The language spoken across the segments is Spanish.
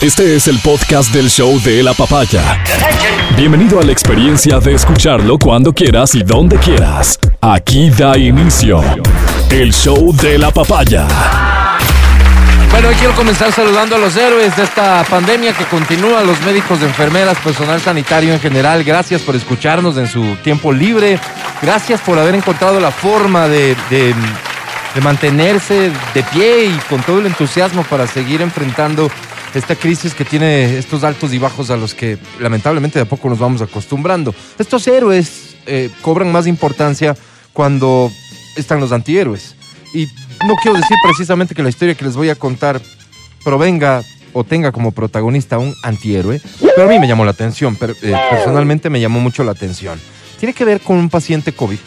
Este es el podcast del show de la papaya. Bienvenido a la experiencia de escucharlo cuando quieras y donde quieras. Aquí da inicio el show de la papaya. Bueno, hoy quiero comenzar saludando a los héroes de esta pandemia que continúa, los médicos, enfermeras, personal sanitario en general. Gracias por escucharnos en su tiempo libre. Gracias por haber encontrado la forma de, de, de mantenerse de pie y con todo el entusiasmo para seguir enfrentando esta crisis que tiene estos altos y bajos a los que lamentablemente de a poco nos vamos acostumbrando. Estos héroes eh, cobran más importancia cuando están los antihéroes. Y no quiero decir precisamente que la historia que les voy a contar provenga o tenga como protagonista un antihéroe, pero a mí me llamó la atención, eh, personalmente me llamó mucho la atención. Tiene que ver con un paciente COVID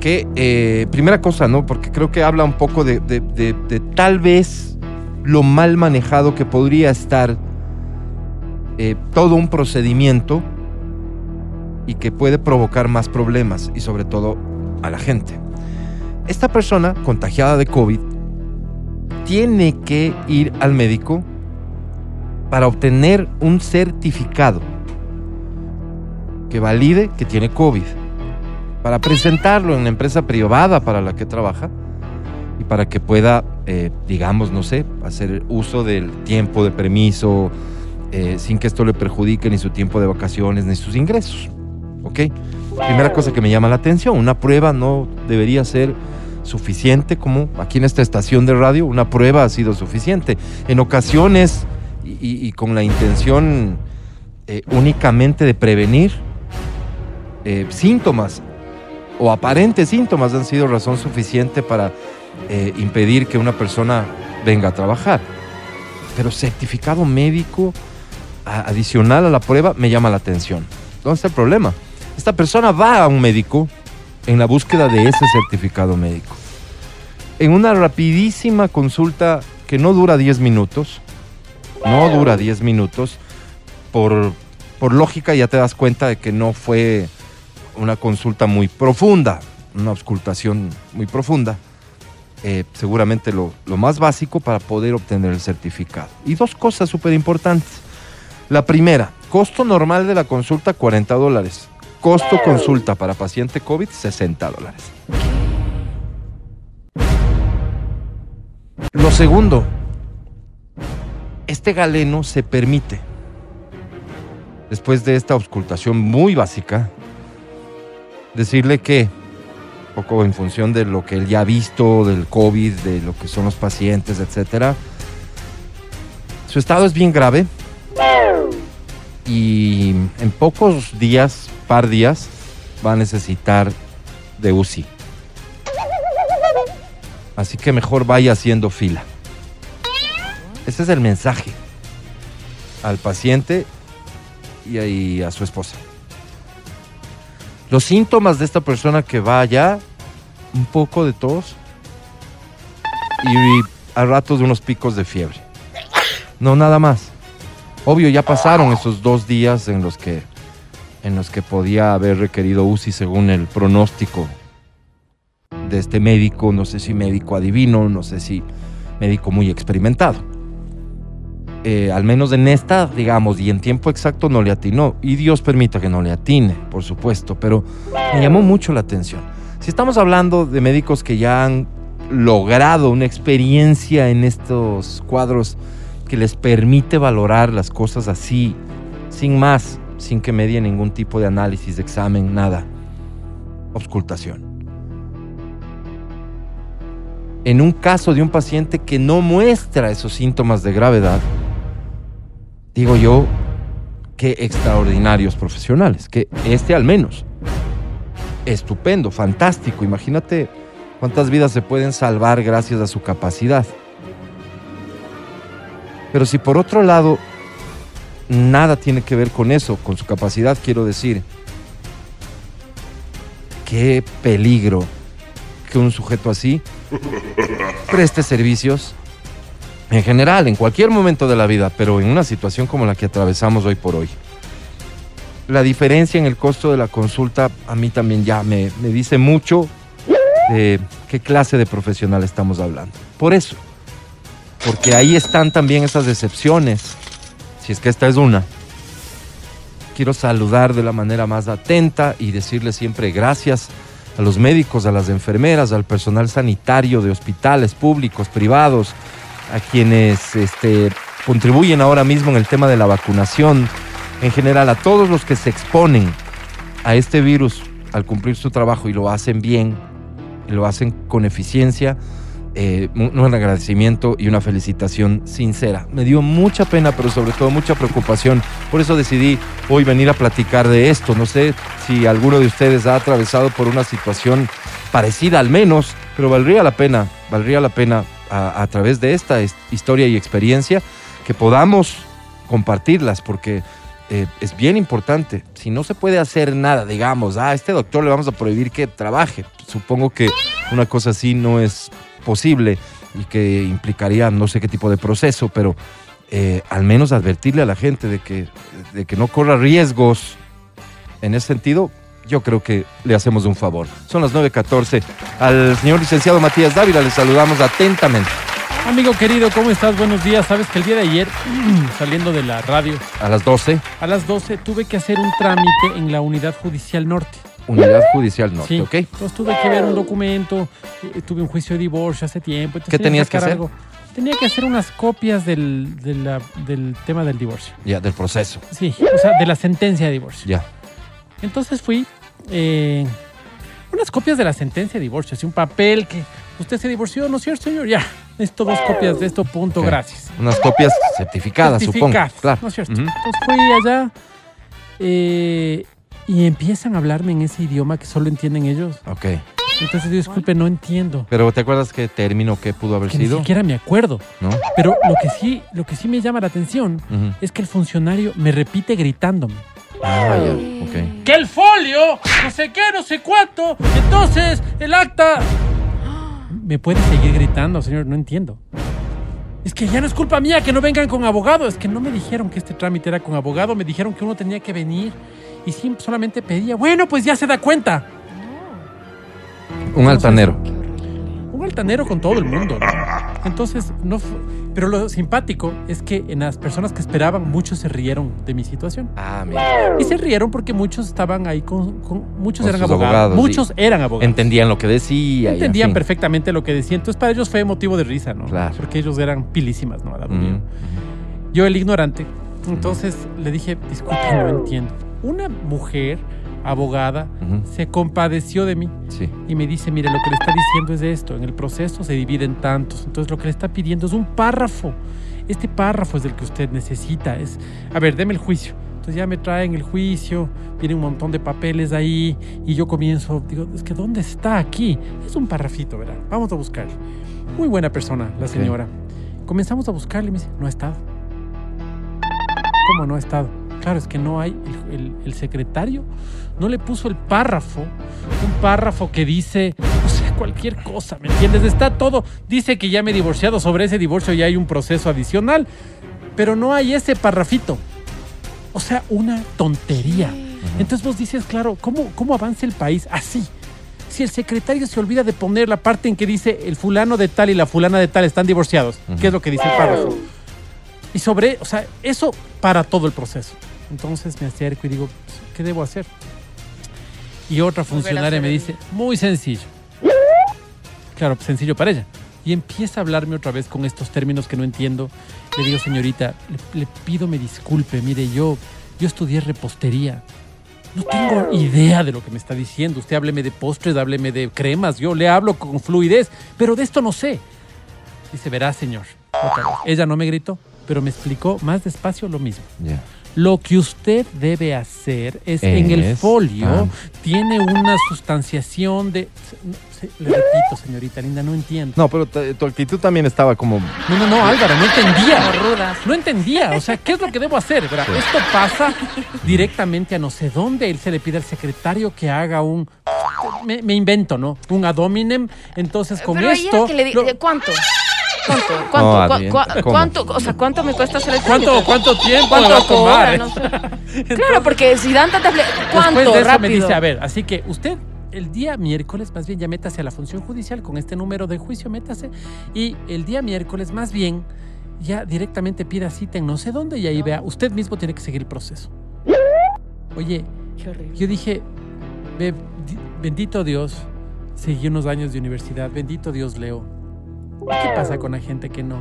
que, eh, primera cosa, ¿no? Porque creo que habla un poco de tal vez lo mal manejado que podría estar eh, todo un procedimiento y que puede provocar más problemas y sobre todo a la gente. Esta persona contagiada de COVID tiene que ir al médico para obtener un certificado que valide que tiene COVID, para presentarlo en la empresa privada para la que trabaja y para que pueda, eh, digamos, no sé, hacer uso del tiempo de permiso eh, sin que esto le perjudique ni su tiempo de vacaciones ni sus ingresos. ¿Ok? Primera cosa que me llama la atención, una prueba no debería ser suficiente como aquí en esta estación de radio, una prueba ha sido suficiente. En ocasiones y, con la intención eh, únicamente de prevenir eh, síntomas o aparentes síntomas han sido razón suficiente para eh, impedir que una persona venga a trabajar. Pero certificado médico adicional a la prueba me llama la atención. ¿Dónde está el problema? Esta persona va a un médico en la búsqueda de ese certificado médico. En una rapidísima consulta que no dura 10 minutos, no dura 10 minutos, por, por lógica ya te das cuenta de que no fue una consulta muy profunda, una auscultación muy profunda. Eh, seguramente lo, lo más básico para poder obtener el certificado. Y dos cosas súper importantes. La primera, costo normal de la consulta 40 dólares. Costo consulta para paciente COVID 60 dólares. Lo segundo, este galeno se permite, después de esta auscultación muy básica, decirle que, poco en función de lo que él ya ha visto, del COVID, de lo que son los pacientes, etcétera, su estado es bien grave y en pocos días, par días, va a necesitar de UCI. Así que mejor vaya haciendo fila. Ese es el mensaje al paciente y a, su esposa. Los síntomas de esta persona que va allá, un poco de tos y a ratos de unos picos de fiebre. No, nada más. Obvio, ya pasaron esos dos días en los que, en los que podía haber requerido UCI según el pronóstico de este médico, no sé si médico adivino, no sé si médico muy experimentado. Eh, al menos en esta, digamos, y en tiempo exacto no le atinó. Y Dios permita que no le atine, por supuesto, pero me llamó mucho la atención. Si estamos hablando de médicos que ya han logrado una experiencia en estos cuadros que les permite valorar las cosas así, sin más, sin que medie ningún tipo de análisis, de examen, nada. Auscultación. En un caso de un paciente que no muestra esos síntomas de gravedad, digo yo, qué extraordinarios profesionales, que este al menos, estupendo, fantástico, imagínate cuántas vidas se pueden salvar gracias a su capacidad. Pero si por otro lado nada tiene que ver con eso, con su capacidad, quiero decir, qué peligro que un sujeto así preste servicios en general, en cualquier momento de la vida, pero en una situación como la que atravesamos hoy por hoy. La diferencia en el costo de la consulta a mí también ya me, me dice mucho de qué clase de profesional estamos hablando. Por eso, porque ahí están también esas decepciones, si es que esta es una. Quiero saludar de la manera más atenta y decirle siempre gracias a los médicos, a las enfermeras, al personal sanitario de hospitales públicos, privados, a quienes este, contribuyen ahora mismo en el tema de la vacunación, en general a todos los que se exponen a este virus al cumplir su trabajo y lo hacen bien, lo hacen con eficiencia, eh, un agradecimiento y una felicitación sincera. Me dio mucha pena, pero sobre todo mucha preocupación. Por eso decidí hoy venir a platicar de esto. No sé si alguno de ustedes ha atravesado por una situación parecida al menos, pero valdría la pena, valdría la pena a, a través de esta historia y experiencia que podamos compartirlas, porque eh, es bien importante. Si no se puede hacer nada, digamos, a este doctor le vamos a prohibir que trabaje. Supongo que una cosa así no es posible y que implicaría no sé qué tipo de proceso, pero eh, al menos advertirle a la gente de que, de que no corra riesgos en ese sentido, yo creo que le hacemos un favor. Son las 9.14. Al señor licenciado Matías Dávila le saludamos atentamente. Amigo querido, ¿cómo estás? Buenos días. Sabes que el día de ayer, saliendo de la radio. A las 12. A las 12 tuve que hacer un trámite en la Unidad Judicial Norte. Unidad Judicial Norte, sí. ¿ok? Entonces tuve que ver un documento, eh, tuve un juicio de divorcio hace tiempo. ¿Qué tenías que hacer? Algo. Tenía que hacer unas copias del, del tema del divorcio. Ya, del proceso. Sí, o sea, de la sentencia de divorcio. Ya. Entonces fui, eh, unas copias de la sentencia de divorcio, así un papel que usted se divorció, ¿no es cierto, señor? Ya, esto, dos copias de esto, punto, gracias. Unas copias certificadas, supongo. Claro. ¿No es cierto? Entonces fui allá eh, y empiezan a hablarme en ese idioma que solo entienden ellos. Ok. Entonces, disculpe, no entiendo. Pero ¿te acuerdas qué término que pudo haber sido? Ni siquiera me acuerdo. ¿No? Pero lo que sí, lo que sí me llama la atención es que el funcionario me repite gritándome. Ah, ya, ok. Que el folio, no sé qué, no sé cuánto. Entonces, el acta me puede seguir gritando, señor, no entiendo. Es que ya no es culpa mía que no vengan con abogado. Es que no me dijeron que este trámite era con abogado. Me dijeron que uno tenía que venir y solamente pedía. Bueno, pues ya se da cuenta. Un altanero un altanero con todo el mundo. Entonces, no pero lo simpático es que en las personas que esperaban, muchos se rieron de mi situación. Ah, mira. Y se rieron porque muchos estaban ahí con, muchos eran abogados, muchos eran abogados. Entendían lo que decía. Entendían perfectamente lo que decía. Entonces, para ellos fue motivo de risa, ¿no? Claro. Porque ellos eran pilísimas, ¿no? Yo, el ignorante. Entonces le dije, disculpe, no entiendo. Una mujer abogada, se compadeció de mí y me dice, mire, lo que le está diciendo es esto, en el proceso se divide en tantos, entonces lo que le está pidiendo es un párrafo. Este párrafo es el que usted necesita, es, a ver, deme el juicio. Entonces ya me traen el juicio, viene un montón de papeles ahí y yo comienzo, digo, es que ¿dónde está aquí? Es un párrafito, ¿verdad? Vamos a buscarle. Muy buena persona, la señora. Comenzamos a buscarle y me dice, no ha estado. ¿Cómo no ha estado? Claro, es que no hay, el, secretario no le puso el párrafo, un párrafo que dice, o sea, cualquier cosa, ¿me entiendes? Está todo, dice que ya me he divorciado, sobre ese divorcio ya hay un proceso adicional, pero no hay ese párrafito. O sea, una tontería. Entonces vos dices, claro, ¿cómo, ¿cómo avanza el país así? Si el secretario se olvida de poner la parte en que dice el fulano de tal y la fulana de tal están divorciados, ¿qué es lo que dice el párrafo? Y sobre, o sea, eso para todo el proceso. Entonces me acerco y digo, ¿qué debo hacer? Y otra funcionaria me dice, muy sencillo. Claro, sencillo para ella. Y empieza a hablarme otra vez con estos términos que no entiendo. Le digo, señorita, le, pido me disculpe. Mire, yo, yo estudié repostería. No tengo idea de lo que me está diciendo. Usted hábleme de postres, hábleme de cremas. Yo le hablo con fluidez, pero de esto no sé. Dice, verá, señor. Ella no me gritó, pero me explicó más despacio lo mismo. Lo que usted debe hacer es, en el folio ah. tiene una sustanciación de le repito, señorita linda, no entiendo. No, pero tu actitud también estaba como. No, no, no, Álvaro, no entendía. No entendía. O sea, ¿qué es lo que debo hacer? Esto pasa directamente a no sé dónde. Él se le pide al secretario que haga un. Me, invento, ¿no? Un adominem. Entonces, con esto. ¿Cuánto? ¿Cuánto? ¿Cuánto? O sea, ¿cuánto me cuesta hacer el ¿Cuánto, ¿Cuánto tiempo ¿Cuánto va a tomar? claro, porque si dan tantas... ¿Cuánto? Después de eso rápido. me dice, a ver, así que usted el día miércoles, más bien, ya métase a la función judicial con este número de juicio, métase. Y el día miércoles, más bien, ya directamente pida cita en no sé dónde y ahí vea, usted mismo tiene que seguir el proceso. Oye, yo dije, "Ve, di- bendito Dios, seguí unos años de universidad, bendito Dios Leo. ¿Qué pasa con la gente que no?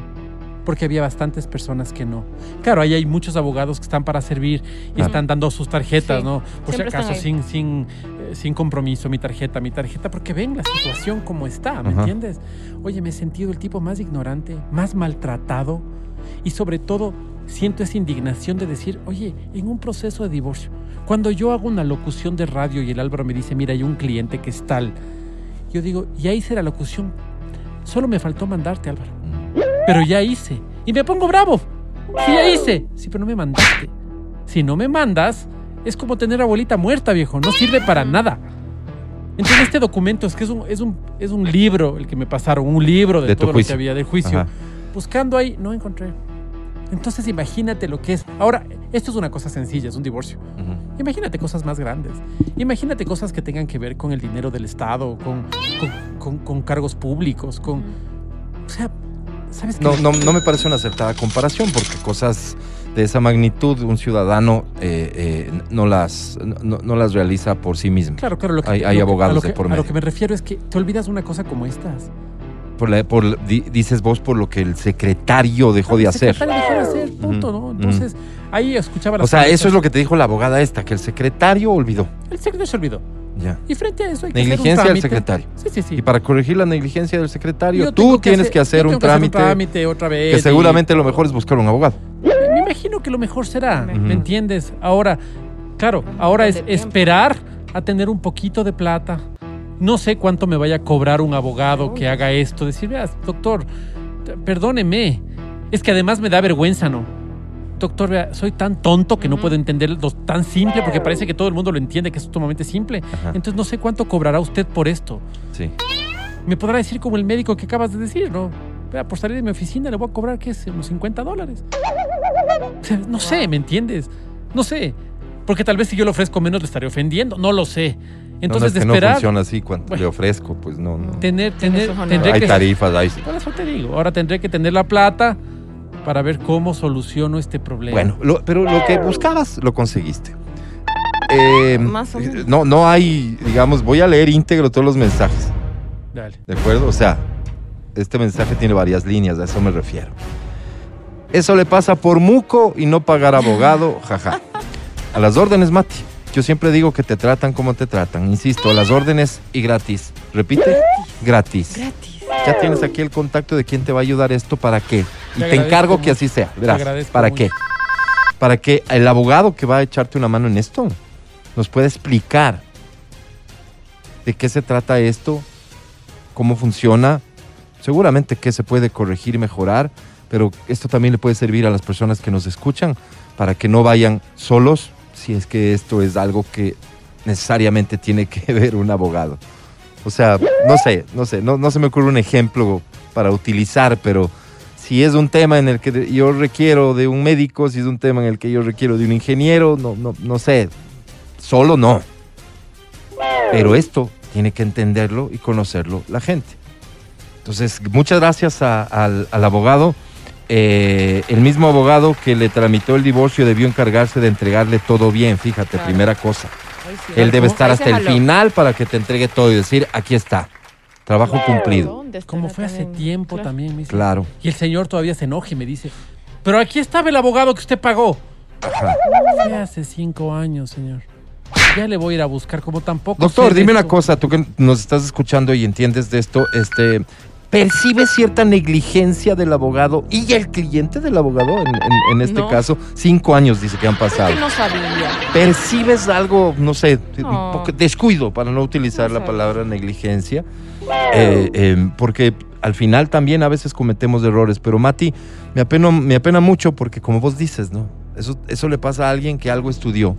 Porque había bastantes personas que no. Claro, ahí hay muchos abogados que están para servir y Claro. están dando sus tarjetas, Sí, ¿no? Por si siempre están acaso, sin, sin, eh, sin compromiso, mi tarjeta, mi tarjeta, porque ven la situación como está, ¿me Ajá. entiendes? Oye, me he sentido el tipo más ignorante, más maltratado y sobre todo siento esa indignación de decir, oye, en un proceso de divorcio, cuando yo hago una locución de radio y el Álvaro me dice, mira, hay un cliente que es tal, yo digo, ya hice la locución, solo me faltó mandarte, Álvaro, pero ya hice y me pongo bravo. Sí, ya hice, sí, pero no me mandaste. Si no me mandas, es como tener abuelita muerta, viejo, no sirve para nada. Entonces este documento es que es un, es un, es un libro el que me pasaron, un libro de, De todo lo que había del juicio. Ajá. Buscando ahí, no encontré. Entonces imagínate lo que es. Ahora, esto es una cosa sencilla, es un divorcio. Ujú. Imagínate cosas más grandes. Imagínate cosas que tengan que ver con el dinero del Estado, con, con, con- con cargos públicos, con... O sea, ¿sabes qué? No, no, no me parece una acertada comparación porque cosas de esa magnitud un ciudadano eh, eh, no, las, no, no las realiza por sí mismo. Claro, claro. Lo que, Hay- lo hay que- abogados a lo de que- por A medio. lo que me refiero es que te olvidas una cosa como estas. Por la- por- di- dices vos por lo que el secretario dejó de El hacer. secretario dejó de hacer, punto, ¿no? Entonces, ahí escuchaba las O sea, eso es lo que te dijo la abogada esta, que el secretario olvidó. El secretario se olvidó. Ya. Y frente a eso hay que hacer un Negligencia del secretario. Sí, sí, sí. Y para corregir la negligencia del secretario, Yo tú tienes que hacer yo un tengo que hacer trámite otra vez. que y- seguramente lo mejor es buscar un abogado. Me imagino que lo mejor será. ¿me entiendes? Ahora, claro, ahora es esperar a tener un poquito de plata. No sé cuánto me vaya a cobrar un abogado que haga esto. Decir, veas, doctor, t- perdóneme. Es que además me da vergüenza, ¿no? Doctor, vea, soy tan tonto que no puedo entender lo tan simple porque parece que todo el mundo lo entiende que es sumamente simple. Ajá. Entonces no sé cuánto cobrará usted por esto. Sí. Me podrá decir como el médico que acabas de decir, ¿no? Vea, por salir de mi oficina le voy a cobrar, ¿qué es? Unos 50 dólares. O sea, no sé, ¿me entiendes? No sé. Porque tal vez si yo le ofrezco menos le estaré ofendiendo, no lo sé. Entonces, no, no, es de que esperar, no funciona así cuando Bueno. le ofrezco, pues no, no. tener, tener, tendré Hay que... tarifas, hay. Por eso te digo, ahora tendré que tener la plata para ver cómo soluciono este problema. Bueno, lo- pero lo que buscabas lo conseguiste. Eh, Más o menos. no, no hay, digamos, voy a leer íntegro todos los mensajes, Dale. ¿de acuerdo? O sea, este mensaje tiene varias líneas, a eso me refiero. Eso le pasa por muco y no pagar abogado, jaja. A las órdenes, Mati. Yo siempre digo que te tratan como te tratan. Insisto, las órdenes y gratis. Repite, gratis. Gratis. Ya tienes aquí el contacto de quién te va a ayudar esto, ¿para qué? Y Te encargo que así sea. Te Verás, agradezco ¿para mucho. qué? Para que el abogado que va a echarte una mano en esto nos pueda explicar de qué se trata esto, cómo funciona, seguramente qué se puede corregir y mejorar, pero esto también le puede servir a las personas que nos escuchan para que no vayan solos si es que esto es algo que necesariamente tiene que ver un abogado. O sea, no sé, no sé, no, no se me ocurre un ejemplo para utilizar, pero si es un tema en el que yo requiero de un médico, si es un tema en el que yo requiero de un ingeniero, no, no, no sé, solo no. Pero esto tiene que entenderlo y conocerlo la gente. Entonces, muchas gracias al abogado. Eh, el mismo abogado que le tramitó el divorcio debió encargarse de entregarle todo bien, fíjate, Claro. primera cosa. Ay, sí. Él debe estar hasta el final para que te entregue todo y decir, aquí está, trabajo cumplido. ¿Dónde estará Como fue hace tiempo Claro. también, me dice. Claro. Y el señor todavía se enoja y me dice, pero aquí estaba el abogado que usted pagó. Ajá. Fue hace cinco años, señor. Ya le voy a ir a buscar, como tampoco. Doctor, dime una cosa, tú que nos estás escuchando y entiendes de esto, este, ¿percibes cierta negligencia del abogado y el cliente del abogado en, en- en este No. caso? Cinco años dice que han pasado. Que no sabía. ¿Percibes algo, no sé, un No. poco descuido, para no utilizar No la sé. palabra negligencia? Eh, eh, porque al final también a veces cometemos errores, pero Mati, me apena, me apena mucho porque como vos dices, ¿no? Eso, eso le pasa a alguien que algo estudió,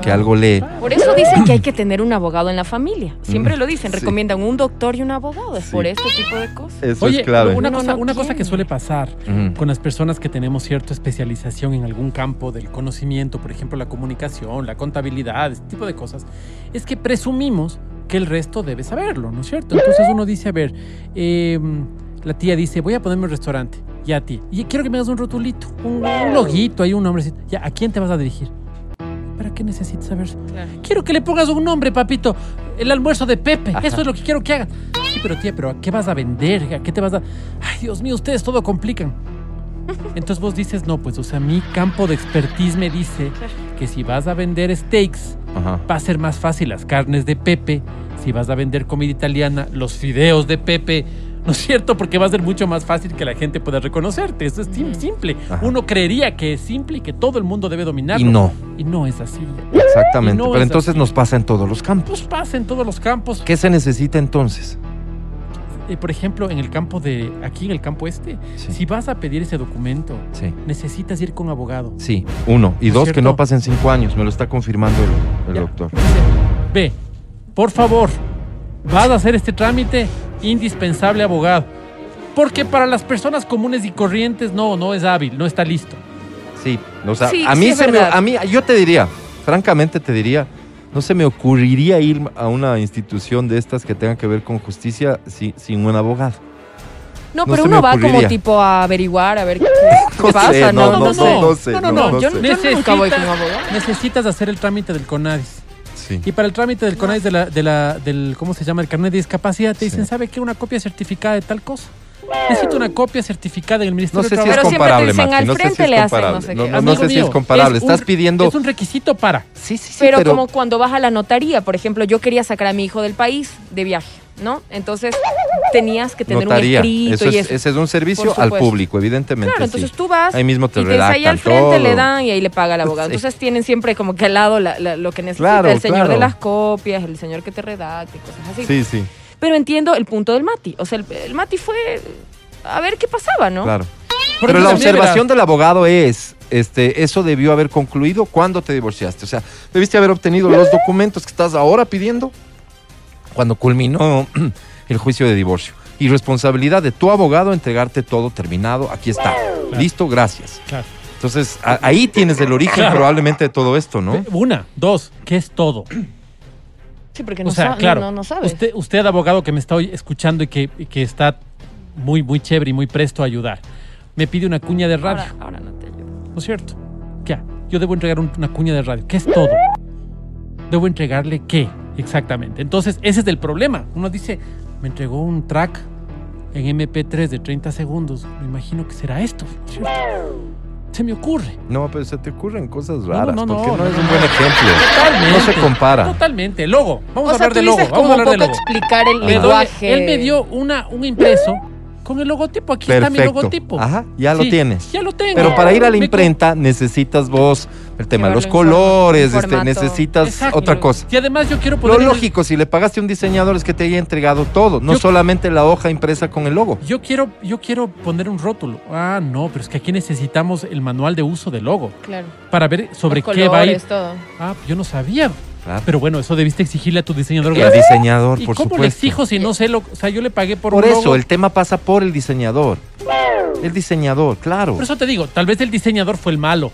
que algo lee. Por eso dicen que hay que tener un abogado en la familia. Siempre Mm, lo dicen, sí. recomiendan un doctor y un abogado. Es Sí. por este tipo de cosas. Eso Oye, es clave. una, cosa, no una cosa que suele pasar con las personas que tenemos cierta especialización en algún campo del conocimiento, por ejemplo, la comunicación, la contabilidad, este tipo de cosas, es que presumimos que el resto debe saberlo, ¿no es cierto? Entonces uno dice, a ver, eh, la tía dice, voy a ponerme un restaurante. Ya, tía. Y quiero que me hagas un rotulito, un, un loguito, hay un nombrecito. Ya, ¿a quién te vas a dirigir? ¿Para qué necesitas saber? Claro. Quiero que le pongas un nombre, papito. El almuerzo de Pepe. Eso es lo que quiero que hagan. Sí, pero tía, pero ¿a qué vas a vender? ¿A qué te vas a...? Ay, Dios mío, ustedes todo complican. Entonces vos dices, no, pues, o sea, mi campo de expertise me dice que si vas a vender steaks, Ajá. va a ser más fácil las carnes de Pepe. Si vas a vender comida italiana, los fideos de Pepe. ¿No es cierto? Porque va a ser mucho más fácil que la gente pueda reconocerte. Eso es sim- simple. Ajá. Uno creería que es simple y que todo el mundo debe dominarlo. Y no. Y no es así. Exactamente. No Pero es entonces así. nos pasa en todos los campos. Pues pasa en todos los campos. ¿Qué se necesita entonces? Eh, por ejemplo, en el campo de. Aquí en el campo este, Sí. si vas a pedir ese documento, Sí. necesitas ir con abogado. Sí, uno. Y ¿No es dos, que no pasen cinco años. Me lo está confirmando el, doctor. Dice, Ve, por favor, vas a hacer este trámite indispensable abogado. Porque para las personas comunes y corrientes no, no es hábil, no está listo. Sí, o sea, Sí, a mí se me, a mí, yo te diría, francamente te diría, no se me ocurriría ir a una institución de estas que tengan que ver con justicia si- sin un abogado. No, No pero uno va como tipo a averiguar, a ver qué, qué No sé, pasa, no, ¿no? no sé, no sé, no, no, no, no, no yo, sé. yo nunca voy con un abogado. necesitas hacer el trámite del CONADIS. Sí. Y para el trámite del CONADIS de la, de la, del, ¿cómo se llama? El carnet de discapacidad, te dicen, Sí. ¿sabe qué? Una copia certificada de tal cosa. Necesito una copia certificada en el No Ministerio sé de si es Pero Trabajo. siempre te comparable, dicen, Mati, al no sé si frente es le hacen comparable. no sé No, qué. no, no sé si es comparable. es Estás un- pidiendo... Es un requisito para. Sí, sí, sí, pero, pero... como cuando vas a la notaría, por ejemplo, yo quería sacar a mi hijo del país de viaje, ¿no? Entonces tenías que tener Notaría. un escrito Eso y es, eso. ese es un servicio al público, evidentemente. Claro, sí. entonces tú vas Ahí mismo te y ahí al frente todo. le dan y ahí le paga el abogado. Sí. Entonces tienen siempre como que al lado la- la- lo que necesita Claro, el señor claro. de las copias, el señor que te redacte, cosas así. Sí, sí, Pero entiendo el punto del Mati. O sea, el, el Mati fue a ver qué pasaba, ¿no? claro. Pero la observación del abogado es, este, eso debió haber concluido cuando te divorciaste. O sea, debiste haber obtenido los documentos que estás ahora pidiendo cuando culminó el juicio de divorcio. Y responsabilidad de tu abogado entregarte todo terminado. Aquí está. Listo, gracias. Claro. Entonces, a- ahí tienes el origen Claro. probablemente de todo esto, ¿no? Una, dos, ¿qué es todo? Sí, porque O no, sea, sa- claro, no, no, no sabe. Usted, usted, abogado que me está hoy escuchando y que, y que está muy, muy chévere y muy presto a ayudar, me pide una cuña de radio, ahora, ahora no te ayudo. ¿no es cierto? ¿Qué? Yo debo entregar un- una cuña de radio. ¿Qué es todo? ¿Debo entregarle qué? Exactamente. Entonces, ese es el problema. Uno dice, me entregó un track en MP3 de 30 segundos. Me imagino que será esto. ¿no? Se me ocurre. No, pero se te ocurren cosas no, raras, no, no, porque no, no, es no, un no. buen ejemplo. Totalmente. No se compara. Totalmente. Logo. Vamos a O sea, hablar de logo. Vamos a como hablar de logo. explicar el doy- lenguaje. él me dio una, un impreso con el logotipo. Aquí está mi Perfecto. logotipo. Ajá, ya lo tienes. Ya lo tengo. Pero para ir a la imprenta necesitas vos el tema de los colores, este, necesitas Exacto. otra cosa. Y además yo quiero Lo poner. el- lógico, si le pagaste a un diseñador es que te haya entregado todo, no Yo- solamente la hoja impresa con el logo. Yo quiero, yo quiero poner un rótulo. Ah, no, pero es que aquí necesitamos el manual de uso del logo Claro. para ver sobre Los qué va a ir. colores, todo. Ah, yo no sabía. Claro. Pero bueno, eso debiste exigirle a tu diseñador. El gráfico. diseñador, ¿Y por cómo supuesto. le exijo si no sé lo, o sea, yo le pagué por, Por un eso, logo? el tema pasa por el diseñador. El diseñador, claro. Por eso te digo, tal vez el diseñador fue el malo.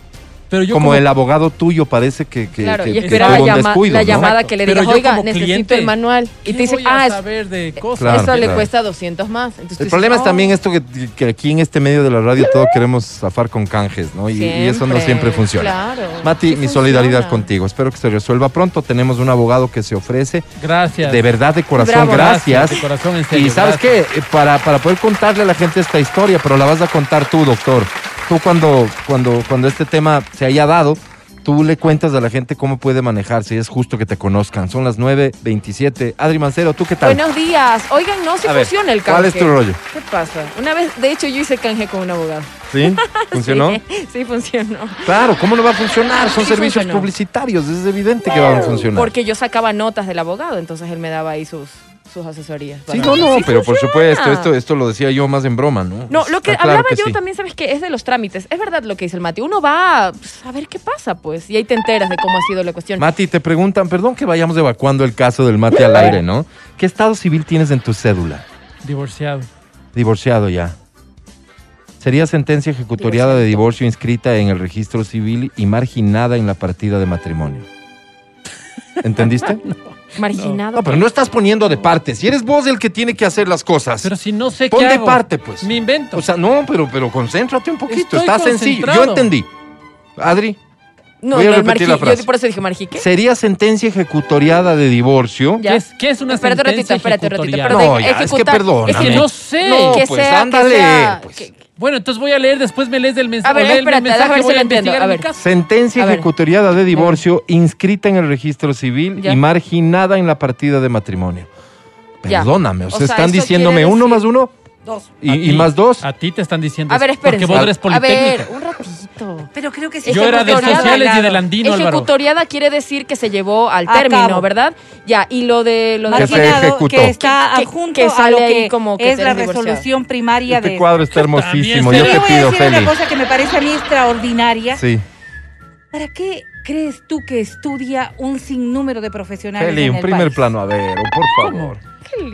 Pero yo como, como, el abogado tuyo parece que, que, Claro, que- y que tuvo un llama- descuido, la ¿no? llamada que le yo oiga, necesito cliente, el manual. Y ¿qué te dice, ah, es- saber de cosas? Claro, eso le cuesta 200 más. Entonces El dices, problema es "Oh". también esto que, que aquí en este medio de la radio todo queremos zafar con canjes, ¿no? Y, y eso no siempre funciona. Claro. Mati, mi solidaridad contigo. Espero que se resuelva pronto. Tenemos un abogado que se ofrece. Gracias. De verdad, de corazón, Bravo. gracias. De corazón, en serio. Y sabes gracias. qué, Eh, para, para poder contarle a la gente esta historia, pero la vas a contar tú, doctor. Tú cuando, cuando, cuando este tema se haya dado, tú le cuentas a la gente cómo puede manejarse y es justo que te conozcan. Son las 9.27. Adri Mancero, ¿tú qué tal? Buenos días. Oigan, no se A ver, funciona el canje. ¿Cuál es tu rollo? ¿Qué pasa? Una vez, de hecho, yo hice canje con un abogado. ¿Sí? ¿Funcionó? Sí, sí funcionó. Claro, ¿cómo no va a funcionar? Son Sí servicios funcionó. publicitarios, es evidente que van a funcionar. Porque yo sacaba notas del abogado, entonces él me daba ahí sus, sus asesorías. Sí, no, no, Sí pero por supuesto, esto, esto lo decía yo más en broma, ¿no? No, lo que Está claro hablaba que yo sí. también, ¿sabes qué? Es de los trámites. Es verdad lo que dice el Mati. Uno va pues, a ver qué pasa, pues, y ahí te enteras de cómo ha sido la cuestión. Mati, te preguntan, perdón que vayamos evacuando el caso del Mati al aire, ¿no? ¿Qué estado civil tienes en tu cédula? Divorciado. Divorciado ya. Sería sentencia ejecutoriada de divorcio inscrita en el registro civil y marginada en la partida de matrimonio. ¿Entendiste? Marginado. No, pero no estás poniendo de parte. Si eres vos el que tiene que hacer las cosas. Pero si no sé Pon qué de hago, parte, pues. Me invento. O sea, no, pero, pero concéntrate un poquito. Estoy Está sencillo. Yo entendí. Adri, no, voy a no, repetir la frase. Yo por eso dije marjique. sería sentencia ejecutoriada de divorcio. ¿Qué es, qué es una Espérate un ratito, sentencia espérate un ratito. ejecutoriada? Pero No, de ya, es que perdóname. Es que no sé. No, que pues, sea, que ándale, sea- pues. Bueno, entonces voy a leer, después me lees del. A ver, el mensaje, déjame ver si voy a lo entiendo. investigar A en mi ver. caso. Sentencia A ejecutoriada de divorcio inscrita en el registro civil Ya. y marginada en la partida de matrimonio. Perdóname, o O sea, sea, están diciéndome uno más uno Dos. y, A más dos. A ti te están diciendo A ver, eso, Porque espérense. vos eres A ver, politécnica. un ratito. Pero creo que sí. Yo era de Ejecutoriada. sociales y del andino, Álvaro. Ejecutoriada quiere decir que se llevó al A término, cabo. ¿verdad? Ya, y lo de lo de Que Marginado, que está Que- adjunto que a sale lo ahí que como que es la resolución primaria Este de cuadro está hermosísimo. Yo te yo voy a pido, decir Feli. una cosa que me parece a mí extraordinaria. Sí. ¿Para qué crees tú que estudia un sinnúmero de profesionales Feli, en un primer país? plano, a ver, por favor.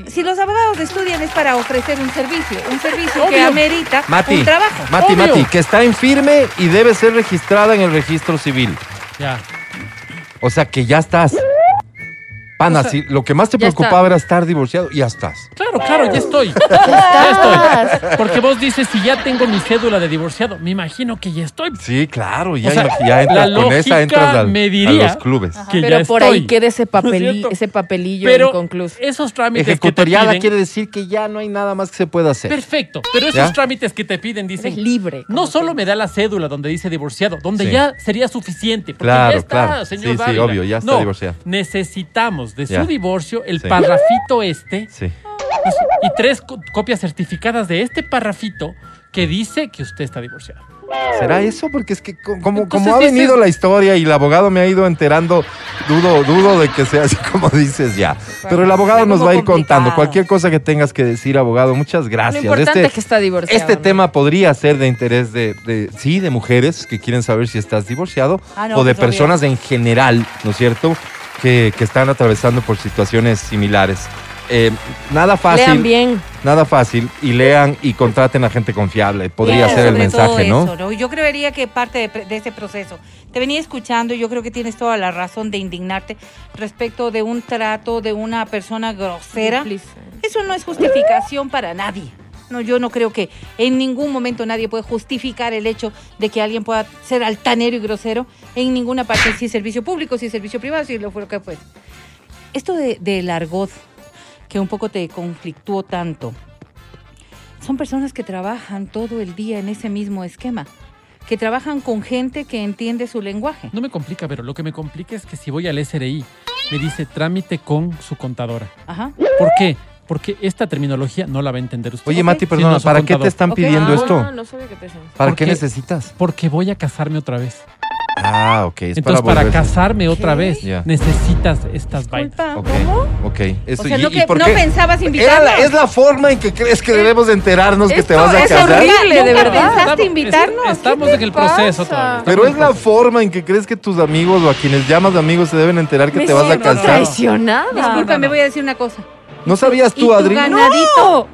Si los abogados estudian es para ofrecer un servicio, un servicio que Obvio. amerita Mati, un trabajo. Mati, Obvio. Mati, que está en firme y debe ser registrada en el registro civil. Ya. O sea, que ya estás. Pana, O sea, si lo que más te preocupaba está. era estar divorciado, ya estás. Claro, claro, ya estoy. Ya estoy. Porque vos dices, si ya tengo mi cédula de divorciado, me imagino que ya estoy. Sí, claro, ya, O sea, ya entras la con esa, lógica entras al- me a diría- los clubes. Que Pero ya por estoy. ahí queda ese, ¿No es ese papelillo Pero inconcluso. esos trámites que te piden... quiere decir que ya no hay nada más que se pueda hacer. Perfecto, pero esos ¿Ya? trámites que te piden dicen... Eres libre. No solo me da la cédula donde dice divorciado, donde Sí. ya sería suficiente. Porque Claro, ya está, claro. señor Sí, sí, obvio, ya está No, divorciado. Necesitamos de Ya. su divorcio el Sí. parrafito este Sí. pues, y tres co- copias certificadas de este parrafito que dice que usted está divorciado. ¿Será eso? Porque es que co- como, Entonces como ha dices- venido la historia y el abogado me ha ido enterando, dudo, dudo de que sea así como dices ya. Pero el abogado nos va a ir complicado. contando. Cualquier cosa que tengas que decir, abogado, muchas Lo gracias. importante Este- es que está divorciado. Este ¿no? tema podría ser de interés de, de- sí, de mujeres que quieren saber si estás divorciado Ah, no, o de pues, obvio. personas en general, ¿no es cierto? Que, que están atravesando por situaciones similares. Eh, nada fácil, Lean bien. nada fácil y lean y contraten a gente confiable. Podría ser el mensaje, ¿no? eso, ¿no? Yo creería que parte de, de ese proceso. Te venía escuchando y yo creo que tienes toda la razón de indignarte respecto de un trato de una persona grosera. Eso no es justificación para nadie. No, yo no creo que en ningún momento nadie puede justificar el hecho de que alguien pueda ser altanero y grosero en ninguna parte, si es servicio público, si es servicio privado, si lo fue lo que fue. Esto de, del argot, que un poco te conflictuó tanto, son personas que trabajan todo el día en ese mismo esquema, que trabajan con gente que entiende su lenguaje. No me complica, pero lo que me complica es que si voy al SRI, me dice trámite con su contadora. Ajá. ¿Por qué? Porque esta terminología no la va a entender usted. Oye. Mati, perdona, no, ¿para qué te están pidiendo esto? No, no sabía que te. ¿Para ¿Por qué necesitas? Porque voy a casarme otra vez. Ah, ok. Es Entonces, para, casarme otra vez, Ya. necesitas estas vainas. Ok, ¿cómo? ok. Eso, O sea, y- no, y que, por no qué? pensabas Era invitarnos. la- es la forma en que crees que debemos de enterarnos que te Esto vas a es casar. horrible, de ¿Nunca verdad. pensaste Estamos- invitarnos? es- Estamos ¿Qué en el pasa? proceso todavía. Pero es la forma en que crees que tus amigos o a quienes llamas amigos se deben enterar que Me te vas a siento casar. traicionada. Disculpa, no, me no. voy a decir una cosa. ¿No sabías y tú, tu Adri? ganadito.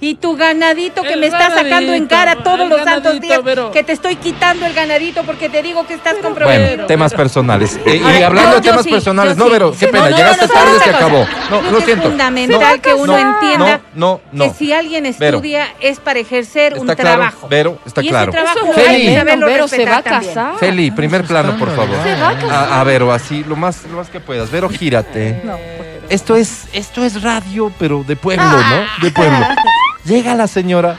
Y tu ganadito que El me está sacando en cara todos los santos días. pero- Que te estoy quitando el ganadito porque te digo que estás comprometido. Bueno, temas personales. Eh, y hablando de temas sí, personales, no, sí. pero qué pena, no, no, llegaste no, tarde, ¿sabes se acabó. No, lo que siento. Es fundamental que uno no, entienda No, no, que no. si alguien Vero. estudia es para ejercer un trabajo. Vero, está y claro. ese trabajo Eso es Feli. hay que Vero se va a respetar también. casar. Feli, primer plano, por favor. Se va a casar. A, a Vero, así, lo más, lo más que puedas. Vero, gírate. No, Esto es, esto es radio, pero de pueblo, ¿no? De pueblo. Llega la señora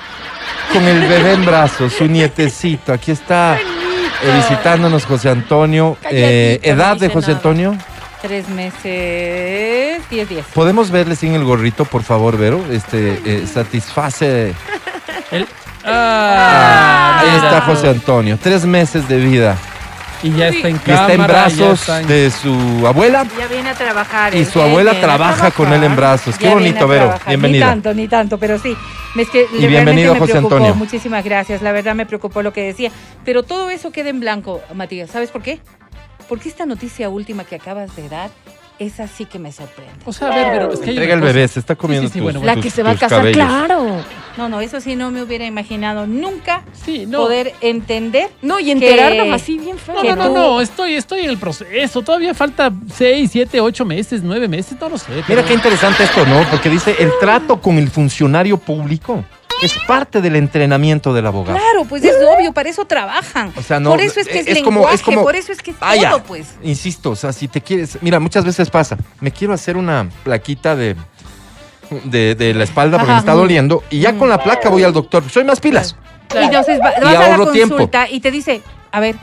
con el bebé en brazos, su nietecito. Aquí está eh, visitándonos José Antonio. Eh, ¿Edad de José. Antonio? Tres meses, diez días. ¿Podemos verle sin el gorrito, por favor, Vero? Este, eh, satisface. El- Ah, Ahí está José Antonio. Tres meses de vida. Y ya está en Y está en cámara, ya brazos está en- de su abuela. Ya viene a trabajar. Y él, su abuela viene trabaja con él en brazos. Qué bonito, Vero. trabajar. Bienvenida. Ni tanto, ni tanto, pero sí. Es que Y bienvenido, realmente me José preocupó. Antonio. Muchísimas gracias. La verdad me preocupó lo que decía. Pero todo eso queda en blanco, Matías. ¿Sabes por qué? Porque esta noticia última que acabas de dar es así que me sorprende. O sea, a ver, pero es que Entrega el cosa- bebé, se está comiendo Sí, sí, sí, tus- bueno, La que se va a casar, cabellos. claro. No, no, eso sí no me hubiera imaginado nunca Sí, no. poder entender. No, y enterarnos así bien feo. No, no, no, no, estoy, estoy en el proceso. Todavía falta 6, 7, 8 meses, 9 meses, no lo sé. Mira qué interesante esto, ¿no? Porque dice, el trato con el funcionario público es parte del entrenamiento del abogado. Claro, pues es obvio, para eso trabajan. O sea, no, por eso es que es, es como- lenguaje, es como- por eso es que es Ah, ya. todo, pues. Insisto, o sea, si te quieres... Mira, muchas veces pasa, me quiero hacer una plaquita de, de, de la espalda porque Ajá. me está doliendo y ya con la placa voy al doctor. Soy más pilas. Y entonces va- Y vas a la ahorro tiempo. consulta y te dice, a ver,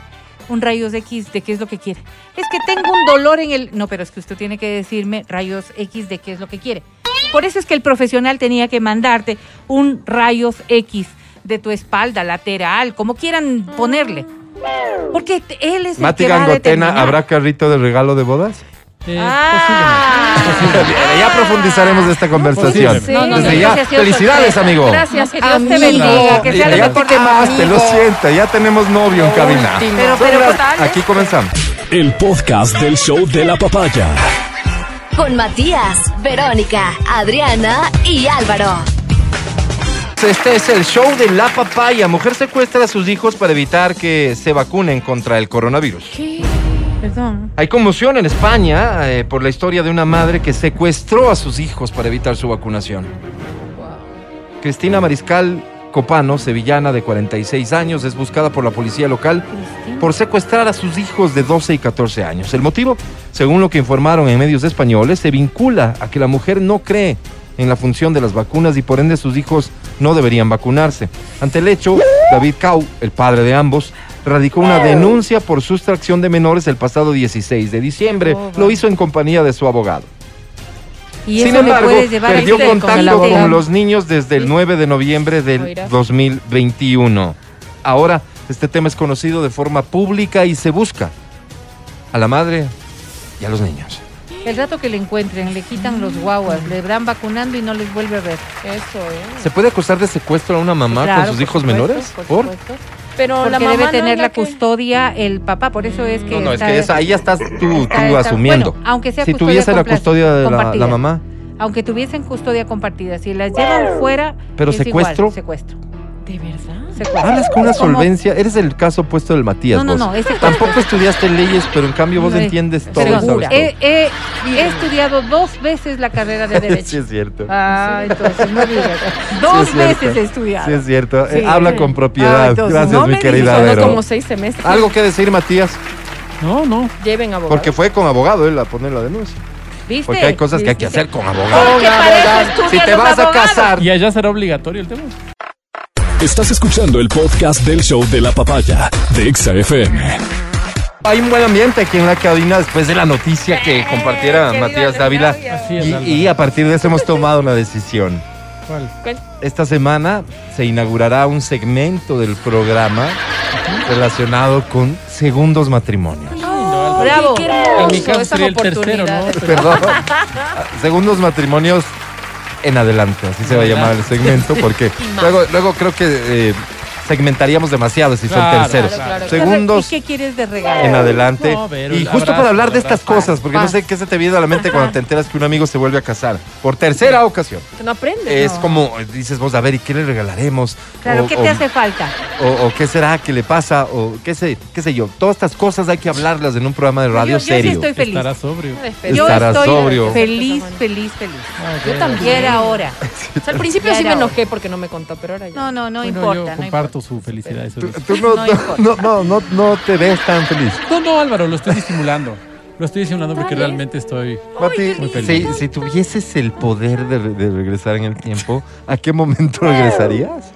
un rayos X de qué es lo que quiere. Es que tengo un dolor en el... No, pero es que usted tiene que decirme rayos X de qué es lo que quiere. Por eso es que el profesional tenía que mandarte un rayos X de tu espalda, lateral, como quieran ponerle. Porque él es el Mati que va a determinar. ¿habrá carrito de regalo de bodas? Eh, Ah. Ya profundizaremos de esta conversación. sí. No, no, Desde no, ya, eso sí ha sido felicidades, sorpresa. amigo. Gracias, Que Dios te bendiga, que sea Ya lo te quemaste, lo siento, ya tenemos novio en cabina. Pero- Aquí comenzamos. El podcast del show de la papaya. Con Matías, Verónica, Adriana y Álvaro. Este es el show de la papaya. Mujer secuestra a sus hijos para evitar que se vacunen contra el coronavirus. Perdón. Hay conmoción en España eh, por la historia de una madre que secuestró a sus hijos para evitar su vacunación. Cristina Mariscal Copano, sevillana de 46 años, es buscada por la policía local por secuestrar a sus hijos de 12 y 14 años. El motivo, según lo que informaron en medios españoles, se vincula a que la mujer no cree en la función de las vacunas y por ende sus hijos no deberían vacunarse. Ante el hecho, David Cau, el padre de ambos, radicó una denuncia por sustracción de menores el pasado 16 de diciembre. Lo hizo en compañía de su abogado. Y Sin eso le embargo, llevar a perdió este- contacto con, los niños desde el 9 de noviembre del Oirás. 2021. Ahora, este tema es conocido de forma pública y se busca a la madre y a los niños. El rato que le encuentren, le quitan los guaguas, le van vacunando y no les vuelve a ver. Eso, ¿eh? ¿Se puede acusar de secuestro a una mamá Claro, con sus hijos supuesto, menores? Por ¿Por? supuesto. Pero Porque la mamá debe tener la que- custodia el papá, por eso es que. No, no, es que esa- ahí ya estás tú, está- tú está- asumiendo. bueno, aunque sea si tuviese la custodia de la mamá, Aunque tuviesen custodia compartida, si las llevan fuera. Pero es secuestro. igual, secuestro. ¿De verdad? Secuestro. hablas con una Es como- solvencia. Eres el caso opuesto del Matías. No, no, vos. no, ese- Tampoco estudiaste leyes, pero en cambio vos No, entiendes todo. Pero y sabes todo. he, he- he estudiado dos veces la carrera de Derecho. Sí, es cierto. Ah, entonces no digas. Dos Sí, veces he estudiado. Sí, es cierto. Sí. Eh, habla con propiedad. Ah, entonces, Gracias, no mi me querida Vero. como seis semestres. Algo que decir, Matías, No, no. Lleven abogado. porque fue con abogado él a poner la denuncia. ¿Viste? Porque hay cosas que hay que hacer con abogado. Porque para eso estudian Si te vas a abogados. casar, Y allá será obligatorio el tema. Estás escuchando el podcast del show de la papaya de Exa FM. hay un buen ambiente aquí en la cabina después de la noticia que compartiera querido Matías Dávila. Así es, Y, Álvaro. y a partir de eso hemos tomado una decisión. ¿Cuál? ¿Cuál? Esta semana se inaugurará un segmento del programa relacionado con segundos matrimonios. Bravo. En mi caso esa sería el tercero, ¿no? oportunidad. Perdón. segundos matrimonios en adelante, así se va a llamar el segmento, porque luego, luego creo que eh, segmentaríamos demasiado si son terceros. claro, claro. Segundos ¿Y qué quieres de regalo? en adelante. No, Vero, y justo abrazo, para hablar de estas cosas, porque no sé qué se te viene a la mente cuando te enteras que un amigo se vuelve a casar. Por tercera ocasión. No aprendes. Es No. como, dices vos, a ver, ¿y qué le regalaremos? Claro, O- ¿qué o- te hace falta? o, o qué será que le pasa, o qué sé, qué sé yo. Todas estas cosas hay que hablarlas en un programa de radio yo, yo sí serio. estoy feliz. Estará sobrio. Yo Estará estoy sobrio. feliz, feliz, feliz. Yo también. Y era hora. O sea, al principio sí me enojé porque no me contó, pero ahora ya. No, no, no Bueno, importa. no comparto su felicidad. Eso Tú, no, No no, importa. no, no, no, no te ves tan feliz. No, no, Álvaro, lo estoy disimulando. Lo estoy disimulando porque realmente estoy. Mati, Muy si, feliz. si tuvieses el poder de, re- de regresar en el tiempo, ¿a qué momento regresarías?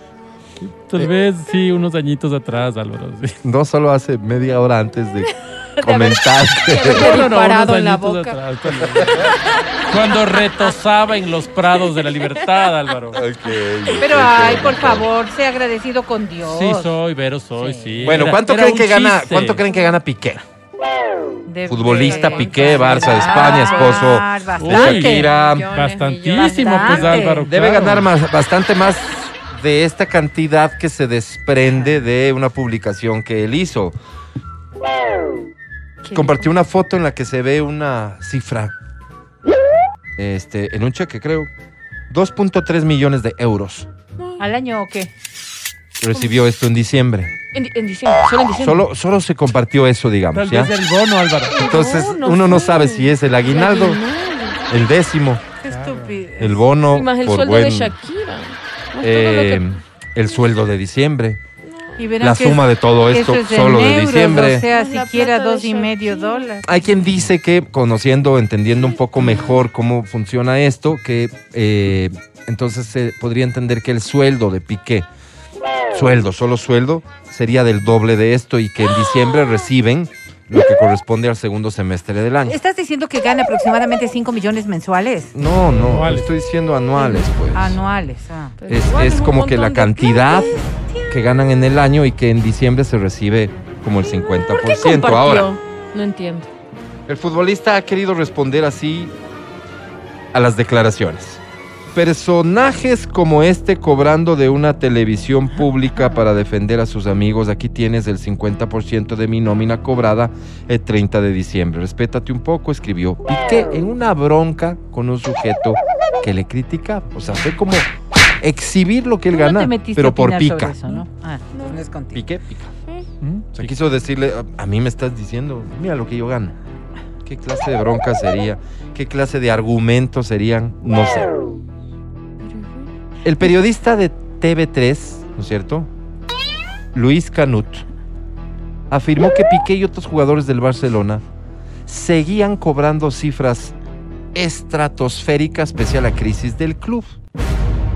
Tal vez sí, unos añitos atrás, Álvaro. sí. No solo hace media hora antes de comentar. haber disparado en la añitos boca. atrás, vez. Cuando retosaba en los prados de la libertad, Álvaro. Pero, ay, por favor, sea agradecido con Dios. Sí, soy, Vero, soy, sí. Bueno, ¿cuánto era creen que gana? ¿Cuánto creen que gana Piqué? De- Futbolista, de- Piqué, Barça de España, esposo de Bastante. Shakira. Bastantísimo, pues. Álvaro. Debe claro. ganar más, bastante más de esta cantidad que se desprende de una publicación que él hizo. Compartió una foto en la que se ve una cifra, este, en un cheque creo, 2.3 millones de euros. ¿Al año o qué? recibió esto en diciembre. En, di- en diciembre, solo en diciembre. Solo, solo se compartió eso, digamos, Tal ¿ya? vez el bono, Álvaro. Entonces, No, no uno no sabe si es el aguinaldo, el décimo, Qué estúpido. el bono, Y más el por sueldo buen, de Shakira. Más eh, que- el sueldo de diciembre, Y verán la que suma de todo esto es solo de euros, diciembre. O sea, siquiera dos y medio dólares. Hay quien dice que, conociendo, entendiendo un poco mejor cómo funciona esto, que eh, entonces se podría entender que el sueldo de Piqué, sueldo, solo sueldo, sería del doble de esto y que en diciembre reciben lo que corresponde al segundo semestre del año. ¿Estás diciendo que gana aproximadamente 5 millones mensuales? No, no, Anuales. estoy diciendo anuales, pues. Anuales. ah. Es, como que la cantidad que ganan en el año y que en diciembre se recibe como el 50%. ¿Por qué compartió? Ahora, No entiendo. El futbolista ha querido responder así a las declaraciones. Personajes como este cobrando de una televisión pública para defender a sus amigos. Aquí tienes el 50% de mi nómina cobrada el 30 de diciembre. Respétate un poco, escribió Piqué en una bronca con un sujeto que le critica. O sea, fue como exhibir lo que él no gana, metiste pero por pica. eso, ¿no? Ah, no es contigo. Piqué, pica. ¿Mm? O sea, quiso decirle, a, a mí me estás diciendo, mira lo que yo gano. ¿Qué clase de bronca sería? ¿Qué clase de argumentos serían? No sé. El periodista de TV3, ¿no es cierto? Luis Canut, afirmó que Piqué y otros jugadores del Barcelona seguían cobrando cifras estratosféricas pese a la crisis del club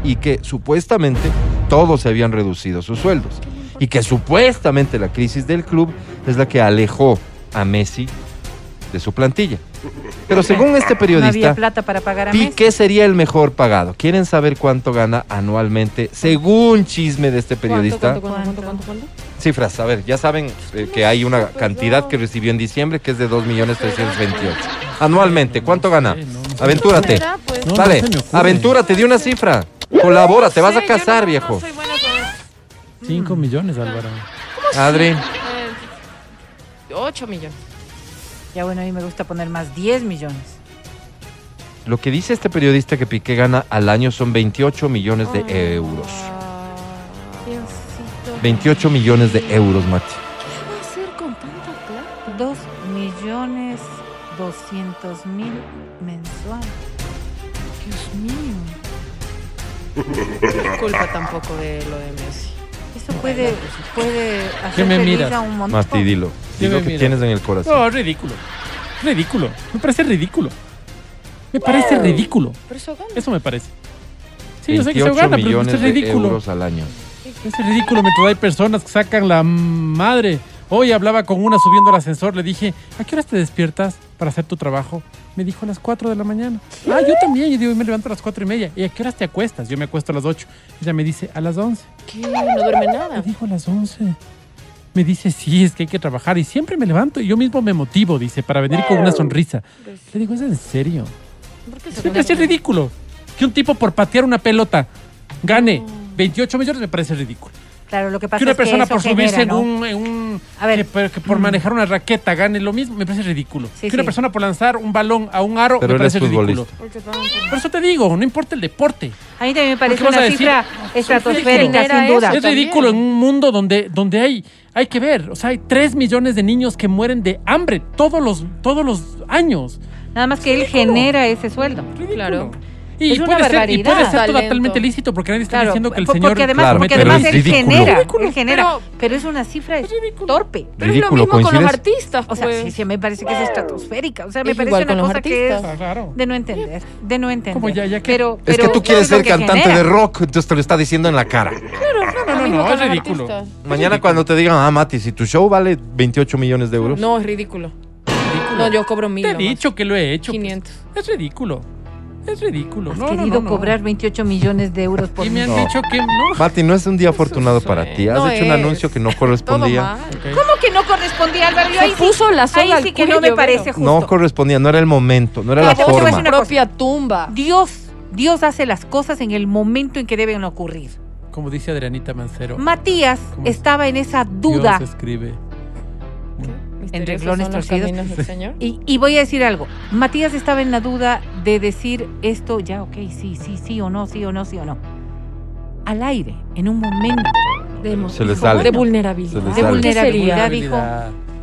y que supuestamente todos se habían reducido sus sueldos y que supuestamente la crisis del club es la que alejó a Messi de su plantilla. Pero según este No había periodista, plata para pagar a Messi. Piqué sería el mejor pagado. ¿Quieren saber cuánto gana anualmente? Según chisme de este periodista, ¿Cuánto, cuánto, cuánto, cuánto, cuánto? cifras, a ver, ya saben eh, que hay una cantidad que recibió en diciembre que es de 2.328. Anualmente, ¿cuánto gana? No, no. Aventúrate. Pues. No, Dale, aventúrate, di una cifra. Colabora, te vas a casar, no- viejo. No soy buena con eso. Cinco millones, Álvaro. Adri, Eh, 8 millones. Ya bueno, a mí me gusta poner más 10 millones. lo que dice este periodista que Piqué gana al año son 28 millones de euros. Diosito. 28 millones de euros, Mati. ¿Qué va a hacer con tanta plata? 2 millones 200 mil mensual. Dios mío. Culpa tampoco de lo de Messi. Eso puede, puede ¿Qué hacer me feliz miras? a un montón. Mati, dilo. ¿Qué Dilo me que miras? tienes en el corazón. No, ridículo. Ridículo. Me parece ridículo. Me parece ridículo. Pero eso gana. Eso me parece. Sí, yo sé que se 28 gana, pero millones es de ridículo. euros al año. Es ridículo mientras hay personas que sacan la madre. Hoy hablaba con una subiendo al ascensor, le dije, ¿a qué horas te despiertas para hacer tu trabajo? Me dijo a las 4 de la mañana. Ah, yo también. Yo digo, me levanto a las 4 y media. ¿Y a qué horas te acuestas? Yo me acuesto a las 8. Ella me dice, a las 11. ¿Qué? No duerme Me nada. dijo a las 11. Me dice, sí, es que hay que trabajar. Y siempre me levanto y yo mismo me motivo, dice, para venir con una sonrisa. Le digo, ¿es en serio? ¿Por qué se Me parece ridículo. Que un tipo por patear una pelota gane 28 millones me parece ridículo. Claro, lo que pasa Que una es que persona eso por subirse genera, en, ¿no? un, en un- A ver. que, por- que por manejar una raqueta gane lo mismo, me parece ridículo. Sí, que una sí. persona por lanzar un balón a un aro Pero me parece ridículo. Por eso te digo, no importa el deporte. A mí también me parece una cifra estratosférica, sin duda. es también. ridículo en un mundo donde, donde hay, hay que ver, o sea, hay 3 millones de niños que mueren de hambre todos los, todos los años. Nada más que él genera ese sueldo. Ridículo. Claro. Y Es una puede, ser, y puede ser Talento. totalmente lícito porque nadie está Claro, diciendo que el señor porque además, Claro, porque pero además es él ridículo. genera, Ridículo. él genera, Pero- pero es una cifra ridículo. torpe. Pero Ridículo, es lo mismo con los artistas. O sea, pues. sí, sí, me parece que es estratosférica. O sea, me Es parece una cosa que es claro. de no entender, de no entender. Como ya- ya que- pero, Es que tú quieres ser cantante genera. de rock, entonces te lo está diciendo en la cara. No, no, mismo no, con es ridículo. Mañana cuando te digan, ah, Mati, si tu show vale 28 millones de euros. No, es ridículo. No, yo cobro mil. Te he dicho que lo he hecho. pues. 500. Es ridículo. Es ridículo. Has No, querido no, no. cobrar 28 millones de euros por Y me han No. dicho que no. Mati, no es un día afortunado para ti. Has No hecho un es. anuncio que no correspondía. ¿Cómo que no correspondía, Álvaro? Yo Se ahí sí- puso la soga ahí al sí que no me parece veo. justo. No correspondía, no era el momento, no era la Fíjate, te voy a decir forma. una cosa. propia tumba. Dios, Dios hace las cosas en el momento en que deben ocurrir. Como dice Adrianita Mancero. Matías ¿Cómo es? estaba en esa duda. Dios escribe. Misteriosos renglones son los torcidos. caminos del Señor. Y, y voy a decir algo. Matías estaba en la duda de decir esto ya, ok, sí, sí, sí o no, sí o no, sí o no. Al aire, en un momento. De emo- Se le dijo, sale. De vulnerabilidad. Se le De vulnerabilidad, ¿Qué dijo.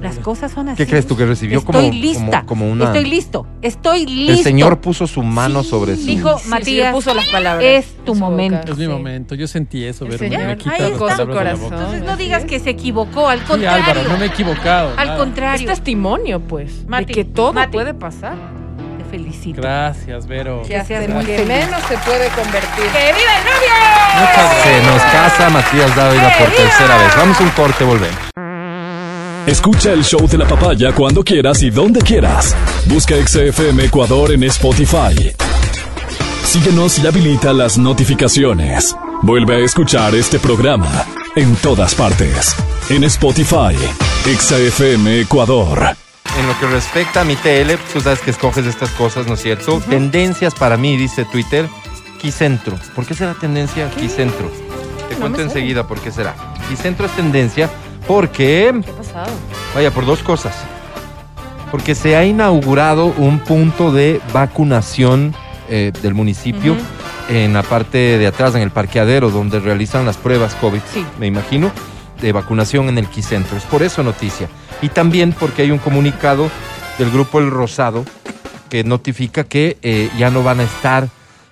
Las cosas son así. ¿Qué crees tú que recibió Estoy como, lista. como, como una... Estoy listo. Estoy listo. El Señor puso su mano sobre su... Dijo Sí, sí, Matías, puso las palabras es tu su momento. boca. Es mi Sí. momento. Yo sentí eso, señor me quita palabras Su de la corazón. boca. Entonces no digas es. que se equivocó, al Sí, contrario. Álvaro, no me he equivocado. Al nada. contrario. Es testimonio, pues, Mati, de que todo Mati. puede pasar. Te felicito. Gracias, Vero. Que seas Hasta muy que menos se puede convertir. ¡Que viva el novio! Se nos casa Matías Dávila por tercera vez. Vamos a un corte, volvemos. Escucha el show de la papaya cuando quieras y donde quieras. Busca XFM Ecuador en Spotify. Síguenos y habilita las notificaciones. Vuelve a escuchar este programa en todas partes. En Spotify, XFM Ecuador. En lo que respecta a mi TL, tú sabes que escoges estas cosas, ¿no es cierto? Tendencias para mí, dice Twitter, Quicentro. ¿Por qué será tendencia Quicentro? Te No cuento enseguida por qué será. Quicentro es tendencia porque, ¿Qué ha pasado? vaya, por dos cosas. Porque se ha inaugurado un punto de vacunación eh, del municipio en la parte de atrás, en el parqueadero, donde realizan las pruebas COVID, Sí. me imagino, de vacunación en el Quicentro. Es por eso noticia. Y también porque hay un comunicado del grupo El Rosado que notifica que eh, ya no van a estar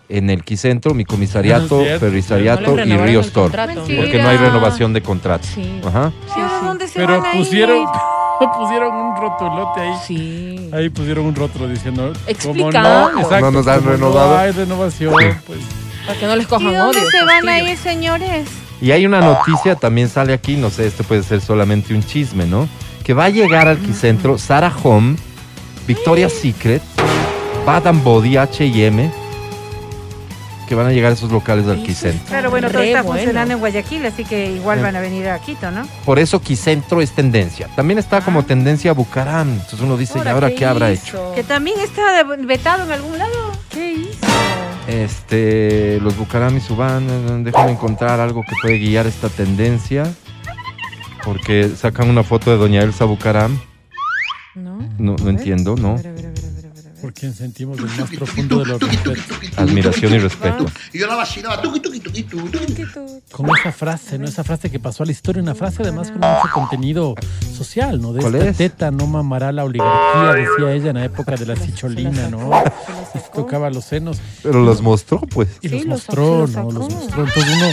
en el Quicentro, mi comisariato, cierto. ferrisariato No y Río Store. Porque no hay renovación de contrato. Sí. Ajá. ¿Y ahora dónde se Pero van pusieron, pusieron un rotulote ahí. Sí. Ahí pusieron un rótulo diciendo, como Explicando. no, exacto, No nos han como renovado. No hay renovación, pues. Para que no les ¿Y cojan dónde odio. se van a fastidio. ir, señores? Y hay una noticia, también sale aquí, no sé, esto puede ser solamente un chisme, ¿no? Que va a llegar al Quicentro Sarah Home, Victoria's Secret, Bath and Body, H&M, que van a llegar a esos locales del Eso Quicentro. Claro, bueno, todo Re está bueno. funcionando en Guayaquil, así que igual Sí. van a venir a Quito, ¿no? Por eso Quicentro es tendencia. También está como tendencia Bucaram. Entonces uno dice, ¿y ahora qué habrá hecho? Que también está vetado en algún lado. ¿Qué hizo? Este, los Bucaram y Subán, eh, déjame encontrar algo que puede guiar esta tendencia. Porque sacan una foto de doña Elsa Bucaram. ¿No? No, no entiendo, ¿no? A a a ver, a ver, a ver. Por quien sentimos el más profundo de los respetos. Admiración y respeto. Y yo la vacilaba, tuqui, tuqui, tuqui, tuqui, tuqui. Con esa frase, ¿no? Esa frase que pasó a la historia, una frase además con mucho contenido social, ¿no? De ¿Cuál esta es? teta no mamará la oligarquía, decía ella en la época de la cicholina, ¿no? Y se tocaba los senos Pero los mostró, pues. y Sí, los mostró, ¿no? los mostró. Entonces uno,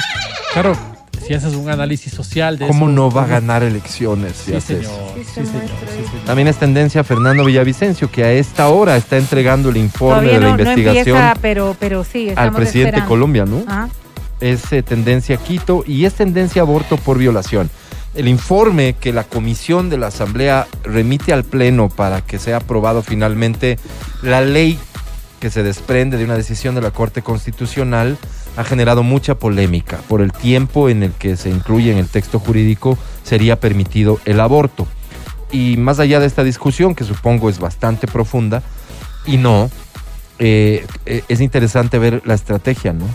claro, si haces un análisis social de ¿Cómo eso, no va a ganar elecciones si Sí, hace señor. eso? Sí, Sí, se señor. También es tendencia Fernando Villavicencio, que a esta hora está entregando el informe Todavía de la no, no investigación empieza, pero, pero sí, al presidente de. Colombia, ¿no? Ah, es eh, tendencia Quito y es tendencia aborto por violación. El informe que la comisión de la Asamblea remite al Pleno para que sea aprobado finalmente la ley que se desprende de una decisión de la Corte Constitucional ha generado mucha polémica por el tiempo en el que se incluye en el texto jurídico sería permitido el aborto. Y más allá de esta discusión, que supongo es bastante profunda, y no, eh, eh, es interesante ver la estrategia, ¿no?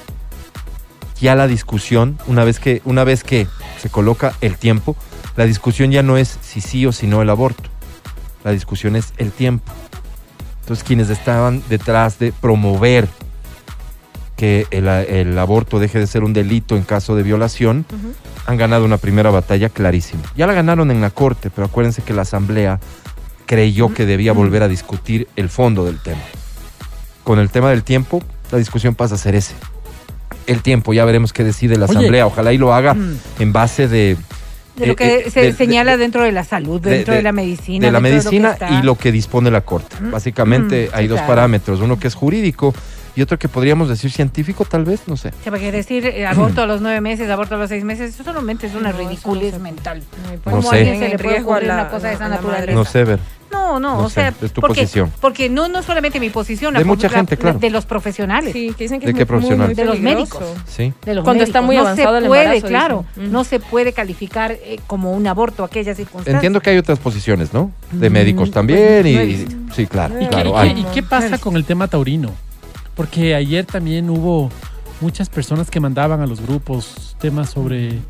ya la discusión, una vez que, una vez que se coloca el tiempo, la discusión ya no es si sí o si no el aborto. La discusión es el tiempo. Entonces, quienes estaban detrás de promover que el, el aborto deje de ser un delito en caso de violación, han ganado una primera batalla clarísima. Ya la ganaron en la corte, pero acuérdense que la asamblea creyó que debía volver a discutir el fondo del tema. Con el tema del tiempo, la discusión pasa a ser ese. El tiempo, ya veremos qué decide la Oye. asamblea. Ojalá y lo haga Mm. en base de... de lo eh, que eh, se de- señala de- dentro de la salud, de- dentro de, de- la medicina. de la lo medicina y lo que dispone la corte. Básicamente Mm, hay dos parámetros, uno que es jurídico y otro que podríamos decir científico tal vez, no sé. Se va a decir eh, aborto a los nueve meses, aborto a los seis meses, eso solamente es una No, no ridiculez se- mental. No, No pone sé. ¿Cómo a alguien en se le puede ocurrir una cosa de esa naturaleza? No sé, ver. No, no, No o sé, sea, es tu porque, posición. porque no, no solamente mi posición, De la mucha la- gente, claro. De los profesionales. Sí, que dicen que ¿De es qué muy, muy, profesional? muy De los médicos. Sí. de los Cuando está muy no avanzado se el puede, embarazo, claro, dicen. No se puede calificar eh, como un aborto aquella circunstancia. Entiendo que hay otras posiciones, ¿no? De Mm, médicos pues, también no y... Sí, claro, ¿Y ¿Y, claro, qué, hay. y qué pasa con el tema taurino? Porque ayer también hubo muchas personas que mandaban a los grupos temas sobre...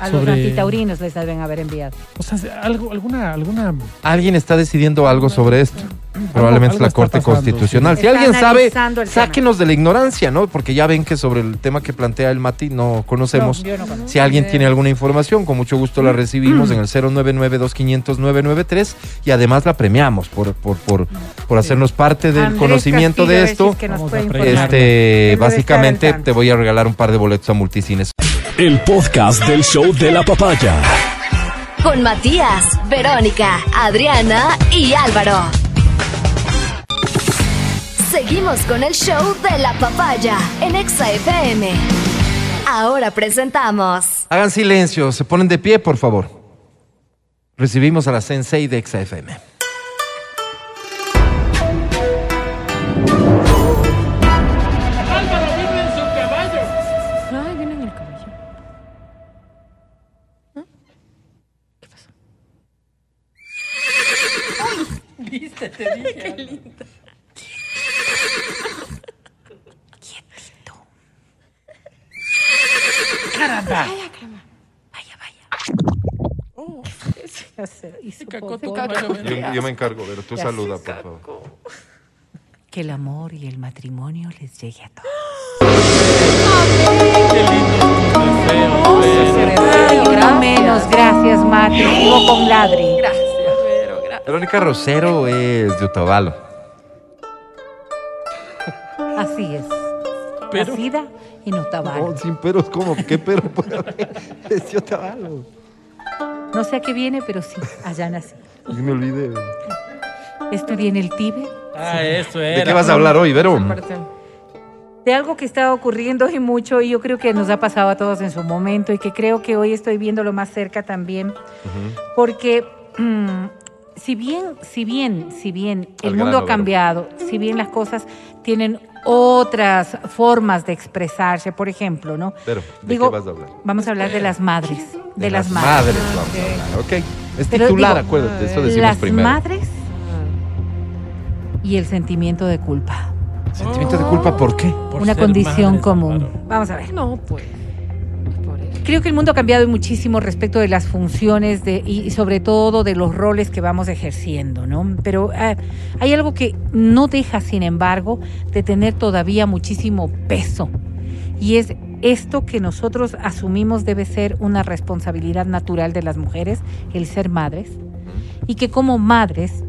A los sobre- antitaurinos les deben haber enviado. O sea, algo, alguna, alguna... Alguien está decidiendo algo sobre esto. Probablemente algo la Corte pasando, Constitucional. sí. Si Está alguien sabe, sáquenos de la ignorancia, ¿no? Porque ya ven que sobre el tema que plantea el Mati no conocemos. No, no. Si alguien tiene alguna información, con mucho gusto la recibimos en el 099-2500-993 y además la premiamos por, por, por, por hacernos parte del Andrés conocimiento Castillo de es esto. que. Este, básicamente te voy a regalar un par de boletos a multicines. El podcast del show de la papaya. Con Matías, Verónica, Adriana y Álvaro. Seguimos con el show de la papaya en Exa FM. Ahora presentamos. Hagan silencio, se ponen de pie, por favor. Recibimos a la Sensei de XFM. Álvaro vive en su caballo. Ay, viene en el caballo. Viste, te dije. Caramba. Ya sé, y su Cacó tu popó. caballo, ven. me encargo, pero tú Ya. saluda, por favor. Que el amor y el matrimonio les llegue a todos. Qué lindo. Uno gracias. menos, gracias, Mati. Jugó con ladri. Gracias, Vero, gracias. Verónica Rosero es de Otavalo. Así es. Pero- Nacida en Otavalo. No, sin peros, ¿cómo? ¿Qué pero puede haber? No sé a qué viene, pero sí, allá nací. Me olvidé. Estudié en el Tíbet. Ah, eso era. ¿De qué vas a hablar hoy, Vero? De algo que está ocurriendo y mucho y yo creo que nos ha pasado a todos en su momento y que creo que hoy estoy viéndolo más cerca también porque mm, si bien si bien si bien el Al mundo grano, ha cambiado si bien las cosas tienen otras formas de expresarse por ejemplo no Vero, ¿de Digo, qué vas a hablar? vamos a hablar de las madres de, las, madres madres vamos a hablar, ok. Es Pero titular, digo, acuérdate, eso decimos las primero. madres y el sentimiento de culpa Sentimiento de culpa, ¿por qué? Por una condición madres, común vamos a ver No, pues. Creo que el mundo ha cambiado muchísimo respecto de las funciones de, y sobre todo de los roles que vamos ejerciendo, ¿no? Pero eh, hay algo que no deja, sin embargo, de tener todavía muchísimo peso. Y es esto que nosotros asumimos debe ser una responsabilidad natural de las mujeres, el ser madres, y que como madres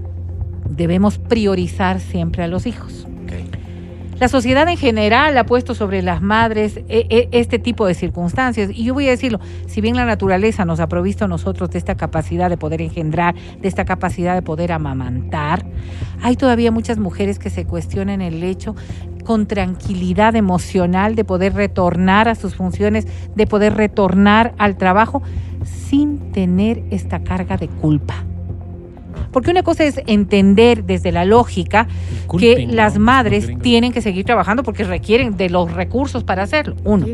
debemos priorizar siempre a los hijos. Ok. La sociedad en general ha puesto sobre las madres eh, eh, este tipo de circunstancias. Y yo voy a decirlo, si bien la naturaleza nos ha provisto a nosotros de esta capacidad de poder engendrar, de esta capacidad de poder amamantar, hay todavía muchas mujeres que se cuestionan el hecho con tranquilidad emocional de poder retornar a sus funciones, de poder retornar al trabajo sin tener esta carga de culpa. Porque una cosa es entender desde la lógica que las ¿no? madres tienen que seguir trabajando porque requieren de los recursos para hacerlo. Uno,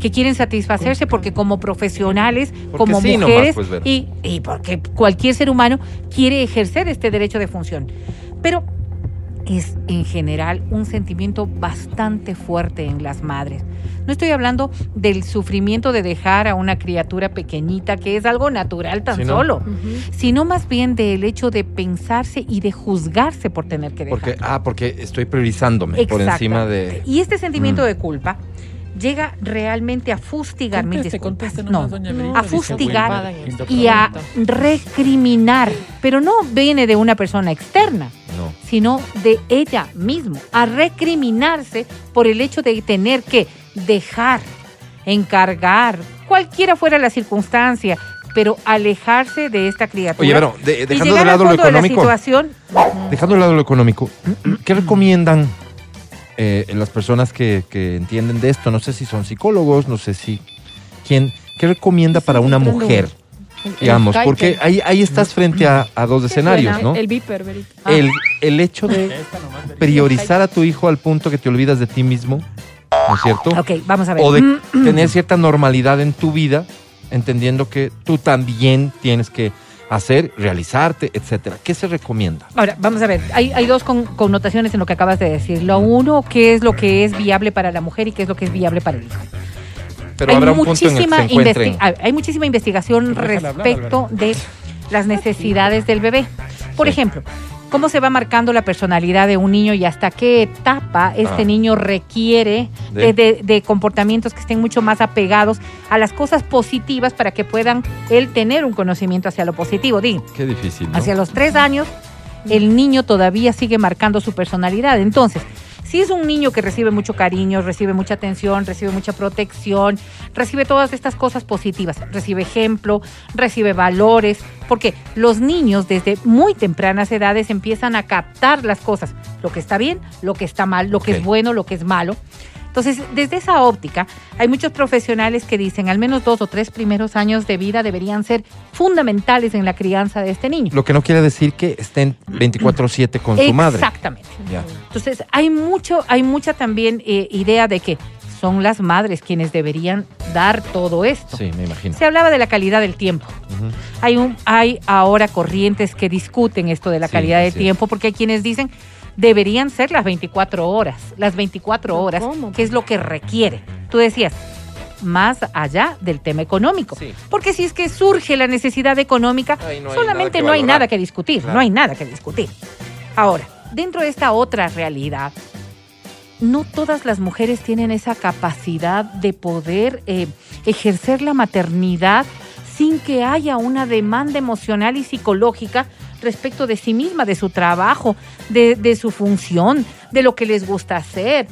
que quieren satisfacerse porque como profesionales, Porque como sí nomás, mujeres pues, y, y porque cualquier ser humano quiere ejercer este derecho de función. Pero es en general un sentimiento bastante fuerte en las madres. No estoy hablando del sufrimiento de dejar a una criatura pequeñita, que es algo natural tan solo, sino más bien del hecho de pensarse y de juzgarse por tener que dejar. Porque, ah, porque estoy priorizándome por encima de... Y este sentimiento Mm. de culpa llega realmente a fustigar mis disculpas. No, no, a fustigar y a recriminar, pero no viene de una persona externa, No. sino de ella misma, a recriminarse por el hecho de tener que dejar, encargar, cualquiera fuera la circunstancia, pero alejarse de esta criatura. Oye, de- y dejando de lado lo de la económico, situación, dejando de lado lo económico, ¿qué recomiendan eh, las personas que, que entienden de esto? No sé si son psicólogos, no sé si... ¿Quién? ¿Qué recomienda para una mujer? Digamos, porque ahí, ahí estás frente a, a dos escenarios, ¿no? El viper, Verito. El, el hecho de priorizar a tu hijo al punto que te olvidas de ti mismo, ¿no es cierto? ok, vamos a ver. O de tener cierta normalidad en tu vida, entendiendo que tú también tienes que hacer, realizarte, etcétera. ¿Qué se recomienda? Ahora, vamos a ver, hay, hay dos con- connotaciones en lo que acabas de decir. Lo uno, qué es lo que es viable para la mujer y qué es lo que es viable para el hijo. Pero hay, habrá un punto en el que muchísima se encuentren. investi- hay muchísima investigación respecto de las necesidades del bebé. Por Sí. ejemplo, cómo se va marcando la personalidad de un niño y hasta qué etapa este Ah. niño requiere De- de, de- de comportamientos que estén mucho más apegados a las cosas positivas para que puedan él tener un conocimiento hacia lo positivo. Di, Qué difícil, ¿no? hacia los tres años, el niño todavía sigue marcando su personalidad. Entonces, si es un niño que recibe mucho cariño, recibe mucha atención, recibe mucha protección, recibe todas estas cosas positivas, recibe ejemplo, recibe valores, porque los niños desde muy tempranas edades empiezan a captar las cosas, lo que está bien, lo que está mal, lo que es bueno, lo que es malo. Entonces, desde esa óptica, hay muchos profesionales que dicen al menos dos o tres primeros años de vida deberían ser fundamentales en la crianza de este niño. Lo que no quiere decir que estén 24/7 con su madre. Exactamente. Ya. Entonces, hay mucho, hay mucha también eh, idea de que son las madres quienes deberían dar todo esto. Sí, me imagino. Se hablaba de la calidad del tiempo. Hay, un, hay ahora corrientes que discuten esto de la Sí, calidad del tiempo, porque hay quienes dicen deberían ser las 24 horas, las 24 horas, ¿Cómo? que es lo que requiere. Tú decías, más allá del tema económico. Sí. Porque si es que surge la necesidad económica, no hay solamente nada que no hay nada que discutir, Claro. no hay nada que discutir. Ahora, dentro de esta otra realidad, no todas las mujeres tienen esa capacidad de poder eh, ejercer la maternidad sin que haya una demanda emocional y psicológica respecto de sí misma, de su trabajo, de, de su función, de lo que les gusta hacer.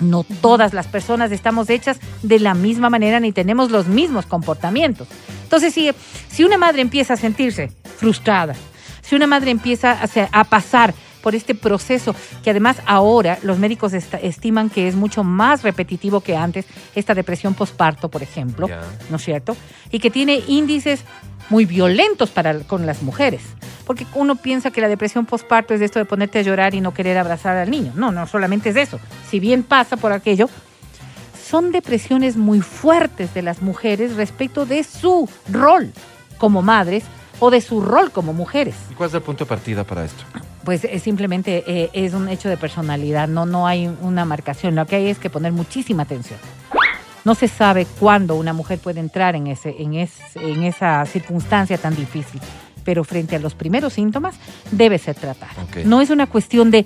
No todas las personas estamos hechas de la misma manera ni tenemos los mismos comportamientos. Entonces, si, si una madre empieza a sentirse frustrada, si una madre empieza a pasar por este proceso, que además ahora los médicos estiman que es mucho más repetitivo que antes, esta depresión posparto, por ejemplo. ¿no es cierto? Y que tiene índices muy violentos para, con las mujeres. Porque uno piensa que la depresión postparto es esto de ponerte a llorar y no querer abrazar al niño. No, no solamente es eso. Si bien pasa por aquello, son depresiones muy fuertes de las mujeres respecto de su rol como madres o de su rol como mujeres. ¿Y cuál es el punto de partida para esto? Pues es simplemente eh, es un hecho de personalidad, no, no hay una marcación. Lo que hay es que poner muchísima atención. No se sabe cuándo una mujer puede entrar en, ese, en, es- en esa circunstancia tan difícil, pero frente a los primeros síntomas debe ser tratada. No es una cuestión de,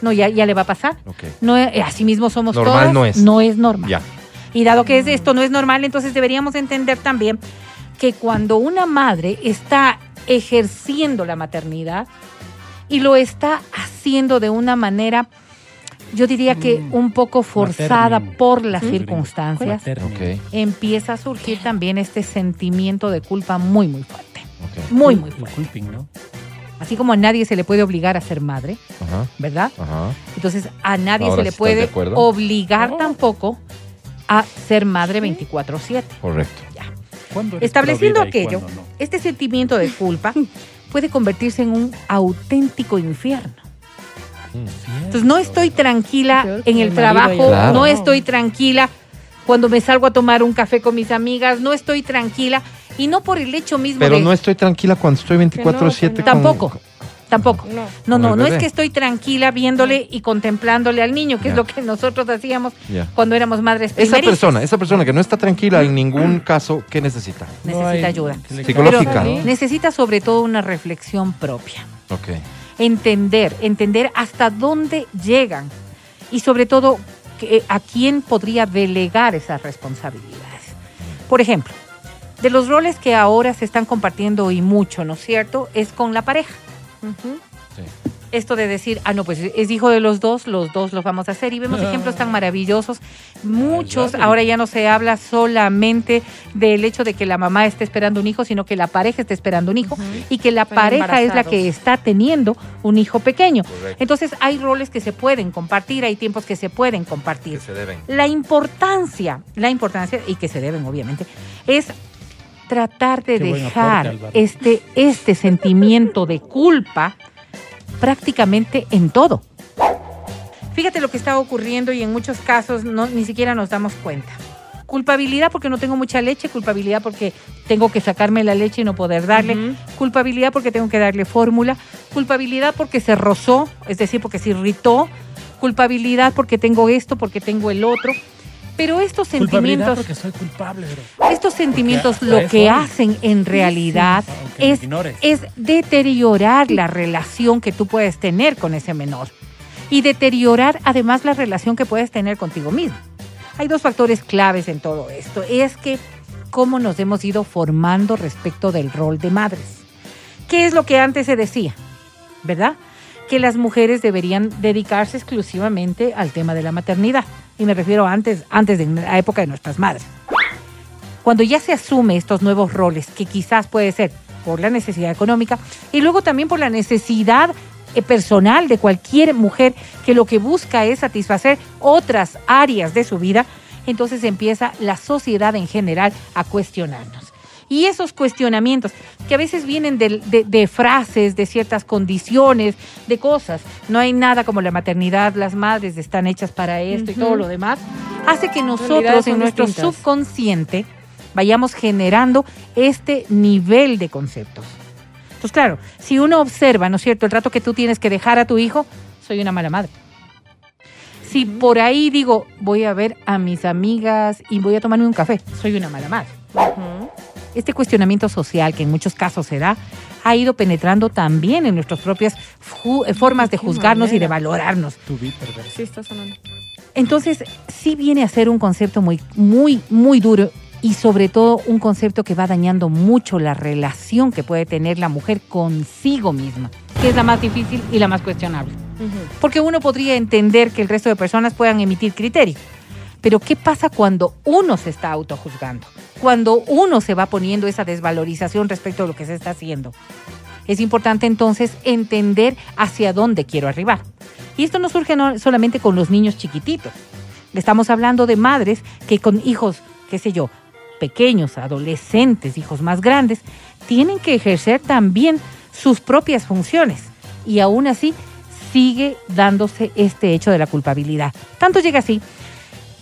no, ya, ya le va a pasar. No, es- así mismo somos Normal todas. no es. No es normal. Ya. Y dado que es esto no es normal, entonces deberíamos entender también que cuando una madre está ejerciendo la maternidad y lo está haciendo de una manera, yo diría que Mm. un poco forzada por las ¿Mm? circunstancias, Materni. Ok. empieza a surgir también este sentimiento de culpa muy, muy fuerte. Muy, muy El fuerte. culping, ¿no? Así como a nadie se le puede obligar a ser madre, Ajá. ¿verdad? Ajá. Entonces a nadie Ahora se le sí puede obligar Oh. tampoco a ser madre 24/7. Correcto. ¿Cuándo eres Estableciendo aquello, no? este sentimiento de culpa puede convertirse en un auténtico infierno. Entonces no estoy tranquila en el trabajo, no estoy tranquila cuando me salgo a tomar un café con mis amigas, no estoy tranquila y no por el hecho mismo Pero de no estoy tranquila cuando estoy 24/7 Que no, con- tampoco. Tampoco. No. No, no, es que estoy tranquila viéndole y contemplándole al niño, que es lo que nosotros hacíamos cuando éramos madres Esa primerizas. persona, esa persona que no está tranquila en ningún caso, ¿qué necesita? necesita hay- ayuda. Psicológica. Necesita sobre todo una reflexión propia. Ok. entender, entender hasta dónde llegan y sobre todo que- a quién podría delegar esas responsabilidades. Por ejemplo, de los roles que ahora se están compartiendo y mucho, ¿no es cierto? Es con la pareja. Esto de decir, ah, no, pues es hijo de los dos, los dos los vamos a hacer. Y vemos ejemplos tan maravillosos. Muchos, ahora ya no se habla solamente del hecho de que la mamá esté esperando un hijo, sino que la pareja esté esperando un hijo y que la Están pareja es la que está teniendo un hijo pequeño. Correcto. Entonces hay roles que se pueden compartir, hay tiempos que se pueden compartir. Que se deben. La importancia, la importancia, y que se deben obviamente, es tratar de Qué dejar aporte, este, este sentimiento de culpa prácticamente en todo. Fíjate lo que está ocurriendo y en muchos casos no, ni siquiera nos damos cuenta. Culpabilidad porque no tengo mucha leche, culpabilidad porque tengo que sacarme la leche y no poder darle, culpabilidad porque tengo que darle fórmula, culpabilidad porque se rozó, es decir, porque se irritó, culpabilidad porque tengo esto, porque tengo el otro. Pero estos sentimientos, porque soy culpable, bro. estos sentimientos Porque lo que hacen en realidad es, es deteriorar la relación que tú puedes tener con ese menor y deteriorar además la relación que puedes tener contigo mismo. Hay dos factores claves en todo esto. Es que cómo nos hemos ido formando respecto del rol de madres. ¿Qué es lo que antes se decía? ¿Verdad? Que las mujeres deberían dedicarse exclusivamente al tema de la maternidad. Y me refiero antes, antes de la época de nuestras madres. Cuando ya se asume estos nuevos roles, que quizás puede ser por la necesidad económica y luego también por la necesidad eh, personal de cualquier mujer que lo que busca es satisfacer otras áreas de su vida, entonces empieza la sociedad en general a cuestionarnos. Y esos cuestionamientos, que a veces vienen de, de- de frases, de ciertas condiciones, de cosas, no hay nada como la maternidad, las madres están hechas para esto y todo lo demás, hace que nosotros en nuestro distintas. subconsciente vayamos generando este nivel de conceptos. Pues claro, si uno observa, ¿no es cierto?, el rato que tú tienes que dejar a tu hijo, soy una mala madre. Si por ahí digo, voy a ver a mis amigas y voy a tomarme un café, soy una mala madre. Este cuestionamiento social que en muchos casos se da, ha ido penetrando también en nuestras propias eh, formas de juzgarnos y de manera. valorarnos. Tu. Sí, está sonando. Entonces, sí viene a ser un concepto muy, muy, muy duro y sobre todo un concepto que va dañando mucho la relación que puede tener la mujer consigo misma, que es la más difícil y la más cuestionable. Porque uno podría entender que el resto de personas puedan emitir criterio. Pero ¿qué pasa cuando uno se está autojuzgando? Cuando uno se va poniendo esa desvalorización respecto a lo que se está haciendo. Es importante entonces entender hacia dónde quiero arribar. Y esto no surge no solamente con los niños chiquititos. Estamos hablando de madres que con hijos, qué sé yo, pequeños, adolescentes, hijos más grandes, tienen que ejercer también sus propias funciones. Y aún así sigue dándose este hecho de la culpabilidad. Tanto llega así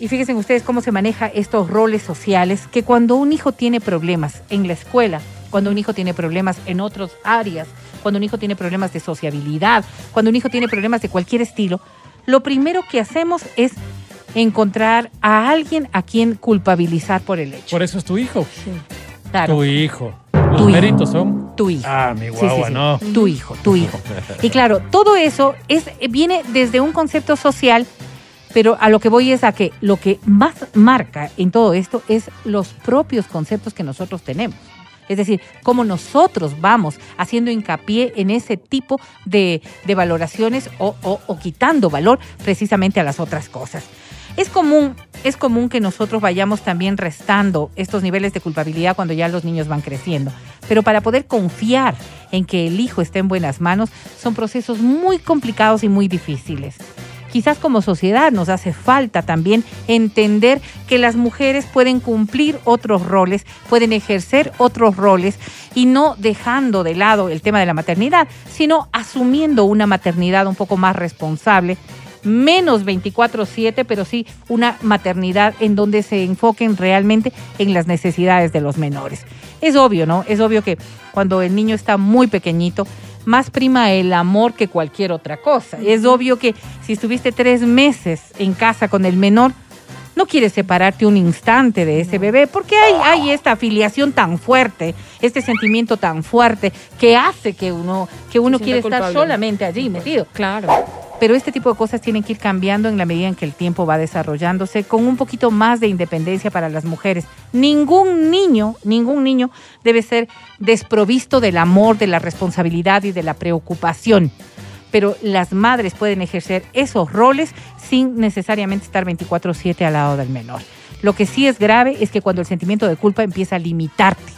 y fíjense ustedes cómo se maneja estos roles sociales, que cuando un hijo tiene problemas en la escuela, cuando un hijo tiene problemas en otras áreas, cuando un hijo tiene problemas de sociabilidad, cuando un hijo tiene problemas de cualquier estilo, lo primero que hacemos es encontrar a alguien a quien culpabilizar por el hecho. Por eso es tu hijo. Claro, Tu hijo. Los Tu hijo. méritos son. tu hijo. Ah, mi Sí, guagua, sí, sí. no. Tu hijo, tu hijo. Y claro, todo eso es, viene desde un concepto social, pero a lo que voy es a que lo que más marca en todo esto es los propios conceptos que nosotros tenemos. Es decir, cómo nosotros vamos haciendo hincapié en ese tipo de, de valoraciones o, quitando valor precisamente a las otras cosas. Es común, es común que nosotros vayamos también restando estos niveles de culpabilidad cuando ya los niños van creciendo. Pero para poder confiar en que el hijo esté en buenas manos, son procesos muy complicados y muy difíciles. Quizás como sociedad nos hace falta también entender que las mujeres pueden cumplir otros roles, pueden ejercer otros roles y no dejando de lado el tema de la maternidad, sino asumiendo una maternidad un poco más responsable menos 24/7, pero sí una maternidad en donde se enfoquen realmente en las necesidades de los menores. Es obvio, ¿no? Es obvio que cuando el niño está muy pequeñito, más prima el amor que cualquier otra cosa. Es obvio que si estuviste tres meses en casa con el menor, no quieres separarte un instante de ese bebé, porque hay, hay esta afiliación tan fuerte, este sentimiento tan fuerte que hace que uno, que uno quiere estar solamente allí metido. Claro. Pero este tipo de cosas tienen que ir cambiando en la medida en que el tiempo va desarrollándose con un poquito más de independencia para las mujeres. Ningún niño, ningún niño debe ser desprovisto del amor, de la responsabilidad y de la preocupación. Pero las madres pueden ejercer esos roles sin necesariamente estar 24/7 al lado del menor. Lo que sí es grave es que cuando el sentimiento de culpa empieza a limitarte,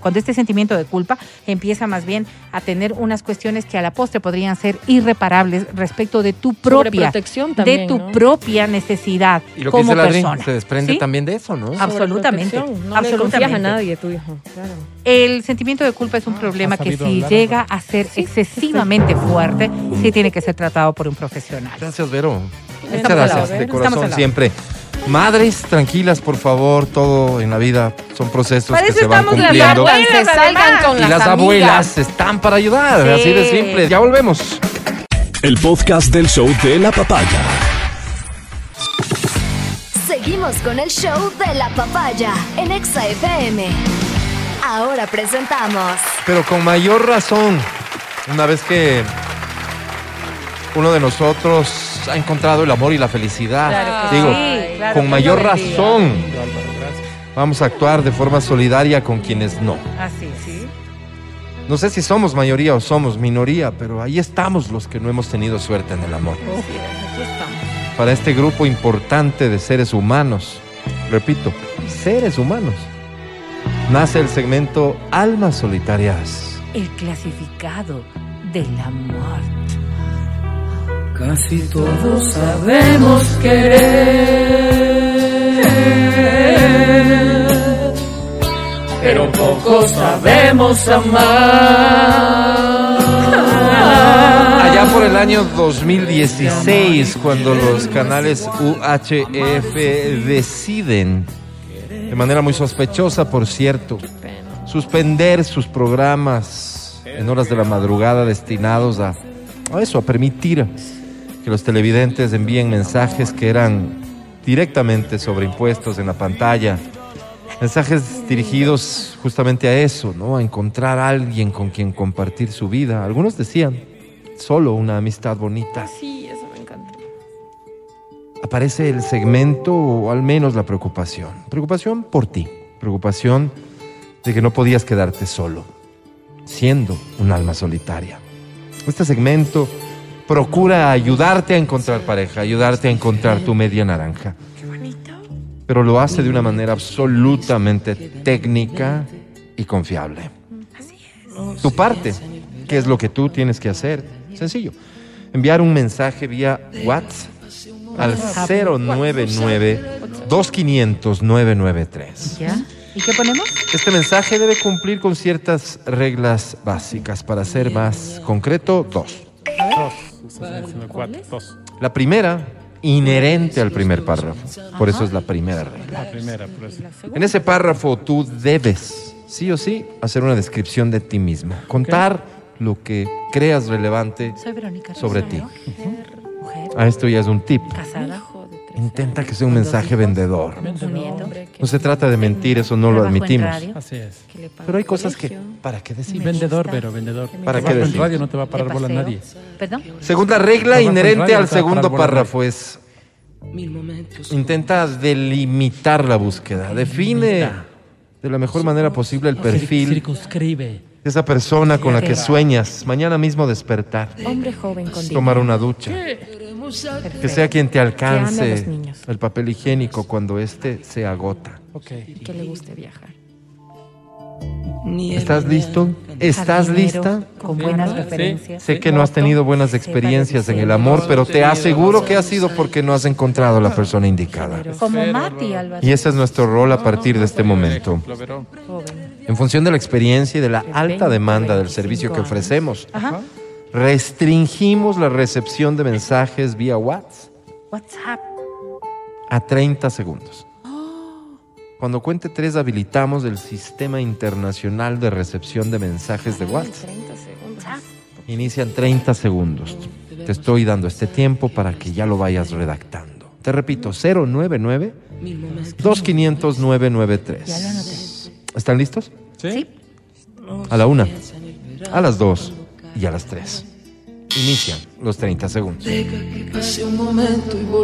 cuando este sentimiento de culpa empieza más bien a tener unas cuestiones que a la postre podrían ser irreparables respecto de tu propia, también, de tu ¿no? propia necesidad Y lo que como dice la Adri, persona. se desprende ¿Sí? también de eso, ¿no? Absolutamente. No absolutamente. le confías a nadie, tu hijo. Claro. El sentimiento de culpa es un Ah, problema que si hablar, llega a ser excesivamente fuerte, sí tiene que ser tratado por un profesional. Gracias, Vero. Muchas Estamos gracias, ¿eh? de corazón siempre. Madres, tranquilas, por favor, todo en la vida son procesos Para que eso se van estamos las cumpliendo. abuelas, Que salgan además. con Y las las amigas. abuelas están para ayudar, Sí. así de simple. Ya volvemos. El podcast del show de la papaya. Seguimos con el show de la papaya en Exa FM. Ahora presentamos Pero con mayor razón, una vez que uno de nosotros ha encontrado el amor y la felicidad, Claro que digo, sí, claro con que mayor razón vamos a actuar de forma solidaria con quienes no. Así es. No sé si somos mayoría o somos minoría, pero ahí estamos los que no hemos tenido suerte en el amor. Aquí estamos. Para este grupo importante de seres humanos, repito, seres humanos, nace el segmento Almas Solitarias. El clasificado del amor. Casi todos sabemos querer, pero pocos sabemos amar. Allá por el año 2016, cuando los canales UHF deciden, de manera muy sospechosa, por cierto, suspender sus programas en horas de la madrugada destinados a, a eso, a permitir que los televidentes envíen mensajes que eran directamente sobreimpuestos en la pantalla. Mensajes dirigidos justamente a eso, ¿no? A encontrar a alguien con quien compartir su vida. Algunos decían, solo una amistad bonita. Sí, eso me encanta. Aparece el segmento o al menos la preocupación. Preocupación por ti. Preocupación de que no podías quedarte solo, siendo un alma solitaria. Este segmento procura ayudarte a encontrar pareja, ayudarte a encontrar tu media naranja. Pero lo hace de una manera absolutamente técnica y confiable. Tu parte, ¿qué es lo que tú tienes que hacer? Sencillo. Enviar un mensaje vía WhatsApp al 099-2500-993. ¿Ya? ¿Y qué ponemos? Este mensaje debe cumplir con ciertas reglas básicas. Para ser más concreto, dos. Dos. La primera, inherente al primer párrafo. Por eso es la primera regla. La primera, por eso. En ese párrafo tú debes, sí o sí, hacer una descripción de ti mismo. Contar lo que creas relevante Soy Verónica. sobre ti. Mujer, A esto ya es un tip. casada, Intenta que sea un mensaje vendedor. No se trata de mentir, eso no lo admitimos. Así es. Pero hay cosas que. ¿para qué decir? Vendedor, pero vendedor. ¿Para qué decir? radio no te va a parar De bola paseo. nadie. ¿Perdón? Segunda regla inherente al segundo párrafo es intenta delimitar la búsqueda. Define de la mejor manera posible el perfil Circunscribe. de esa persona con la que sueñas. Mañana mismo despertar, Hombre joven con tomar una ducha. Perfecto. Que sea quien te alcance niños. el papel higiénico cuando éste se agota. Ok. Que le guste viajar. ¿Estás listo? ¿Estás lista? Con buenas referencias. Sé que no has tenido buenas experiencias en el amor, pero te aseguro que ha sido porque no has encontrado la persona indicada. Como Mati. Y ese es nuestro rol a partir de este momento. En función de la experiencia y de la alta 20, demanda del 25 servicio que ofrecemos, Ajá. Restringimos la recepción de mensajes vía WhatsApp WhatsApp. a 30 segundos. Cuando cuente tres, habilitamos el Sistema Internacional de Recepción de Mensajes de WhatsApp. 30 segundos. Inician 30 segundos. Te estoy dando este tiempo para que ya lo vayas redactando. Te repito, 099 mil momentos. 2500 993. Ya lo anoté. ¿Están listos? ¿Sí? A la una, a las dos y a las tres. Inician los 30 segundos.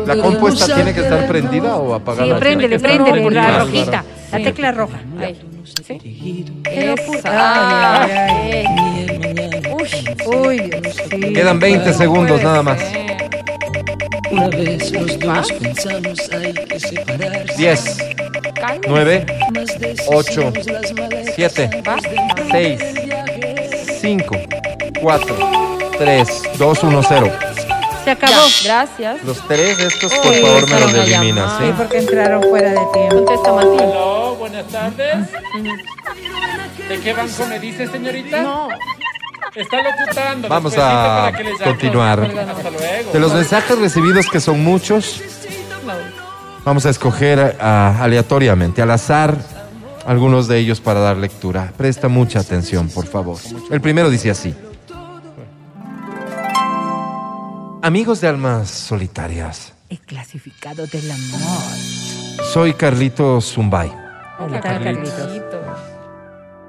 ¿La compuesta tiene que estar prendida o apagada? Sí, préndele, préndele, la bonito. rojita. La Sí. tecla roja. Ahí. ¿Sí? Esa. Ay. Uy, uy, sí. Quedan 20 segundos nada más. Una vez los dos pensamos hay que separarse. 10, Calma. 9, Más de eso 8, somos las maletas 7, Va. 6, 5, 4, 3, 2, 1, 0. Se acabó. Ya, gracias. Los tres estos, Uy, por favor, me los esa eliminas. Sí, porque entraron fuera de tiempo. Contesta, Martín. Aló, buenas tardes. ¿De qué banco me dice, señorita? No. Está locutando. Vamos despuesito a para que continuar. Hasta luego. De los mensajes recibidos, que son muchos, vamos a escoger aleatoriamente, al azar, algunos de ellos para dar lectura. Presta mucha atención, por favor. El primero dice así. Amigos de almas solitarias, El clasificado del amor. Soy Carlitos Zumbay. ¿Qué tal, Carlitos?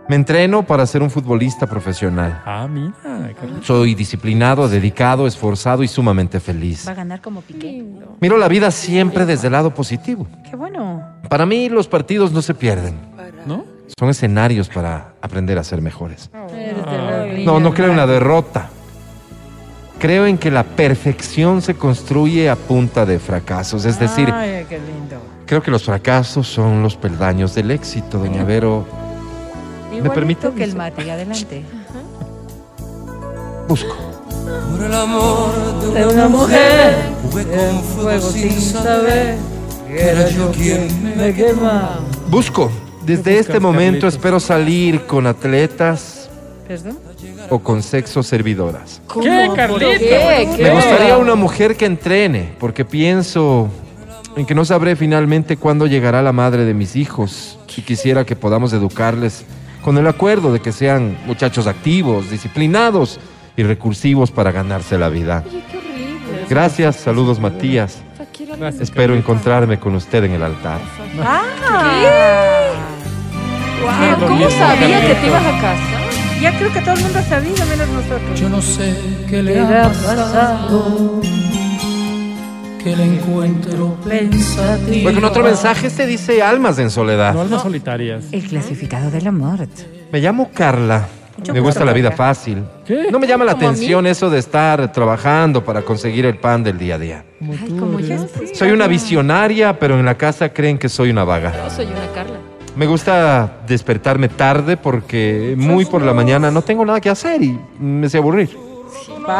Me entreno para ser un futbolista profesional. Ah, mira, Carlitos. Soy disciplinado, dedicado, esforzado y sumamente feliz. Va a ganar como Piqué. Miro la vida siempre desde el lado positivo. Qué bueno. Para mí los partidos no se pierden. ¿No? Son escenarios para aprender a ser mejores. La No, no creo en la blanca. derrota. Creo en que la perfección se construye a punta de fracasos. Es decir, Ay, qué lindo. creo que los fracasos son los peldaños del éxito, doña Vero. Igualito permite? que el mate. Adelante. Busco. Por el amor de De una mujer. Jugué con fuego sin saber que era yo quien me quema. Busco. Desde ¿Qué este momento espero salir con atletas ¿Perdón? O con sexo servidoras. ¿Qué, Carlitos? ¿Qué? ¿Qué? Me gustaría una mujer que entrene, porque pienso en que no sabré finalmente cuándo llegará la madre de mis hijos y quisiera que podamos educarles con el acuerdo de que sean muchachos activos, disciplinados y recursivos para ganarse la vida. Oye, qué horrible. Gracias, saludos Matías. Gracias. Espero encontrarme con usted en el altar. Ah. Wow, lo ¿Cómo sabía que te ibas a casa? Ya creo que todo el mundo ha sabido, menos nosotros. Yo no sé qué le ha pasado Que le encuentro pensativo Bueno, con otro mensaje este dice almas en soledad. No, almas solitarias. El clasificado del amor. Me llamo Carla. Mucho Me gusta la vida fácil. ¿Qué? No me llama la atención eso de estar trabajando para conseguir el pan del día a día. Ay, como yo. ¿eh? Soy una visionaria, pero en la casa creen que soy una vaga. Yo soy una Carla. Me gusta despertarme tarde porque muy por la mañana no tengo nada que hacer y me sé aburrir.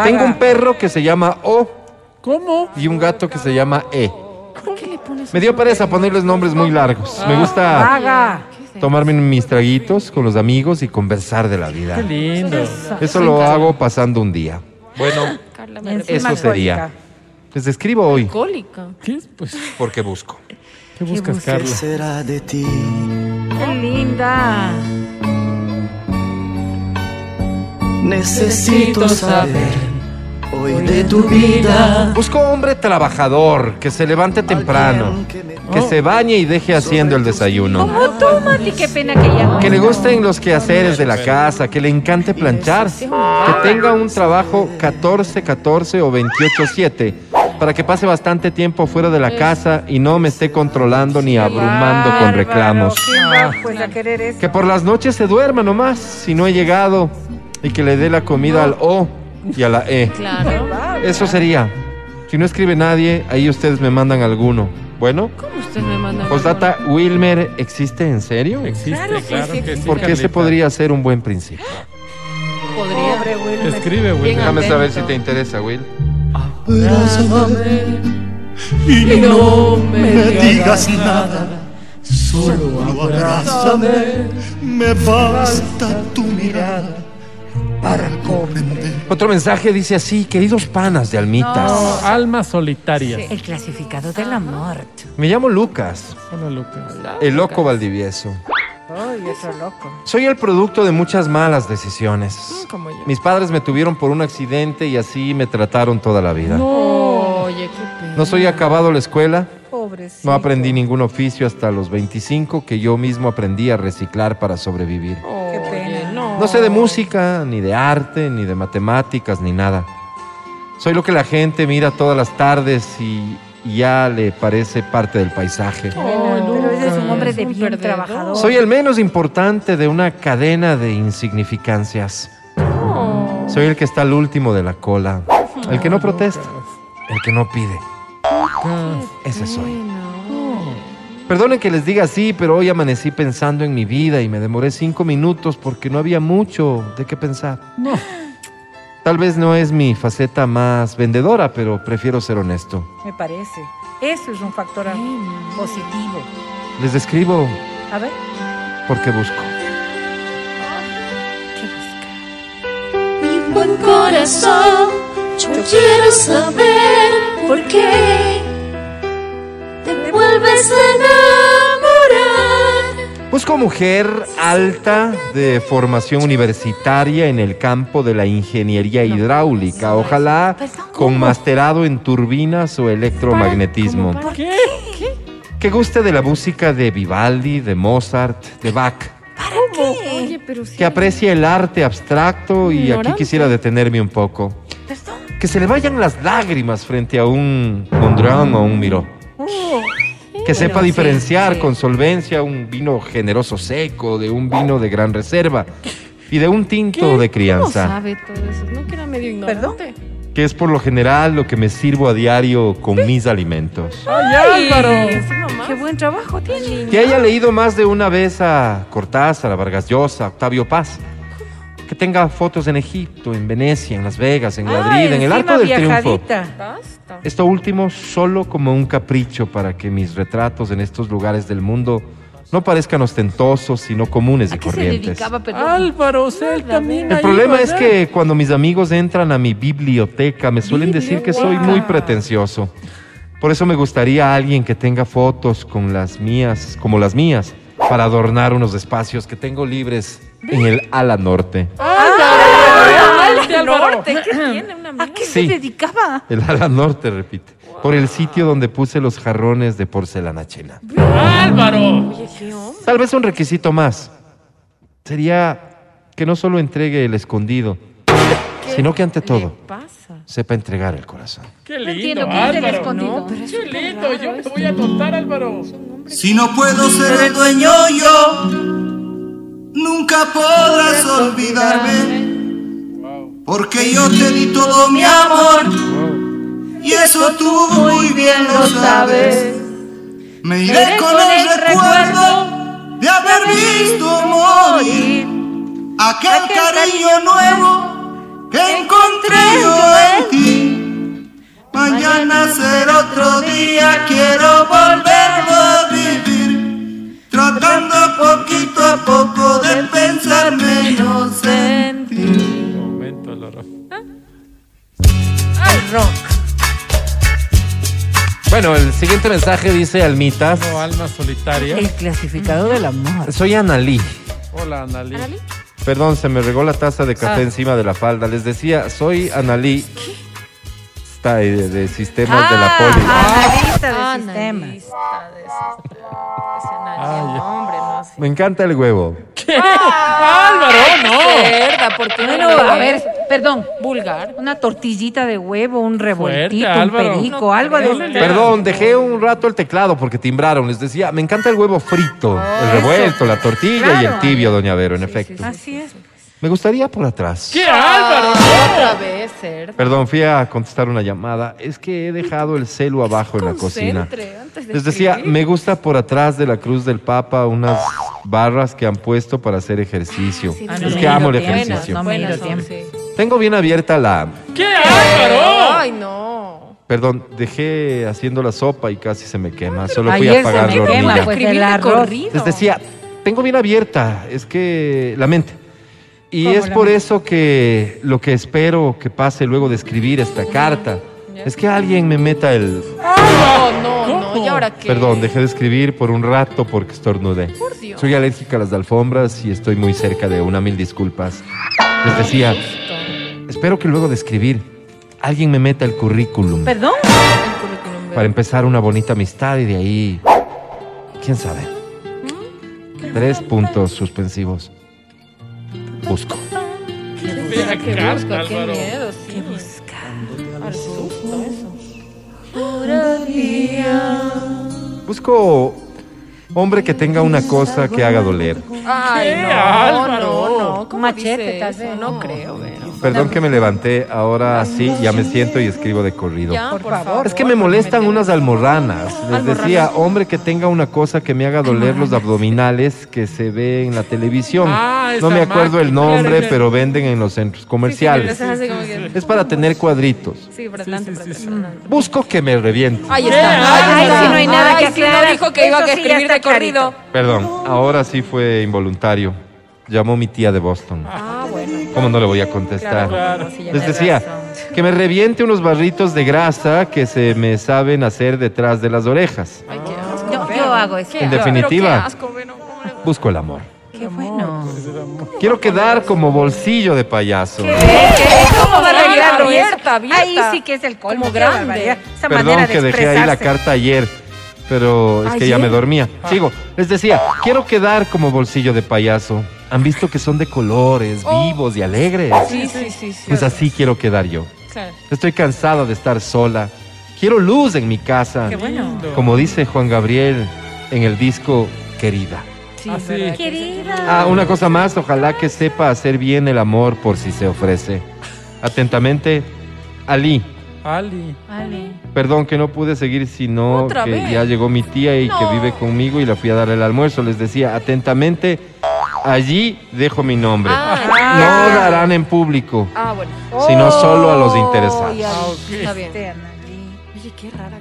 Tengo un perro que se llama O ¿Cómo? y un gato que se llama E. ¿Por qué le pones Me dio pereza ponerles nombres muy largos. Me gusta Vaga. tomarme mis traguitos con los amigos y conversar de la vida. Qué lindo. Eso lo hago pasando un día. Bueno, Eso sería. les escribo hoy Alcohólica. ¿Qué? Pues, porque busco. ¿qué buscas, buscas? Carla? será de ti? Qué linda. Necesito saber hoy de tu vida Busco hombre trabajador, que se levante temprano, que se bañe y deje haciendo el desayuno. ¿Cómo tú, Mati? Qué pena que ya no. Que le gusten los quehaceres de la casa, que le encante planchar, que tenga un trabajo 14-14 o 28-7, para que pase bastante tiempo fuera de la casa y no me esté controlando ni abrumando con reclamos. ¿Quién va pues a querer eso? Que por las noches se duerma nomás, si no he llegado, y que le dé la comida al O y a la E. Claro. Eso sería. Si no escribe nadie, ahí ustedes me mandan alguno. Bueno, ¿Cómo usted me manda? postdata, Wilmer, ¿existe en serio? Existe, Claro, claro, que sí. Porque ese podría ser un buen principio. Podría. Pobre Wilmer. Escribe. Bien Déjame saber si te interesa, Will. Abrázame y no me digas nada Solo abrázame Me basta tu mirada para comprender Otro mensaje dice así, queridos panas de almitas. No, almas solitarias. El clasificado del amor. Me llamo Lucas, Hola, Lucas. el loco Valdivieso. Ay, eso loco. Soy el producto de muchas malas decisiones. Como yo. Mis padres me tuvieron por un accidente y así me trataron toda la vida. Oye, qué pena. No soy acabado la escuela, Pobrecito. no aprendí ningún oficio hasta los 25 que yo mismo aprendí a reciclar para sobrevivir. Oye, pena. No. No sé de música, ni de arte, ni de matemáticas, ni nada. Soy lo que la gente mira todas las tardes y ya le parece parte del paisaje. Pena, pero ese es un hombre de bien trabajador. Soy el menos importante de una cadena de insignificancias. No. Soy el que está al último de la cola, el que no protesta, el que no pide. Ese soy. Perdonen que les diga así, pero hoy amanecí pensando en mi vida y me demoré cinco minutos porque no había mucho de qué pensar. No. Tal vez no es mi faceta más vendedora, pero prefiero ser honesto. Me parece. Eso es un factor positivo. Les describo A ver. porque busco. Mi buen corazón, yo quiero saber por qué te vuelves a enamorar. Busco mujer alta de formación universitaria en el campo de la ingeniería hidráulica, ojalá con masterado en turbinas o electromagnetismo. ¿Qué? que guste de la música de Vivaldi, de Mozart, de Bach, Oye, pero sí. que aprecie el arte abstracto y aquí quisiera detenerme un poco. Que se le vayan las lágrimas frente a un Mondrian o un Miró. Que sepa sí, diferenciar sí. con solvencia un vino generoso seco de un vino de gran reserva y de un tinto de ¿Cómo crianza, sabe todo eso? No que era medio ignorante. que es por lo general lo que me sirvo a diario con mis alimentos. ¡Ay, Álvaro! Qué buen trabajo tiene. Que haya leído más de una vez a Cortázar, a Vargas Llosa, a Octavio Paz. Que tenga fotos en Egipto, en Venecia, en Las Vegas, en Madrid, Ah, en el Arco del Triunfo. viajadita. Basta. Esto último solo como un capricho para que mis retratos en estos lugares del mundo no parezcan ostentosos, sino comunes ¿A y qué se corrientes. dedicaba? Álvaro, o sea, él también El problema es que cuando mis amigos entran a mi biblioteca me suelen decir que soy muy pretencioso. Por eso me gustaría alguien que tenga fotos con las mías, como las mías, para adornar unos espacios que tengo libres en el ala norte. Ay, del norte, ¿qué tiene una ¿A qué Sí. se dedicaba? El ala norte, repite. Por el sitio donde puse los jarrones de porcelana china. ¡Álvaro! Tal vez un requisito más. Sería que no solo entregue el escondido, sino que ante todo ¿Qué pasa? sepa entregar el corazón. ¡Qué lindo, entiendo qué es el Álvaro! escondido. No, pero es ¡Qué súper lindo! raro Yo me voy a tontar, Álvaro. Si no puedo ser el dueño yo, nunca podrás olvidarme. Porque yo te di todo mi amor. Y eso tú muy bien lo sabes. Me iré con el recuerdo de haber visto morir aquel cariño nuevo que encontré yo en ti. Mañana será otro día, quiero volverlo Tratando poquito a poco de pensar menos en ti. Un momento, Álvaro. Bueno, el siguiente mensaje dice Almita. No, alma solitaria. El clasificador del amor. Soy Analí. Hola, Analí. ¿Analí? Perdón, se me regó la taza de café Ah. encima de la falda. Les decía, soy Analí. Ahí de, de sistemas de la poli. analista de Ah, sistemas. analista de Ay. analista, hombre, no así. Me encanta el huevo. ¿Qué? ¡Álvaro, no! Cerda, ¿por qué Bueno, no? a ver, perdón. Vulgar. Una tortillita de huevo, un revoltito, un Álvaro. perico, No algo de Perdón, dejé un rato el teclado porque timbraron. Les decía, me encanta el huevo frito, el revuelto, la tortilla y el Claro. tibio, doña Vero, en efecto. Así es. Me gustaría por atrás. ¿Qué, Álvaro? Otra vez, cerda. Perdón, fui a contestar una llamada. Es que he dejado el celu abajo en la cocina. Concentre antes de Les decía, escribir. me gusta por atrás de la cruz del Papa unas barras que han puesto para hacer ejercicio. sí, Ah, es me que amo el tiempo, ejercicio. no me he ido Buenas, tiempo. sí. Tengo bien abierta la... ¿Qué, Álvaro? Ay, no. Perdón, dejé haciendo la sopa y casi se me quema. Solo fui a apagar me la hornilla. pues, el arroz. Les decía, tengo bien abierta, es que la mente. Y ¿Cómo es por mente? eso que lo que espero que pase luego de escribir esta carta Ya. es que alguien me meta el... No, no, no. ¿Cómo? ¿Y ahora qué? Perdón, dejé de escribir por un rato porque estornudé. Por Dios. Soy alérgica a las alfombras y estoy muy cerca de una mil disculpas. Les decía, espero que luego de escribir alguien me meta el currículum Perdón. El currículum para empezar una bonita amistad y de ahí, quién sabe. Tres puntos suspensivos. Busco. Qué busca, qué Álvaro. miedo, sí. Al susto eso. Busco hombre que tenga una cosa que haga doler. Ay, ¿Qué, no, no, no. ¿Cómo Machete, tal vez. No creo. Perdón que me levanté, ahora sí, ya me siento y escribo de corrido. Ya, Por por, favor. favor. Es que me molestan unas almorranas. Les decía, hombre que tenga una cosa que me haga doler los abdominales que se ve en la televisión. Ah, no me acuerdo el nombre, pero venden en los centros comerciales. Así Es para tener cuadritos. Sí. Busco que me reviente. Ahí está. Ay, está. sí, no hay nada que aclarar. dijo que iba a escribir de corrido. Perdón, ahora sí fue involuntario. Llamó mi tía de Boston. Ah, bueno. ¿Cómo no le voy a contestar? Claro. Les decía que me reviente unos barritos de grasa que se me saben hacer detrás de las orejas. Ay, qué asco. Yo, yo hago eso. Qué En definitiva. qué asco, Vero. ¿Cómo le- Busco el amor. Qué bueno. Quiero quedar como bolsillo de payaso. ¿Cómo va a arreglarlo Abierta, abierta. Ahí sí que es el colmo. Como qué grande. Esa Perdón manera de que dejé ahí la carta ayer. pero es que ya me dormía. Sigo. Les decía, quiero quedar como bolsillo de payaso. Han visto que son de colores, Oh. vivos y alegres. Sí, sí, sí, sí. Pues así quiero quedar yo. Claro. Estoy cansado de estar sola. Quiero luz en mi casa. Qué bueno. Como dice Juan Gabriel en el disco Querida. Sí, Ah, sí. Querida. Ah, una cosa más, ojalá que sepa hacer bien el amor por si se ofrece. Atentamente, Ali. Ali. Vale. Perdón que no pude seguir, sino Otra que vez. ya llegó mi tía y que vive conmigo y la fui a dar el almuerzo. Les decía, atentamente, allí dejo mi nombre. Ah, No ya. darán en público, Ah, bueno. sino solo a los interesados. Ah, ok. Está bien. Este. Oye, qué rara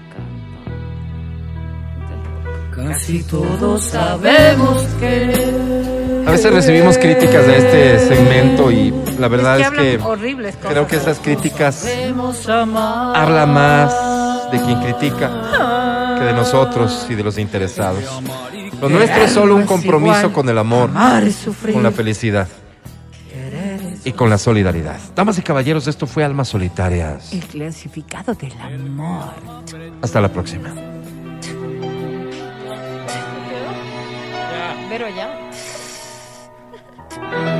canta. Casi todos sabemos que. A veces recibimos críticas de este segmento y la verdad Es es que que hablan horribles cosas. creo que esas críticas Sabemos amar. habla más de quien critica que de nosotros y de los interesados. Lo nuestro es solo un compromiso con el amor, Amar y sufrir. con la felicidad y con la solidaridad. Damas y caballeros, esto fue Almas Solitarias. El clasificado del amor. Hasta la próxima. Pero ya.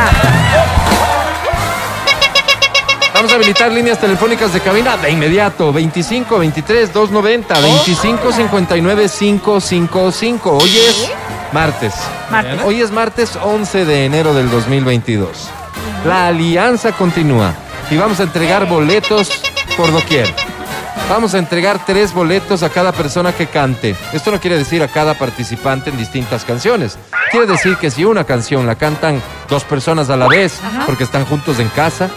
Vamos a habilitar líneas telefónicas de cabina de inmediato. 25 23 290 25 59 555. Hoy es martes. Martes. Hoy es martes 11 de enero del 2022. La alianza continúa y vamos a entregar boletos por doquier. Vamos a entregar tres boletos a cada persona que cante. Esto no quiere decir a cada participante en distintas canciones. Quiere decir que si una canción la cantan dos personas a la vez, porque están juntos en casa,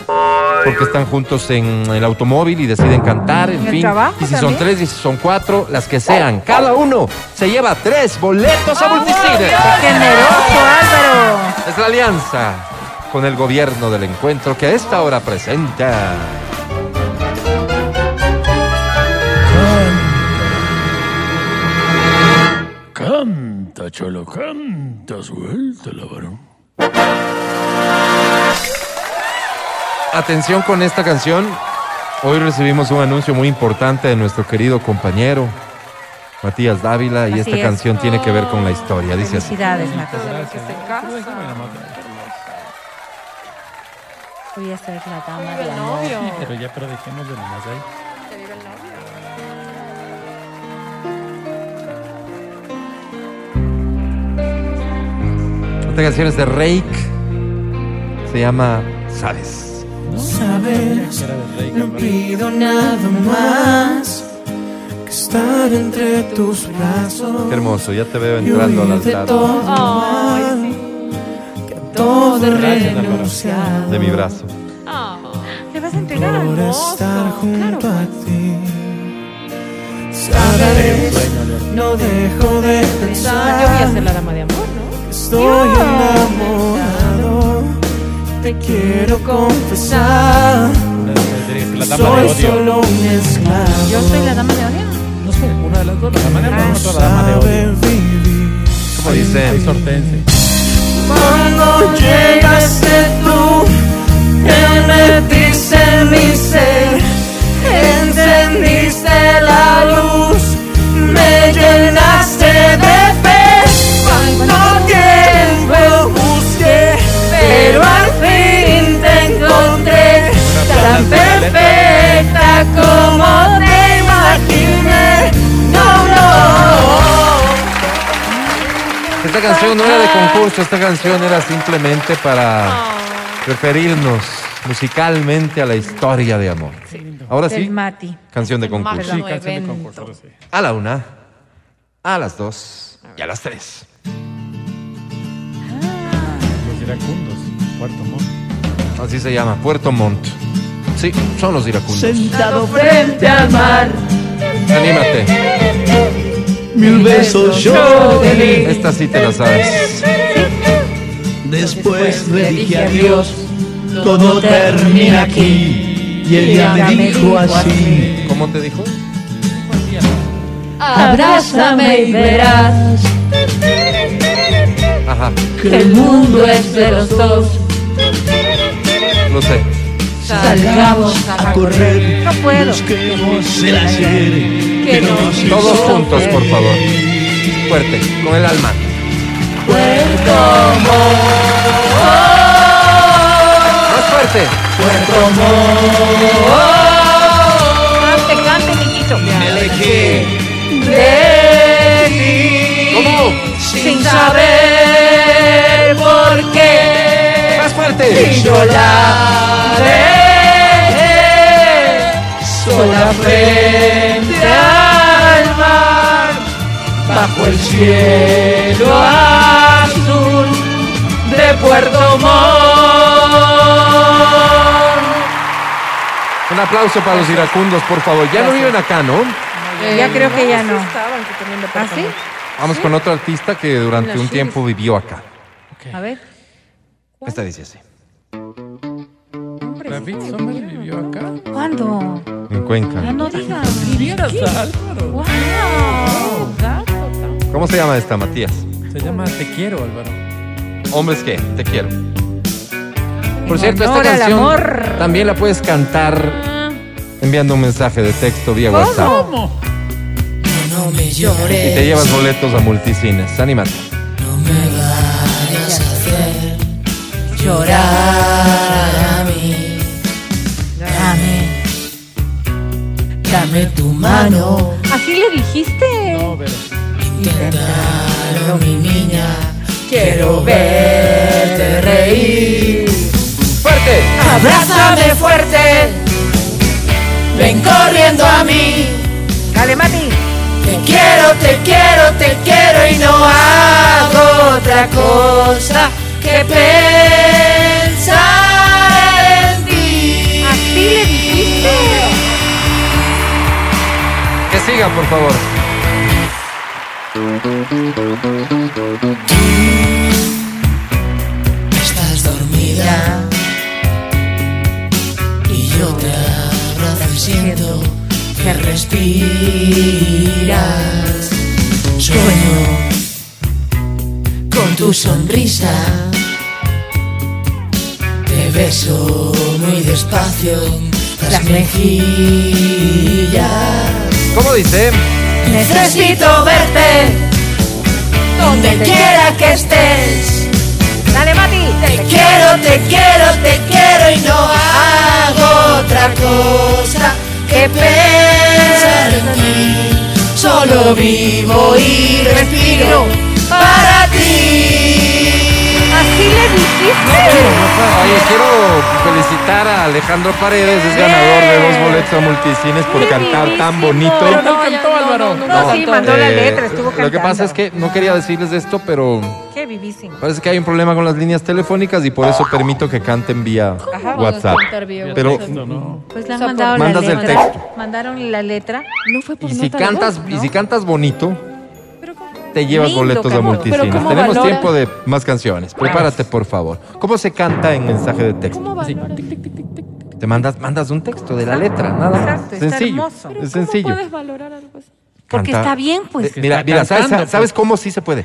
porque están juntos en el automóvil y deciden cantar, en ¿En el fin. y si son tres y si son cuatro, las que sean. Cada uno se lleva tres boletos a multicine. ¡Qué generoso, Álvaro! Es la alianza con el gobierno del encuentro que a esta hora presenta. Canta, cholo, canta, suéltala, varón. Atención con esta canción. Hoy recibimos un anuncio muy importante de nuestro querido compañero Matías Dávila y Así esta es. canción tiene que ver con la historia. Dice así. Felicidades, Matías. Que se casa. Voy a ser la dama del novio. Pero ya, pero dejémoslo nomás ahí. Esta canción es de Rake. Se llama Sabes. Sabes, de Rey, no pido nada más que estar entre tus brazos. Qué hermoso, ya te veo entrando al altar todo Ay, mal, que a todo renunciado de mi brazo. Ah. ¿Le vas a entregar al estar junto Claro. a ti. Sabes, no dejo de Ah, yo voy a pensar ser la dama de amor, ¿no? Estoy enamorado, te quiero confesar. Soy de odio. solo un esclavo. Yo soy la dama de odio. No sé, una de las dos. La dama de amor, No otra la dama de odio. Como dice, sortense. Cuando llegaste tú, te metiste en mi ser, esta canción no era de concurso, esta canción era simplemente para referirnos musicalmente a la historia de amor. Ahora Del sí, Mati. canción de concurso. Sí, canción de concurso. ahora sí. A la una, a las dos y a las tres. Los iracundos, Puerto Montt. Así se llama, Puerto Montt. Sí, son los iracundos. Sentado frente al mar, Anímate. Mil besos yo te di. Esta sí te la sabes. Después le dije adiós, todo termina aquí. Y ella me dijo así: ¿Cómo te dijo? Abrázame y verás Ajá, que el mundo es de los dos. lo sé. Salgamos a correr, No puedo. busquemos el ayer que nos Todos juntos, por favor. Fuerte, con el alma. Puerto Más fuerte. Puerto Montt, Cante, cante, mijito. me alejé De ti. ¿Cómo? sin saber por qué. Más fuerte. Y yo la dejé sola frente bajo el cielo azul de Puerto Montt. Un aplauso para los iracundos, por favor. Ya no viven acá, ¿no? Ya creo que ya no. ¿Ah, sí? Vamos con otro artista que durante un tiempo vivió acá. A ver. Esta dice así. David Sommer vivió acá. ¿Cuándo? En Cuenca. Ya no digas. Vivieras Álvaro. Wow. ¿Cómo se llama esta, Matías? Se llama Te quiero, Álvaro. Hombres que, te quiero. Por cierto, esta canción amor. también la puedes cantar enviando un mensaje de texto vía WhatsApp. ¿Cómo? No me Y te llores, llevas boletos a multicines. Anímate. no me vayas a hacer llorar a mí. Dame, dame tu mano. ¿Así le dijiste? No, pero. Inténtalo, mi niña. Quiero verte reír. ¡Fuerte! Abrázame fuerte. Ven corriendo a mí. Dale, Mati. Te quiero, te quiero, te quiero y no hago otra cosa que pensar en ti. ¿Así le dijiste? Que siga, por favor. Estás dormida y yo te abrazo y siento que respiras. Sueño con tu sonrisa. Te beso muy despacio las mejillas. ¿Cómo dice? Necesito verte donde quiera que estés. Dale, Mati. Te quiero, te quiero, te quiero y no hago otra cosa que pensar en ti. Solo vivo y respiro para ti. Oye, quiero felicitar a Alejandro Paredes, es ganador de dos boletos a multicines por cantar tan bonito. Pero no cantó, Álvaro. No, sí, mandó la Eh, letra, estuvo cantando. Lo que pasa es que no quería decirles esto, pero Qué vivísimo. parece que hay un problema con las líneas telefónicas y por eso permito que canten vía WhatsApp. Pero. Pues le han mandado la Mandas el letra. texto. Mandaron la letra. No fue por y si nota de cantas voz, y ¿no? si cantas bonito. Te llevas Lindo, boletos a cabrón. multicines. ¿cómo Tenemos valora? tiempo de más canciones. Prepárate, por favor. ¿Cómo se canta en mensaje de texto? ¿Cómo va? Te mandas mandas un texto de la letra, nada más. Exacto, está sencillo. hermoso. Es ¿cómo sencillo. puedes valorar algo así? Porque Canta- está bien, pues. Eh, mira, mira, ¿sabes, cantando, ¿sabes pues. cómo sí se puede?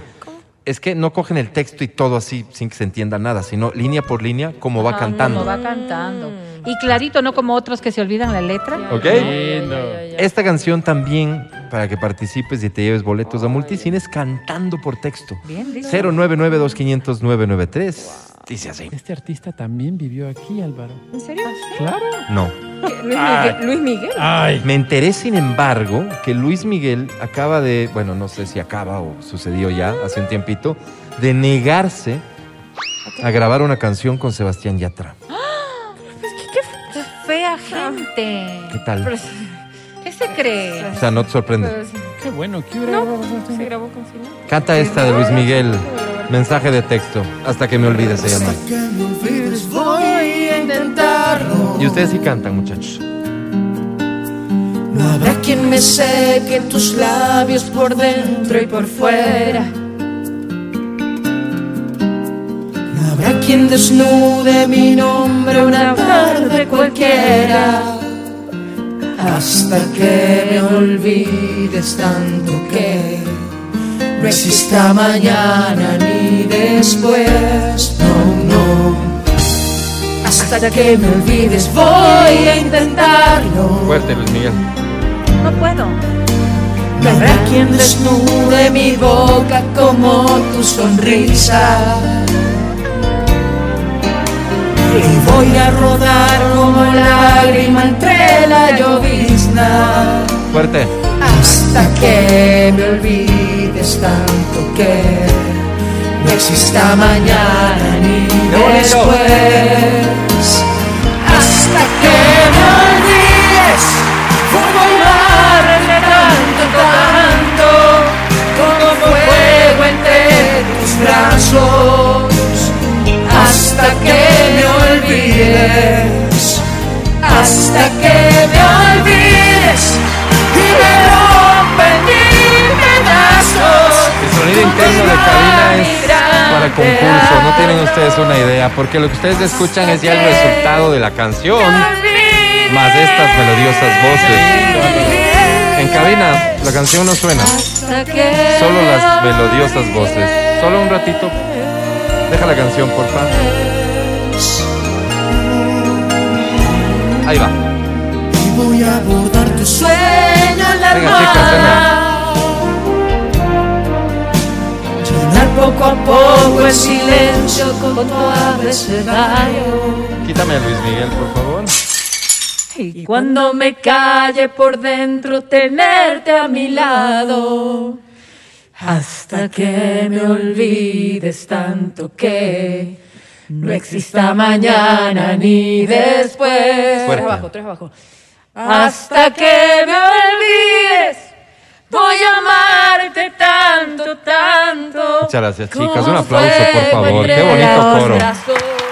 Es que no cogen el texto y todo así sin que se entienda nada, sino línea por línea como va Como cantando. va cantando. Y clarito, no como otros que se olvidan la letra. ¿Ok? Lindo. Esta canción también, para que participes y te lleves boletos a multicines, cantando por texto. Bien, dice. 099-2500-993. Dice así. Este artista también vivió aquí, Álvaro. ¿En serio? Claro. No. Luis Ay. Miguel. Luis Miguel. Ay. Me enteré, sin embargo, que Luis Miguel acaba de, bueno, no sé si acaba o sucedió ya hace un tiempito, de negarse a grabar una canción con Sebastián Yatra. Qué fea gente. ¿Qué tal? ¿Qué se cree? O sea, no te sorprende. Pero sí. Qué bueno. ¿Qué hubiera No, grabado Sebastián? se grabó con Silvia. Canta esta de Luis Miguel. Mensaje de texto. Hasta que me olvides se llama. que me olvides voy a intentarlo. Y ustedes sí cantan, muchachos. No habrá quien me seque tus labios por dentro y por fuera. No habrá quien desnude mi nombre una tarde cualquiera. Hasta que me olvides tanto que no exista mañana ni después. No, no. Hasta que me olvides voy a intentarlo. Fuerte, Luis Miguel. No puedo. No habrá quien desnude mi boca como tu sonrisa. Y voy a rodar como lágrima entre la llovizna. Fuerte. Hasta que me olvides tanto que no exista mañana ni después. Hasta que me olvides, fuego y mar de tanto, tanto, como fuego entre tus brazos. Hasta que me olvides, hasta que me olvides y me sonido interno de cabina es para concurso. No tienen ustedes una idea, porque lo que ustedes escuchan es ya el resultado de la canción, más estas melodiosas voces. En cabina, la canción no suena, solo las melodiosas voces. Solo un ratito. Deja la canción, por favor. Ahí va. Y voy a abordar tu sueño en la Venga, chicas, almohada. Poco a poco el silencio con tu abecedario. Quítame a Luis Miguel, por favor. Y cuando me calle por dentro, tenerte a mi lado. Hasta que me olvides tanto que no exista mañana ni después. Fuerte. abajo, tres abajo. Hasta que me olvides, voy a amarte tanto, tanto. Muchas gracias, chicas. Un aplauso, por favor. Qué bonito coro.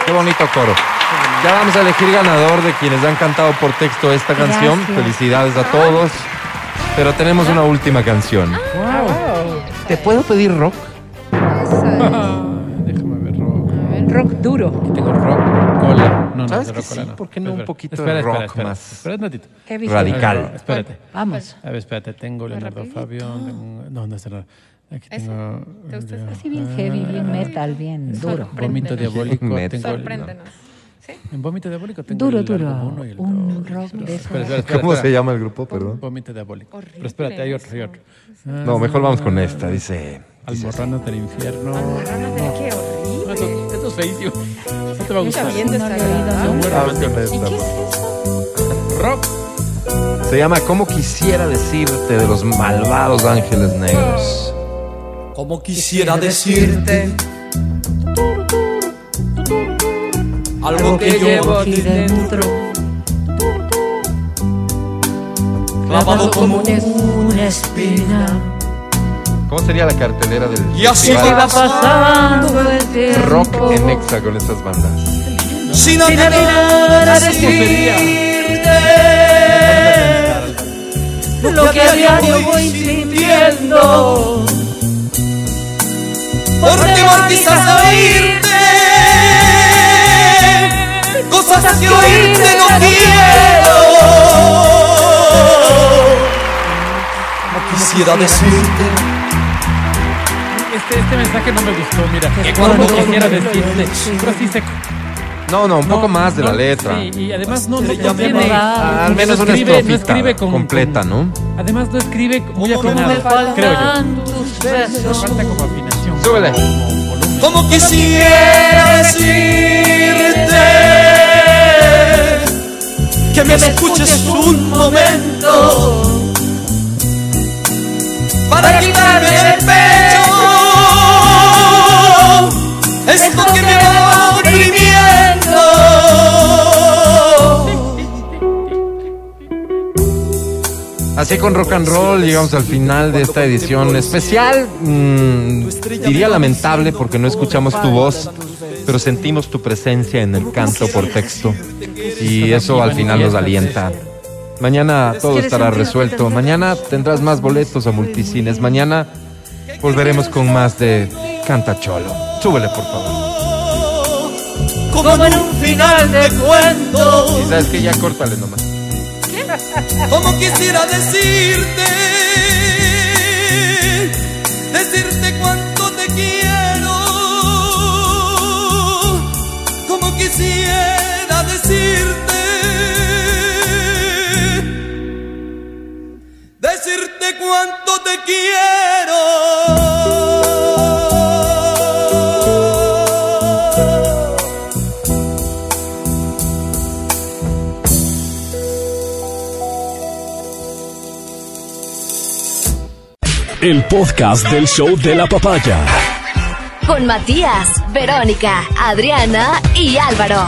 Qué bonito coro. Ya vamos a elegir ganador de quienes han cantado por texto esta canción. Gracias. Felicidades a todos. Pero tenemos una última canción. ¿Te puedo pedir rock? Déjame ver rock. Rock duro. Tengo rock cola. No, no, ¿Sabes de que sí? no. ¿Por qué no un poquito de espera, espera, rock espera. más? Espera un ratito. Radical. Ver, espérate. Vamos. A ver, espérate. Tengo Leonardo Fabio. tengo- No, no es Leonardo. Aquí tengo. ¿Te gusta ese? Así bien heavy, bien metal, bien duro. Vómito diabólico. Sorpréndenos. En vómito diabólico tengo Duro, el duro. uno y el Un dos. rock de. Espera, espera, espera, ¿Cómo espera. se llama el grupo? Perdón. Vómito diabólico. Horrible Pero espérate, hay otro, hay otro. No, mejor vamos con esta. Dice. Almorranas del infierno. Almorranas del- qué horrible. Esto, esto es feísimo. Te va a gustar. bien No. Rock. Se llama ¿Cómo quisiera decirte de los malvados ángeles negros? Como quisiera decirte algo que llevo aquí dentro, clavado como una espina. ¿Cómo sería la cartelera del Y así va pasando el tiempo. rock en Exa con estas bandas? sin Sin atinar atinar a a decirte lo que a diario voy sintiendo. Porque por quizás oírte cosas que oírte no quiero. Como quisiera decirte Este, este mensaje no me gustó, mira. Que Cuando quisiera decirte. Pero así seco. No, no, un No, poco más de la letra. Sí, y además no, no, tiene. Al menos no una escribe, no escribe con, completa, ¿no? Además no escribe muy afinado, creo yo. faltan tus besos. Falta como afinación. Súbele. como quisiera decirte que me escuches un momento para quitarme del pecho esto que me va oprimiendo Así con rock and roll llegamos al final de esta edición especial. Mm, diría lamentable porque no escuchamos tu voz, pero sentimos tu presencia en el canto por texto. Y eso al final nos alienta. Mañana todo estará resuelto. Mañana tendrás más boletos a multicines. Mañana volveremos con más de Canta Cholo. Súbele, por favor. Como en un final de cuento. Y sabes que ya córtale nomás. Como quisiera decirte, decirte cuánto te quiero. Como quisiera decirte, decirte cuánto te quiero. El podcast del show de la papaya. Con Matías, Verónica, Adriana y Álvaro.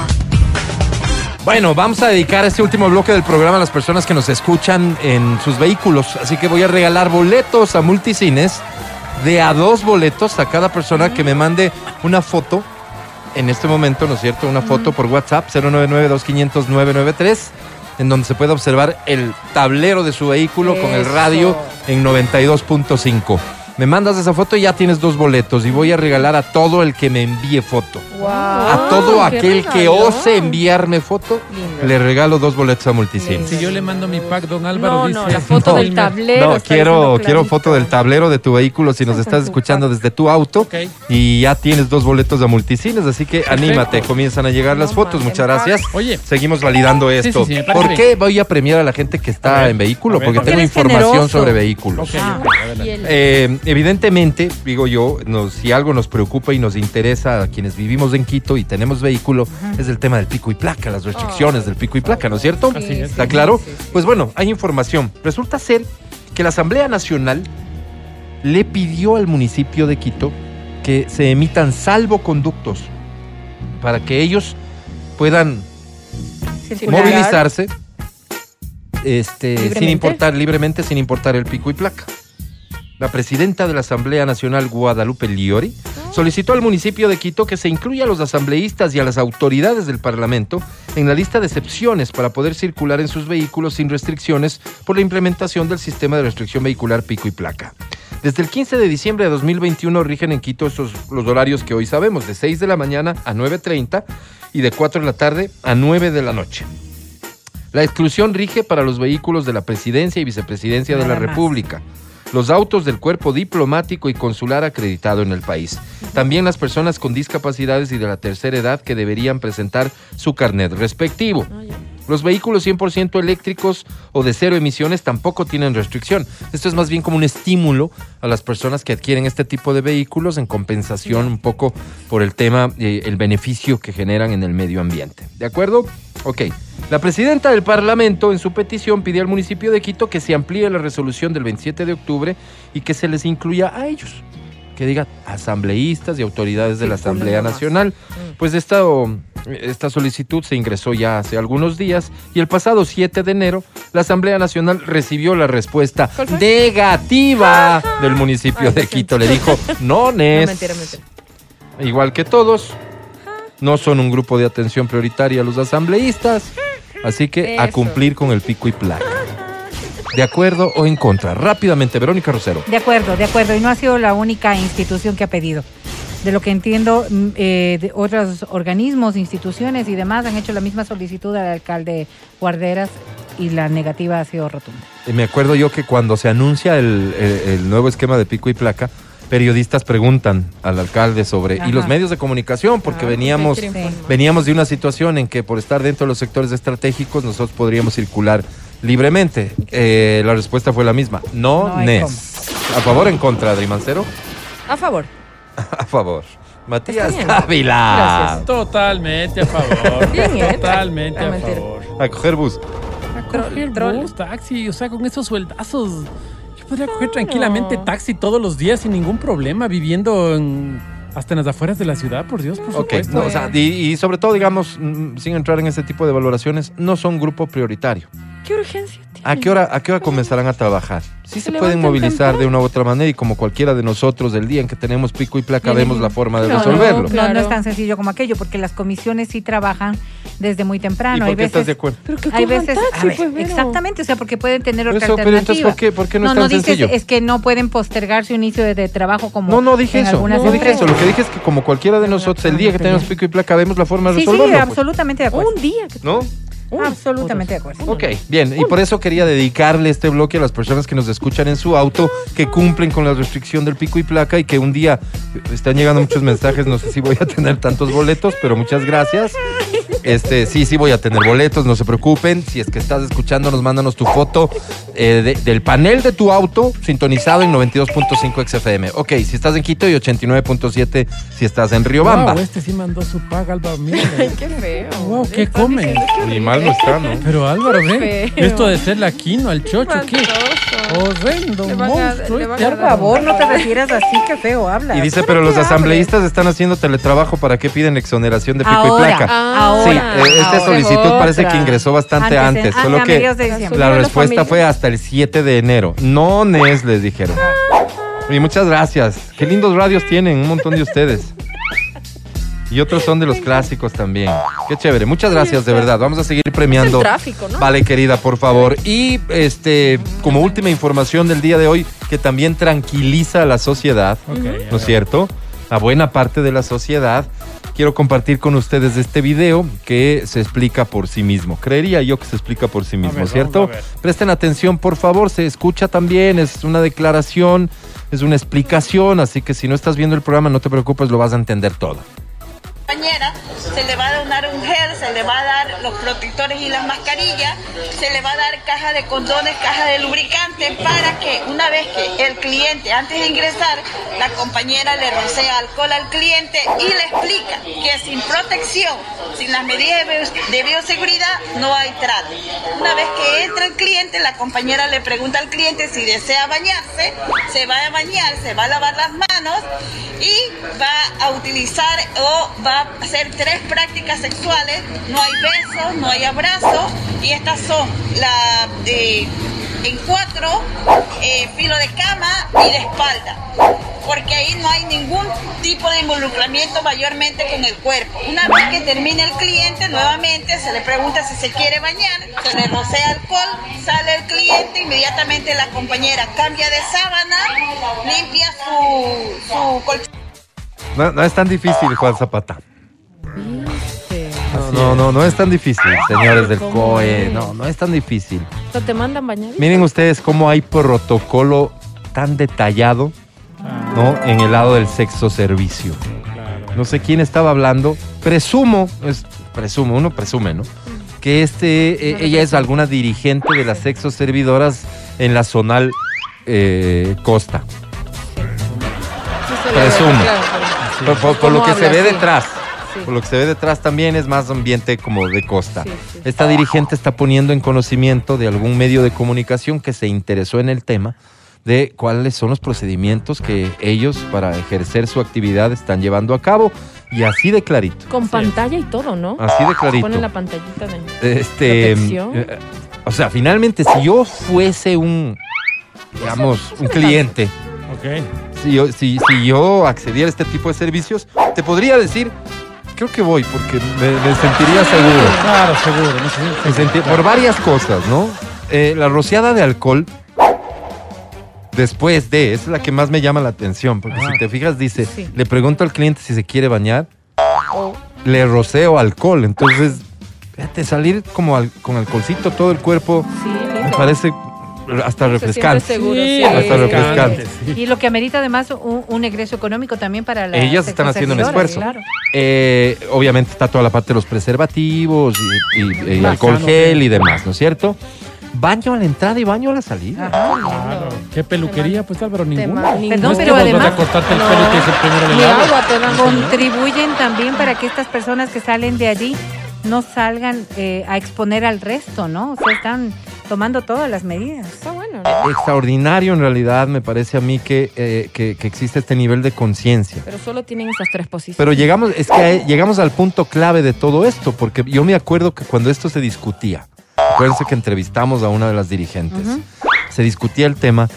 Bueno, vamos a dedicar este último bloque del programa a las personas que nos escuchan en sus vehículos. Así que voy a regalar boletos a multicines de a dos boletos a cada persona que me mande una foto. En este momento, ¿no es cierto? Una foto por WhatsApp 099-2500-993 en donde se puede observar el tablero de su vehículo con el radio en 92.5. Me mandas esa foto y ya tienes dos boletos y voy a regalar a todo el que me envíe foto. a todo aquel que ose enviarme foto, Lindo. le regalo dos boletos a multicines. Si yo le mando mi pack, don Álvaro No, dice... no, la foto del tablero. No, quiero, quiero foto del tablero de tu vehículo si nos estás escuchando desde tu auto y ya tienes dos boletos a multicines, así que anímate, comienzan a llegar las fotos, muchas gracias. Oye. Seguimos validando Sí, esto. sí, sí, parece ¿Por qué voy a premiar a la gente que está ver, en vehículo? ver, Porque porque tengo información generoso. sobre vehículos. Ok, Ah, Eh, evidentemente, digo yo, nos- si algo nos preocupa y nos interesa a quienes vivimos en Quito y tenemos vehículo, es el tema del pico y placa, las restricciones del pico y placa, ¿no es cierto? Así es. ¿Está claro? Pues bueno, hay información. Resulta ser que la Asamblea Nacional le pidió al municipio de Quito que se emitan salvoconductos para que ellos puedan Circular. movilizarse este, sin importar libremente, sin importar el pico y placa. La presidenta de la Asamblea Nacional, Guadalupe Liori, solicitó al municipio de Quito que se incluya a los asambleístas y a las autoridades del Parlamento en la lista de excepciones para poder circular en sus vehículos sin restricciones por la implementación del sistema de restricción vehicular pico y placa. Desde el 15 de diciembre de 2021 rigen en Quito esos, los horarios que hoy sabemos, de 6 de la mañana a 9.30 y de 4 de la tarde a 9 de la noche. La exclusión rige para los vehículos de la presidencia y vicepresidencia de la más. República, los autos del cuerpo diplomático y consular acreditado en el país, también las personas con discapacidades y de la tercera edad que deberían presentar su carnet respectivo. Los vehículos 100% eléctricos o de cero emisiones tampoco tienen restricción. Esto es más bien como un estímulo a las personas que adquieren este tipo de vehículos en compensación un poco por el tema, eh, el beneficio que generan en el medio ambiente. ¿De acuerdo? Ok. La presidenta del Parlamento en su petición pidió al municipio de Quito que se amplíe la resolución del 27 de octubre y que se les incluya a ellos. Que diga asambleístas y autoridades de la Asamblea. Nacional. Pues esta, esta solicitud se ingresó ya hace algunos días y el pasado 7 de enero la Asamblea Nacional recibió la respuesta negativa del municipio de Quito. Le dijo, no, Nes, igual que todos, no son un grupo de atención prioritaria los asambleístas, así que a cumplir con el pico y placa. ¿De acuerdo o en contra? Rápidamente, Verónica Rosero. De acuerdo, de acuerdo. Y no ha sido la única institución que ha pedido. De lo que entiendo, mm, eh, de otros organismos, instituciones y demás han hecho la misma solicitud al alcalde Guarderas y la negativa ha sido rotunda. Eh, Me acuerdo yo que cuando se anuncia el, el- el nuevo esquema de pico y placa, periodistas preguntan al alcalde sobre, y los medios de comunicación, porque Ah, veníamos, veníamos de una situación en que por estar dentro de los sectores estratégicos nosotros podríamos circular libremente. Eh, la respuesta fue la misma, no, No hay Nes. ¿A favor o en contra, Adri Mancero? A favor. A favor. Matías bien. Ávila. Gracias. Totalmente a favor. Bien, ¿eh? Totalmente Ah, a mentira. favor. A coger bus. A coger Troll. bus, taxi, o sea, con esos sueldazos. Yo podría coger tranquilamente taxi todos los días sin ningún problema, viviendo en- hasta en las afueras de la ciudad, por Dios, por Ok, supuesto. no, o sea, y, y sobre todo, digamos, mm, sin entrar en ese tipo de valoraciones, no son grupo prioritario. ¿Qué urgencia tiene? ¿A qué hora, a qué hora comenzarán a trabajar? Sí se, Se pueden movilizar de una u otra manera y como cualquiera de nosotros del día en que tenemos pico y placa vemos la forma de No, resolverlo. No, Claro. no es tan sencillo como aquello, porque las comisiones sí trabajan desde muy ¿Y temprano. por Hay qué estás veces, de acuerdo? Pero que hay cojan veces, taxi, a ver, pues, exactamente, o sea, porque pueden tener otra eso, pero entonces, alternativa. ¿por qué- por qué no es no, tan no dices, sencillo? es que no pueden postergar su inicio de, de trabajo como No, no dije en eso. algunas No dije eso. Lo que dije es que como cualquiera de nosotros, el día que tenemos pico y placa, vemos la forma de Sí, sí, resolverlo. pues. absolutamente de acuerdo. Un día. que- Absolutamente de acuerdo. Ok, bien. Y por eso quería dedicarle este bloque a las personas que nos escuchan en su auto, que cumplen con la restricción del pico y placa y que un día están llegando muchos mensajes. No sé si voy a tener tantos boletos, pero muchas gracias. Este, sí, sí voy a tener boletos, no se preocupen. Si es que estás escuchando, nos mándanos tu foto eh, de- del panel de tu auto sintonizado en 92.5 XFM. Ok, si estás en Quito y 89.7 si estás en Riobamba. Wow, este sí mandó su paga. Mira. Ay, qué feo. Wow, ¿qué horrible. mal no está, ¿no? Pero Álvaro, Qué ve. Esto de ser la quino, el chocho, ¿qué? Horrendo, monstruo. Por favor, no te refieras así, que feo hablas. Y dice, pero los asambleístas están haciendo teletrabajo, ¿para qué piden exoneración de pico Ahora, y placa? Ah, Sí, ahora. eh, esta ahora. solicitud parece que ingresó bastante Antes, antes, ah, solo a que la respuesta fue hasta el 7 de enero. No NES, les dijeron. Y muchas gracias. Qué lindos radios tienen, un montón de ustedes. Y otros son de los clásicos también. Qué chévere. Muchas gracias, de verdad. Vamos a seguir premiando. Es el tráfico, ¿no? Vale, querida, por favor. Y este, como última información del día de hoy, que también tranquiliza a la sociedad, ¿no es cierto? A buena parte de la sociedad. Quiero compartir con ustedes este video que se explica por sí mismo. Creería yo que se explica por sí mismo, ver, ¿cierto? Presten atención, por favor. Se escucha también, es una declaración, es una explicación, así que si no estás viendo el programa, no te preocupes, lo vas a entender todo. Compañera, se le va a donar un gel, se le va a dar los protectores y las mascarillas, se le va a dar caja de condones, caja de lubricante para que una vez que el cliente, antes de ingresar, la compañera le rocea alcohol al cliente y le explica que sin protección, sin las medidas de bioseguridad, no hay trato. Una vez que entra el cliente, la compañera le pregunta al cliente si desea bañarse, se va a bañar, se va a lavar las manos y va a utilizar o va a hacer tres prácticas sexuales. No hay besos, no hay abrazos y estas son la de en cuatro, eh, filo de cama y de espalda. Porque ahí no hay ningún tipo de involucramiento mayormente con el cuerpo. Una vez que termine el cliente, nuevamente se le pregunta si se quiere bañar, se le rocea alcohol, sale el cliente, inmediatamente la compañera cambia de sábana, limpia su, su colchón. No, no es tan difícil, Juan Zapata. No, no, no, no es tan difícil, señores del ¿Cómo COE. No, no es tan difícil. Te mandan bañar. Miren ustedes cómo hay protocolo tan detallado, ¿no? En el lado del sexo servicio. No sé quién estaba hablando. Presumo, es, presumo, uno presume, ¿no? Que este, eh, ella es alguna dirigente de las sexo servidoras en la zonal eh, costa. Presumo. Por, por- por lo que se ve detrás. Por lo que se ve detrás también es más ambiente como de costa. Sí, sí. Esta dirigente está poniendo en conocimiento de algún medio de comunicación que se interesó en el tema de cuáles son los procedimientos que ellos para ejercer su actividad están llevando a cabo y así de clarito. Con pantalla y todo, ¿no? Así de clarito. Ponen la pantallita de. Este, Protección. eh, o sea, finalmente si yo fuese un digamos, un cliente Ok. si yo, si, si yo accediera a este tipo de servicios, te podría decir, creo que voy porque me, me sentiría seguro. Claro, seguro. no sé, Me por varias cosas, ¿no? Eh, la rociada de alcohol, después de, es la que más me llama la atención, porque Ah. si te fijas, dice, Sí. le pregunto al cliente si se quiere bañar, O- le roceo alcohol, entonces, fíjate, salir como al- con alcoholcito todo el cuerpo, Sí, me parece hasta Se refrescante. siente seguro, Sí, sí. hasta refrescante. sí. Y lo que amerita además un, un egreso económico también para las Ellas están haciendo un esfuerzo. Claro. Eh, obviamente está toda la parte de los preservativos y, y- y alcohol sano, gel y demás, ¿no es cierto? Baño a la entrada y baño a la salida. Ajá. Claro. ¿Qué peluquería, pues Álvaro? Ninguna. No. Perdón, es que pero vos vas además- cortarte el No. pelo dice primero el Ni helado. agua. Contribuyen también para que estas personas que salen de allí no salgan eh, a exponer al resto, ¿no? O sea, están tomando todas las medidas. Está bueno, ¿no? Extraordinario en realidad me parece a mí que, eh, que, que existe este nivel de conciencia. Pero solo tienen esas tres posiciones. Pero llegamos, es que llegamos al punto clave de todo esto, porque yo me acuerdo que cuando esto se discutía, Acuérdense que entrevistamos a una de las dirigentes. Se discutía el tema.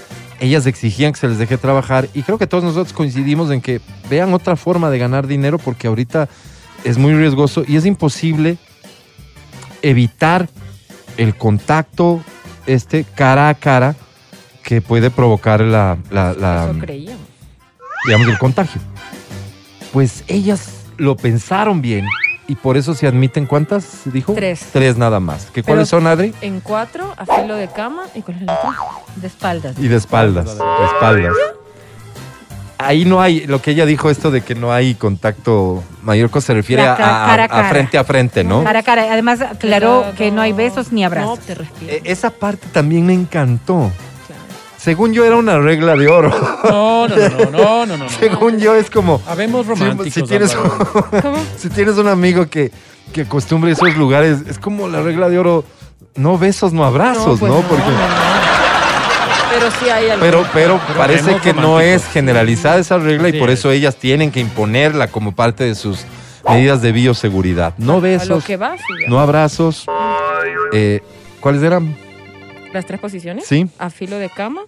Ellas exigían que se les deje trabajar y creo que todos nosotros coincidimos en que vean otra forma de ganar dinero porque ahorita es muy riesgoso y es imposible evitar el contacto este cara a cara que puede provocar la, la- la- Eso creíamos. digamos, el contagio. Pues ellas lo pensaron bien y por eso se admiten cuántas, dijo? Tres. Tres nada más. ¿Qué cuáles son, Adri? En cuatro, a filo de cama. ¿Y es el otro? De espaldas. Y de espaldas, de espaldas. Ahí no hay, lo que ella dijo, esto de que no hay contacto mayor cosa se refiere a, cara frente a frente, ¿no? Cara a cara. Además, aclaró que no hay besos ni abrazos. No, te respiro. E- Esa parte también me encantó. Según yo era una regla de oro. No, no, no, no, no, no, no. Según yo es como... Habemos románticos. Si, si tienes, Álvaro. si tienes un amigo que, que acostumbre esos lugares, es como la regla de oro, no besos, no abrazos, ¿no? pues no, Porque, Pero sí hay algo. pero, pero Pero parece que no es generalizada esa regla y por es. eso ellas tienen que imponerla como parte de sus medidas de bioseguridad. No A lo besos, que va, sí, no abrazos. Eh, ¿Cuáles eran? Las tres posiciones. Sí. A filo de cama,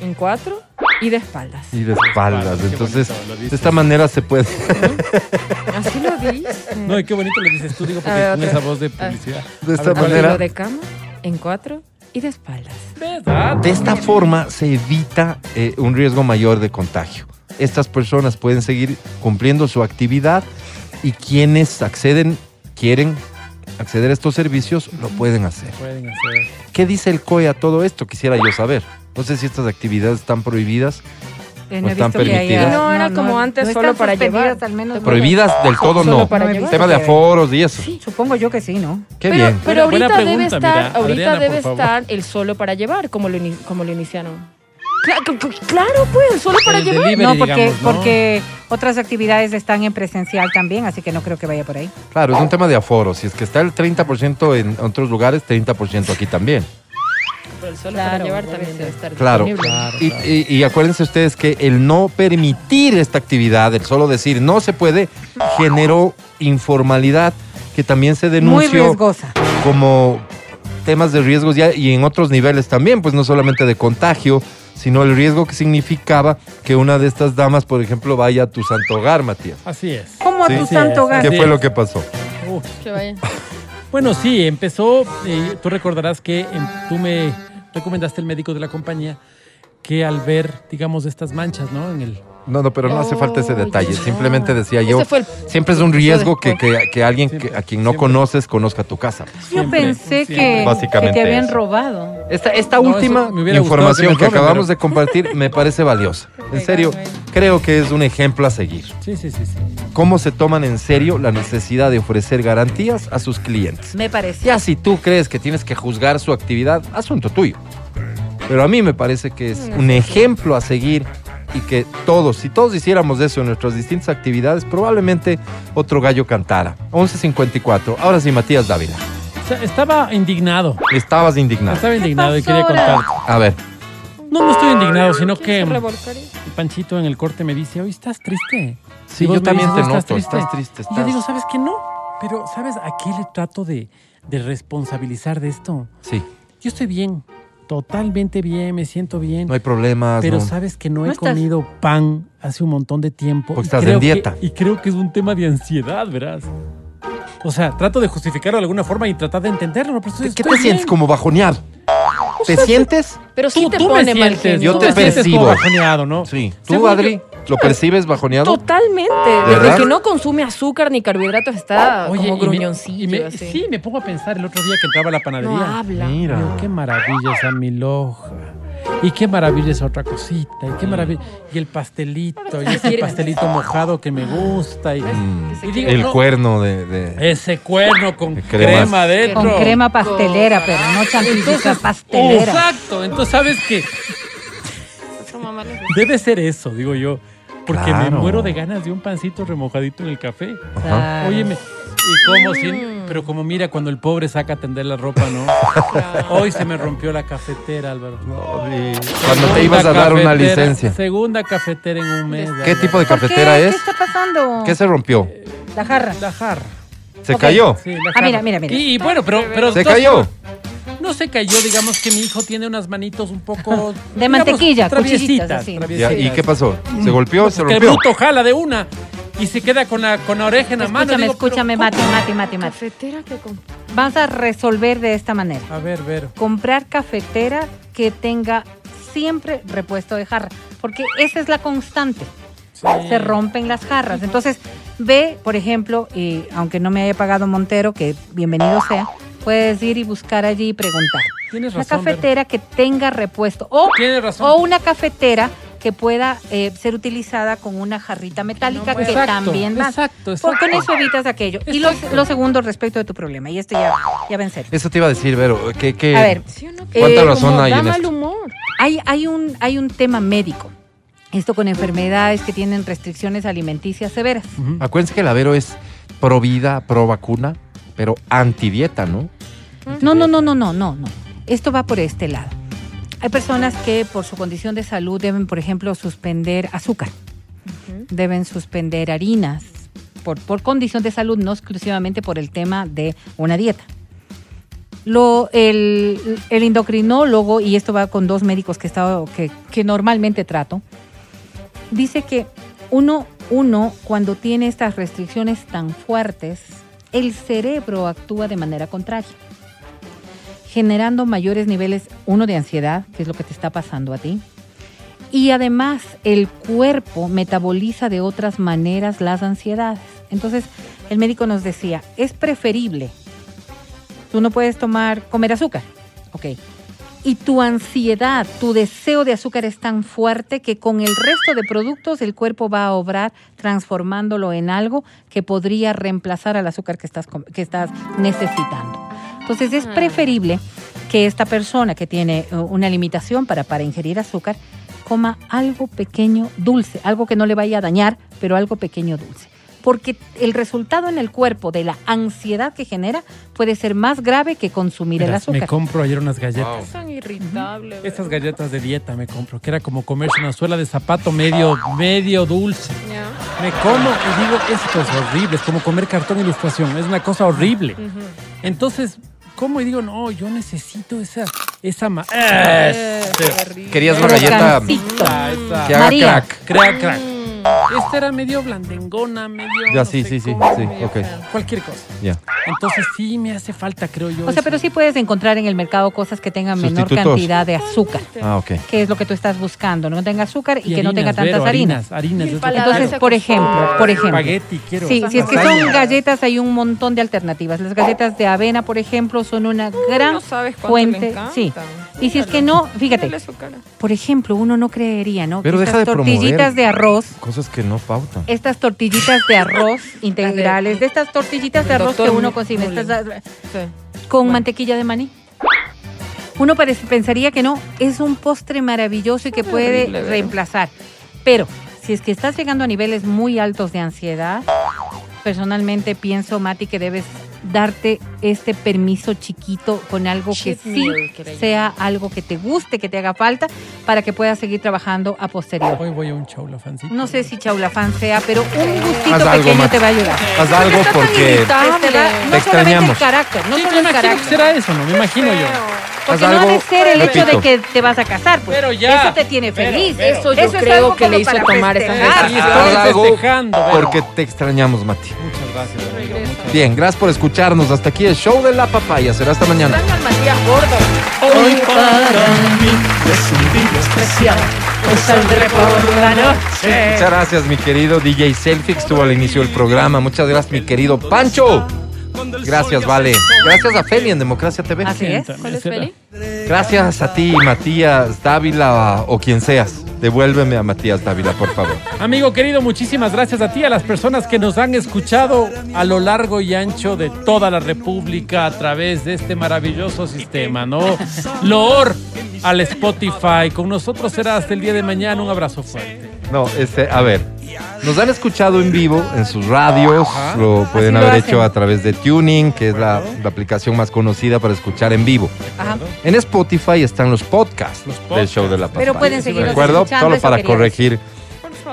en cuatro y de espaldas. Y de espaldas. Qué Entonces, bonito de dices. esta manera se puede... Así lo dice. No, y qué bonito lo dices tú, digo, porque ver, con esa voz de Ah. publicidad. De A esta ver, ¿cuál A manera- filo de cama, en cuatro y de espaldas. ¿Verdad? De esta forma se evita eh, un riesgo mayor de contagio. Estas personas pueden seguir cumpliendo su actividad y quienes acceden, quieren acceder a estos servicios, lo pueden hacer. Pueden hacer. ¿Qué dice el COE a todo esto? Quisiera yo saber. No sé si estas actividades están prohibidas, No he están visto que haya- permitidas. No, era como antes, no solo para llevar. Al menos no. prohibidas del todo no. visto Tema de aforos y eso. Supongo yo que sí, ¿no? Qué pero, bien. pero ahorita buena debe estar, mira, ahorita Adriana, debe estar el solo para llevar, como lo, como lo iniciaron. Cla- cl- cl- Claro, pues, solo para El llevar. delivery, No, porque, digamos, ¿no? porque otras actividades están en presencial también, así que no creo que vaya por ahí. Claro, es un tema de aforo. Si es que está el 30% en otros lugares, 30% aquí también. Pero el solo Claro, para llevar también debe estar Claro. disponible. Claro, Y, claro. y- y acuérdense ustedes que el no permitir esta actividad, el solo decir no se puede, generó informalidad que también se Muy denunció riesgosa. como temas de riesgos ya y en otros niveles también, pues no solamente de contagio, sino el riesgo que significaba que una de estas damas, por ejemplo, vaya a tu santo hogar, Matías. Así es. Como a tu Sí, santo es. hogar. ¿Qué Así fue es. lo que pasó? Uf. Que vaya. Bueno, sí, empezó, eh, tú recordarás que tú me recomendaste el médico de la compañía que al ver, digamos, estas manchas, ¿no? En el... No, no, pero no hace falta ese Oye, detalle. Simplemente decía yo, fue el- siempre es un riesgo que, que- que alguien que, a quien no siempre. conoces conozca tu casa. Yo pensé que, que Básicamente te habían eso. robado. Esta, esta No, última información que roben, acabamos pero- de compartir me parece valiosa. En serio, creo que es un ejemplo a seguir. Sí, sí, sí, sí. Cómo se toman en serio la necesidad de ofrecer garantías a sus clientes. Me parece. Ya si tú crees que tienes que juzgar su actividad, asunto tuyo. Pero a mí me parece que es un ejemplo a seguir y que todos, si todos hiciéramos eso en nuestras distintas actividades, probablemente otro gallo cantara. 11.54. Ahora sí, Matías Dávila. O sea, estaba indignado. Estabas indignado. Estaba indignado y quería contarte. A ver, No, no estoy indignado, sino que. Panchito en el corte me dice, hoy estás triste. Sí, yo también dices, te "¿No noto, estás triste, Y yo digo, ¿sabes qué? No. Pero, ¿sabes a qué le trato de, de responsabilizar de esto? sí, Yo estoy bien, totalmente bien, me siento bien. no hay problemas. pero no. sabes que no, he estás- comido pan hace un montón de tiempo. Porque y estás creo en que- dieta. y creo que es un tema de ansiedad, verás. O sea, trato de justificarlo de alguna forma y tratar de entenderlo. Pero estoy- ¿Qué te sientes como bajoneado? ¿Te sientes? Pero sí Tú, te pone mal genio. Yo te percibo. bajoneado, ¿no? Sí. ¿Tú, Adri, lo percibes bajoneado? Totalmente. Desde que no consume azúcar ni carbohidratos está Oye, como y me- gruñoncillo. y me- sí, me pongo a pensar el otro día que entraba a la panadería. No habla. Mira. Digo, qué maravilla esa miloja. Y qué maravilla esa otra cosita. Y qué maravilla. Y el pastelito. Y ese pastelito mojado que me gusta. Y, Mm, y digo, el no, cuerno de... de- Ese cuerno con De crema dentro. Con crema pastelera, pero no champurrada pastelera. Exacto. Entonces, ¿sabes qué? Debe ser eso, digo yo. Porque me muero de ganas de un pancito remojadito en el café. Ajá. Claro. Óyeme, y como si, pero como mira cuando el pobre saca a tender la ropa, ¿no? Hoy se me rompió la cafetera, Álvaro. Cuando te ibas a dar una licencia. Segunda cafetera en un mes. ¿Qué Álvaro. tipo de ¿Por qué? cafetera ¿Qué es? está pasando? ¿Qué se rompió? La jarra. La jarra. Se cayó. Sí, la Ah, jarra. mira, mira, mira. Y, y bueno, pero, pero Se cayó. No se cayó, digamos que mi hijo tiene unas manitos un poco De mantequilla, traviesitas, así. Traviesitas. ¿Y qué pasó? ¿Se golpeó? ¿Se Que el rompió? bruto jala de una y se queda con la, con la oreja en la mano. Escúchame, Digo, pero escúchame. Mati, Mati, Mati, Mati. Cafetera que. Vas a resolver de esta manera. A ver, ver. Comprar cafetera que tenga siempre repuesto de jarra, porque esa es la constante. Sí. Se rompen las jarras. Entonces, ve, por ejemplo, y aunque no me haya pagado Montero, que bienvenido sea, puedes ir y buscar allí y preguntar. Tienes Una razón. Vero. cafetera que tenga repuesto o, Tienes razón. o una cafetera que pueda eh, ser utilizada con una jarrita metálica que Exacto, también va. exacto, exacto. eso evitas aquello. Y lo, lo segundo respecto de tu problema, y esto ya, ya va en serio. Eso te iba a decir, Vero. ¿qué, qué- A ver, ¿Sí o no? ¿Cuánta eh, razón hay da en mal esto? humor. hay, hay, un, hay un tema médico. Esto con enfermedades que tienen restricciones alimenticias severas. Acuérdense que la Vero es pro vida, pro vacuna, pero anti dieta, ¿no? No, no, no, no, no, no, no. Esto va por este lado. Hay personas que por su condición de salud deben, por ejemplo, suspender azúcar, deben suspender harinas, por, por condición de salud, no exclusivamente por el tema de una dieta. Lo, el, el endocrinólogo, y esto va con dos médicos que, he estado- que, que normalmente trato, dice que uno, uno, cuando tiene estas restricciones tan fuertes, el cerebro actúa de manera contraria generando mayores niveles, uno, de ansiedad, que es lo que te está pasando a ti, y además el cuerpo metaboliza de otras maneras las ansiedades. Entonces, el médico nos decía, es preferible, tú no puedes tomar, comer azúcar, ok, y tu ansiedad, tu deseo de azúcar es tan fuerte que con el resto de productos el cuerpo va a obrar transformándolo en algo que podría reemplazar al azúcar que estás, que estás necesitando. Entonces es preferible que esta persona que tiene eh, una limitación para, para ingerir azúcar coma algo pequeño dulce, algo que no le vaya a dañar, pero algo pequeño dulce. Porque el resultado en el cuerpo de la ansiedad que genera puede ser más grave que consumir el Verás, Me azúcar. compro ayer unas galletas. Son irritables. Estas galletas de dieta me compro, que era como comerse una suela de zapato medio, medio dulce. Me como y digo, esto es horrible, es como comer cartón ilustración, es una cosa horrible. Entonces, como y digo, no, yo necesito esa, esa ma- Este. Querías una galleta Crocancito. Que haga María. crack. Crack, crack. Esta era medio blandengona, medio. Ya, no sí, sé sí, sí, cómo, sí, medio ok. fea. Cualquier cosa. Ya. Entonces sí me hace falta, creo yo. O sea, eso. pero sí puedes encontrar en el mercado cosas que tengan menor Sustitutos. cantidad de azúcar, Ah, ok. que es lo que tú estás buscando, no tenga azúcar y, Y que no tenga harinas, tantas Vero, harinas. Harinas, Y paladar. Entonces, por ejemplo, por ejemplo, Espagueti, quiero. Sí, si es que lasaña. son galletas, hay un montón de alternativas. Las galletas de avena, por ejemplo, son una gran no sabes cuánto fuente. le encantan. Sí. Y si es que no, fíjate, Mírale su cara. por ejemplo, uno no creería, ¿no? Pero que deja estas de promover. tortillitas de arroz, Cosas que no pautan. estas tortillitas de arroz integrales, de estas tortillitas de arroz que uno cocina, Mullen. estas, Sí. con mantequilla de maní. Uno parece- pensaría que no, es un postre maravilloso y que puede horrible, reemplazar. Pero si es que estás llegando a niveles muy altos de ansiedad, personalmente pienso, Mati, que debes darte este permiso chiquito con algo que sí sea algo que te guste, que te haga falta, para que puedas seguir trabajando a posterior. Hoy voy a un. No sé si chaulafán sea, pero un gustito Haz pequeño te va a ayudar. Haz algo porque Este va- no Te solamente el carácter, no Sí, solo el carácter. será eso, ¿no? Me imagino yo. Porque Haz no ha de algo, ser el hecho de que te vas a casar, pues. Pero ya. Eso te tiene feliz. Eso yo Eso es creo algo que le hizo tomar esa algo Vero. porque te extrañamos, Mati. Muchas gracias, amigo. Muchas gracias. Bien, gracias por escucharnos. Hasta aquí el show de la papaya. Será hasta mañana. Hoy para mí es un día especial. Saldré por la noche. Muchas gracias, mi querido DJ Selfie, que estuvo al inicio del programa. Muchas gracias, mi querido Pancho. Gracias, Vale. Gracias a Feli en Democracia TV. Así es. ¿Cuál es Feli? Gracias a ti, Matías Dávila o quien seas. Devuélveme a Matías Dávila, por favor. Amigo querido, muchísimas gracias a ti, a las personas que nos han escuchado a lo largo y ancho de toda la República a través de este maravilloso sistema, ¿no? Loor al Spotify. Con nosotros será hasta el día de mañana. Un abrazo fuerte. No, este, a ver. Nos han escuchado en vivo en sus radios, lo pueden Así lo haber hacen. hecho a través de Tuning, que es la, la aplicación más conocida para escuchar en vivo. Ajá. En Spotify están los podcasts, Los del podcasts. show de la Pero papaya. pueden ¿De seguirnos acuerdo? escuchando, Solo eso para corregir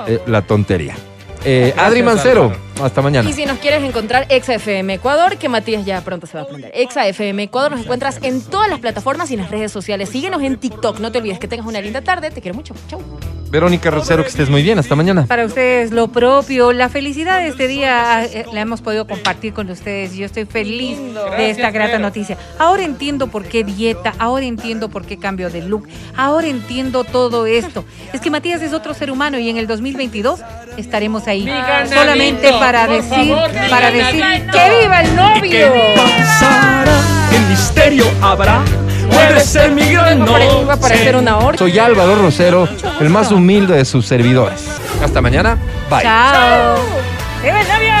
eh, la tontería. Eh, Gracias, Adri Mancero, Álvaro. Hasta mañana. Y si nos quieres encontrar, ExaFM Ecuador, que Matías ya pronto se va a aprender. ExaFM Ecuador, nos encuentras en todas las plataformas y en las redes sociales. Síguenos en TikTok. No te olvides que tengas una linda tarde. Te quiero mucho. Chau. Verónica Rosero, que estés muy bien. Hasta mañana. Para ustedes lo propio, la felicidad de este día eh, la hemos podido compartir con ustedes. Yo estoy feliz de esta grata noticia. Ahora entiendo por qué dieta, ahora entiendo por qué cambio de look, ahora entiendo todo esto. Es que Matías es otro ser humano y en el 2022 estaremos ahí ganadito, solamente para decir, para decir que viva el novio. pasará? ¿Qué misterio habrá? Puede ser mi gran parecer una horca. Soy Álvaro Rosero, el más humilde de sus servidores. Hasta mañana. Bye. Chao. ¡Viva el novio!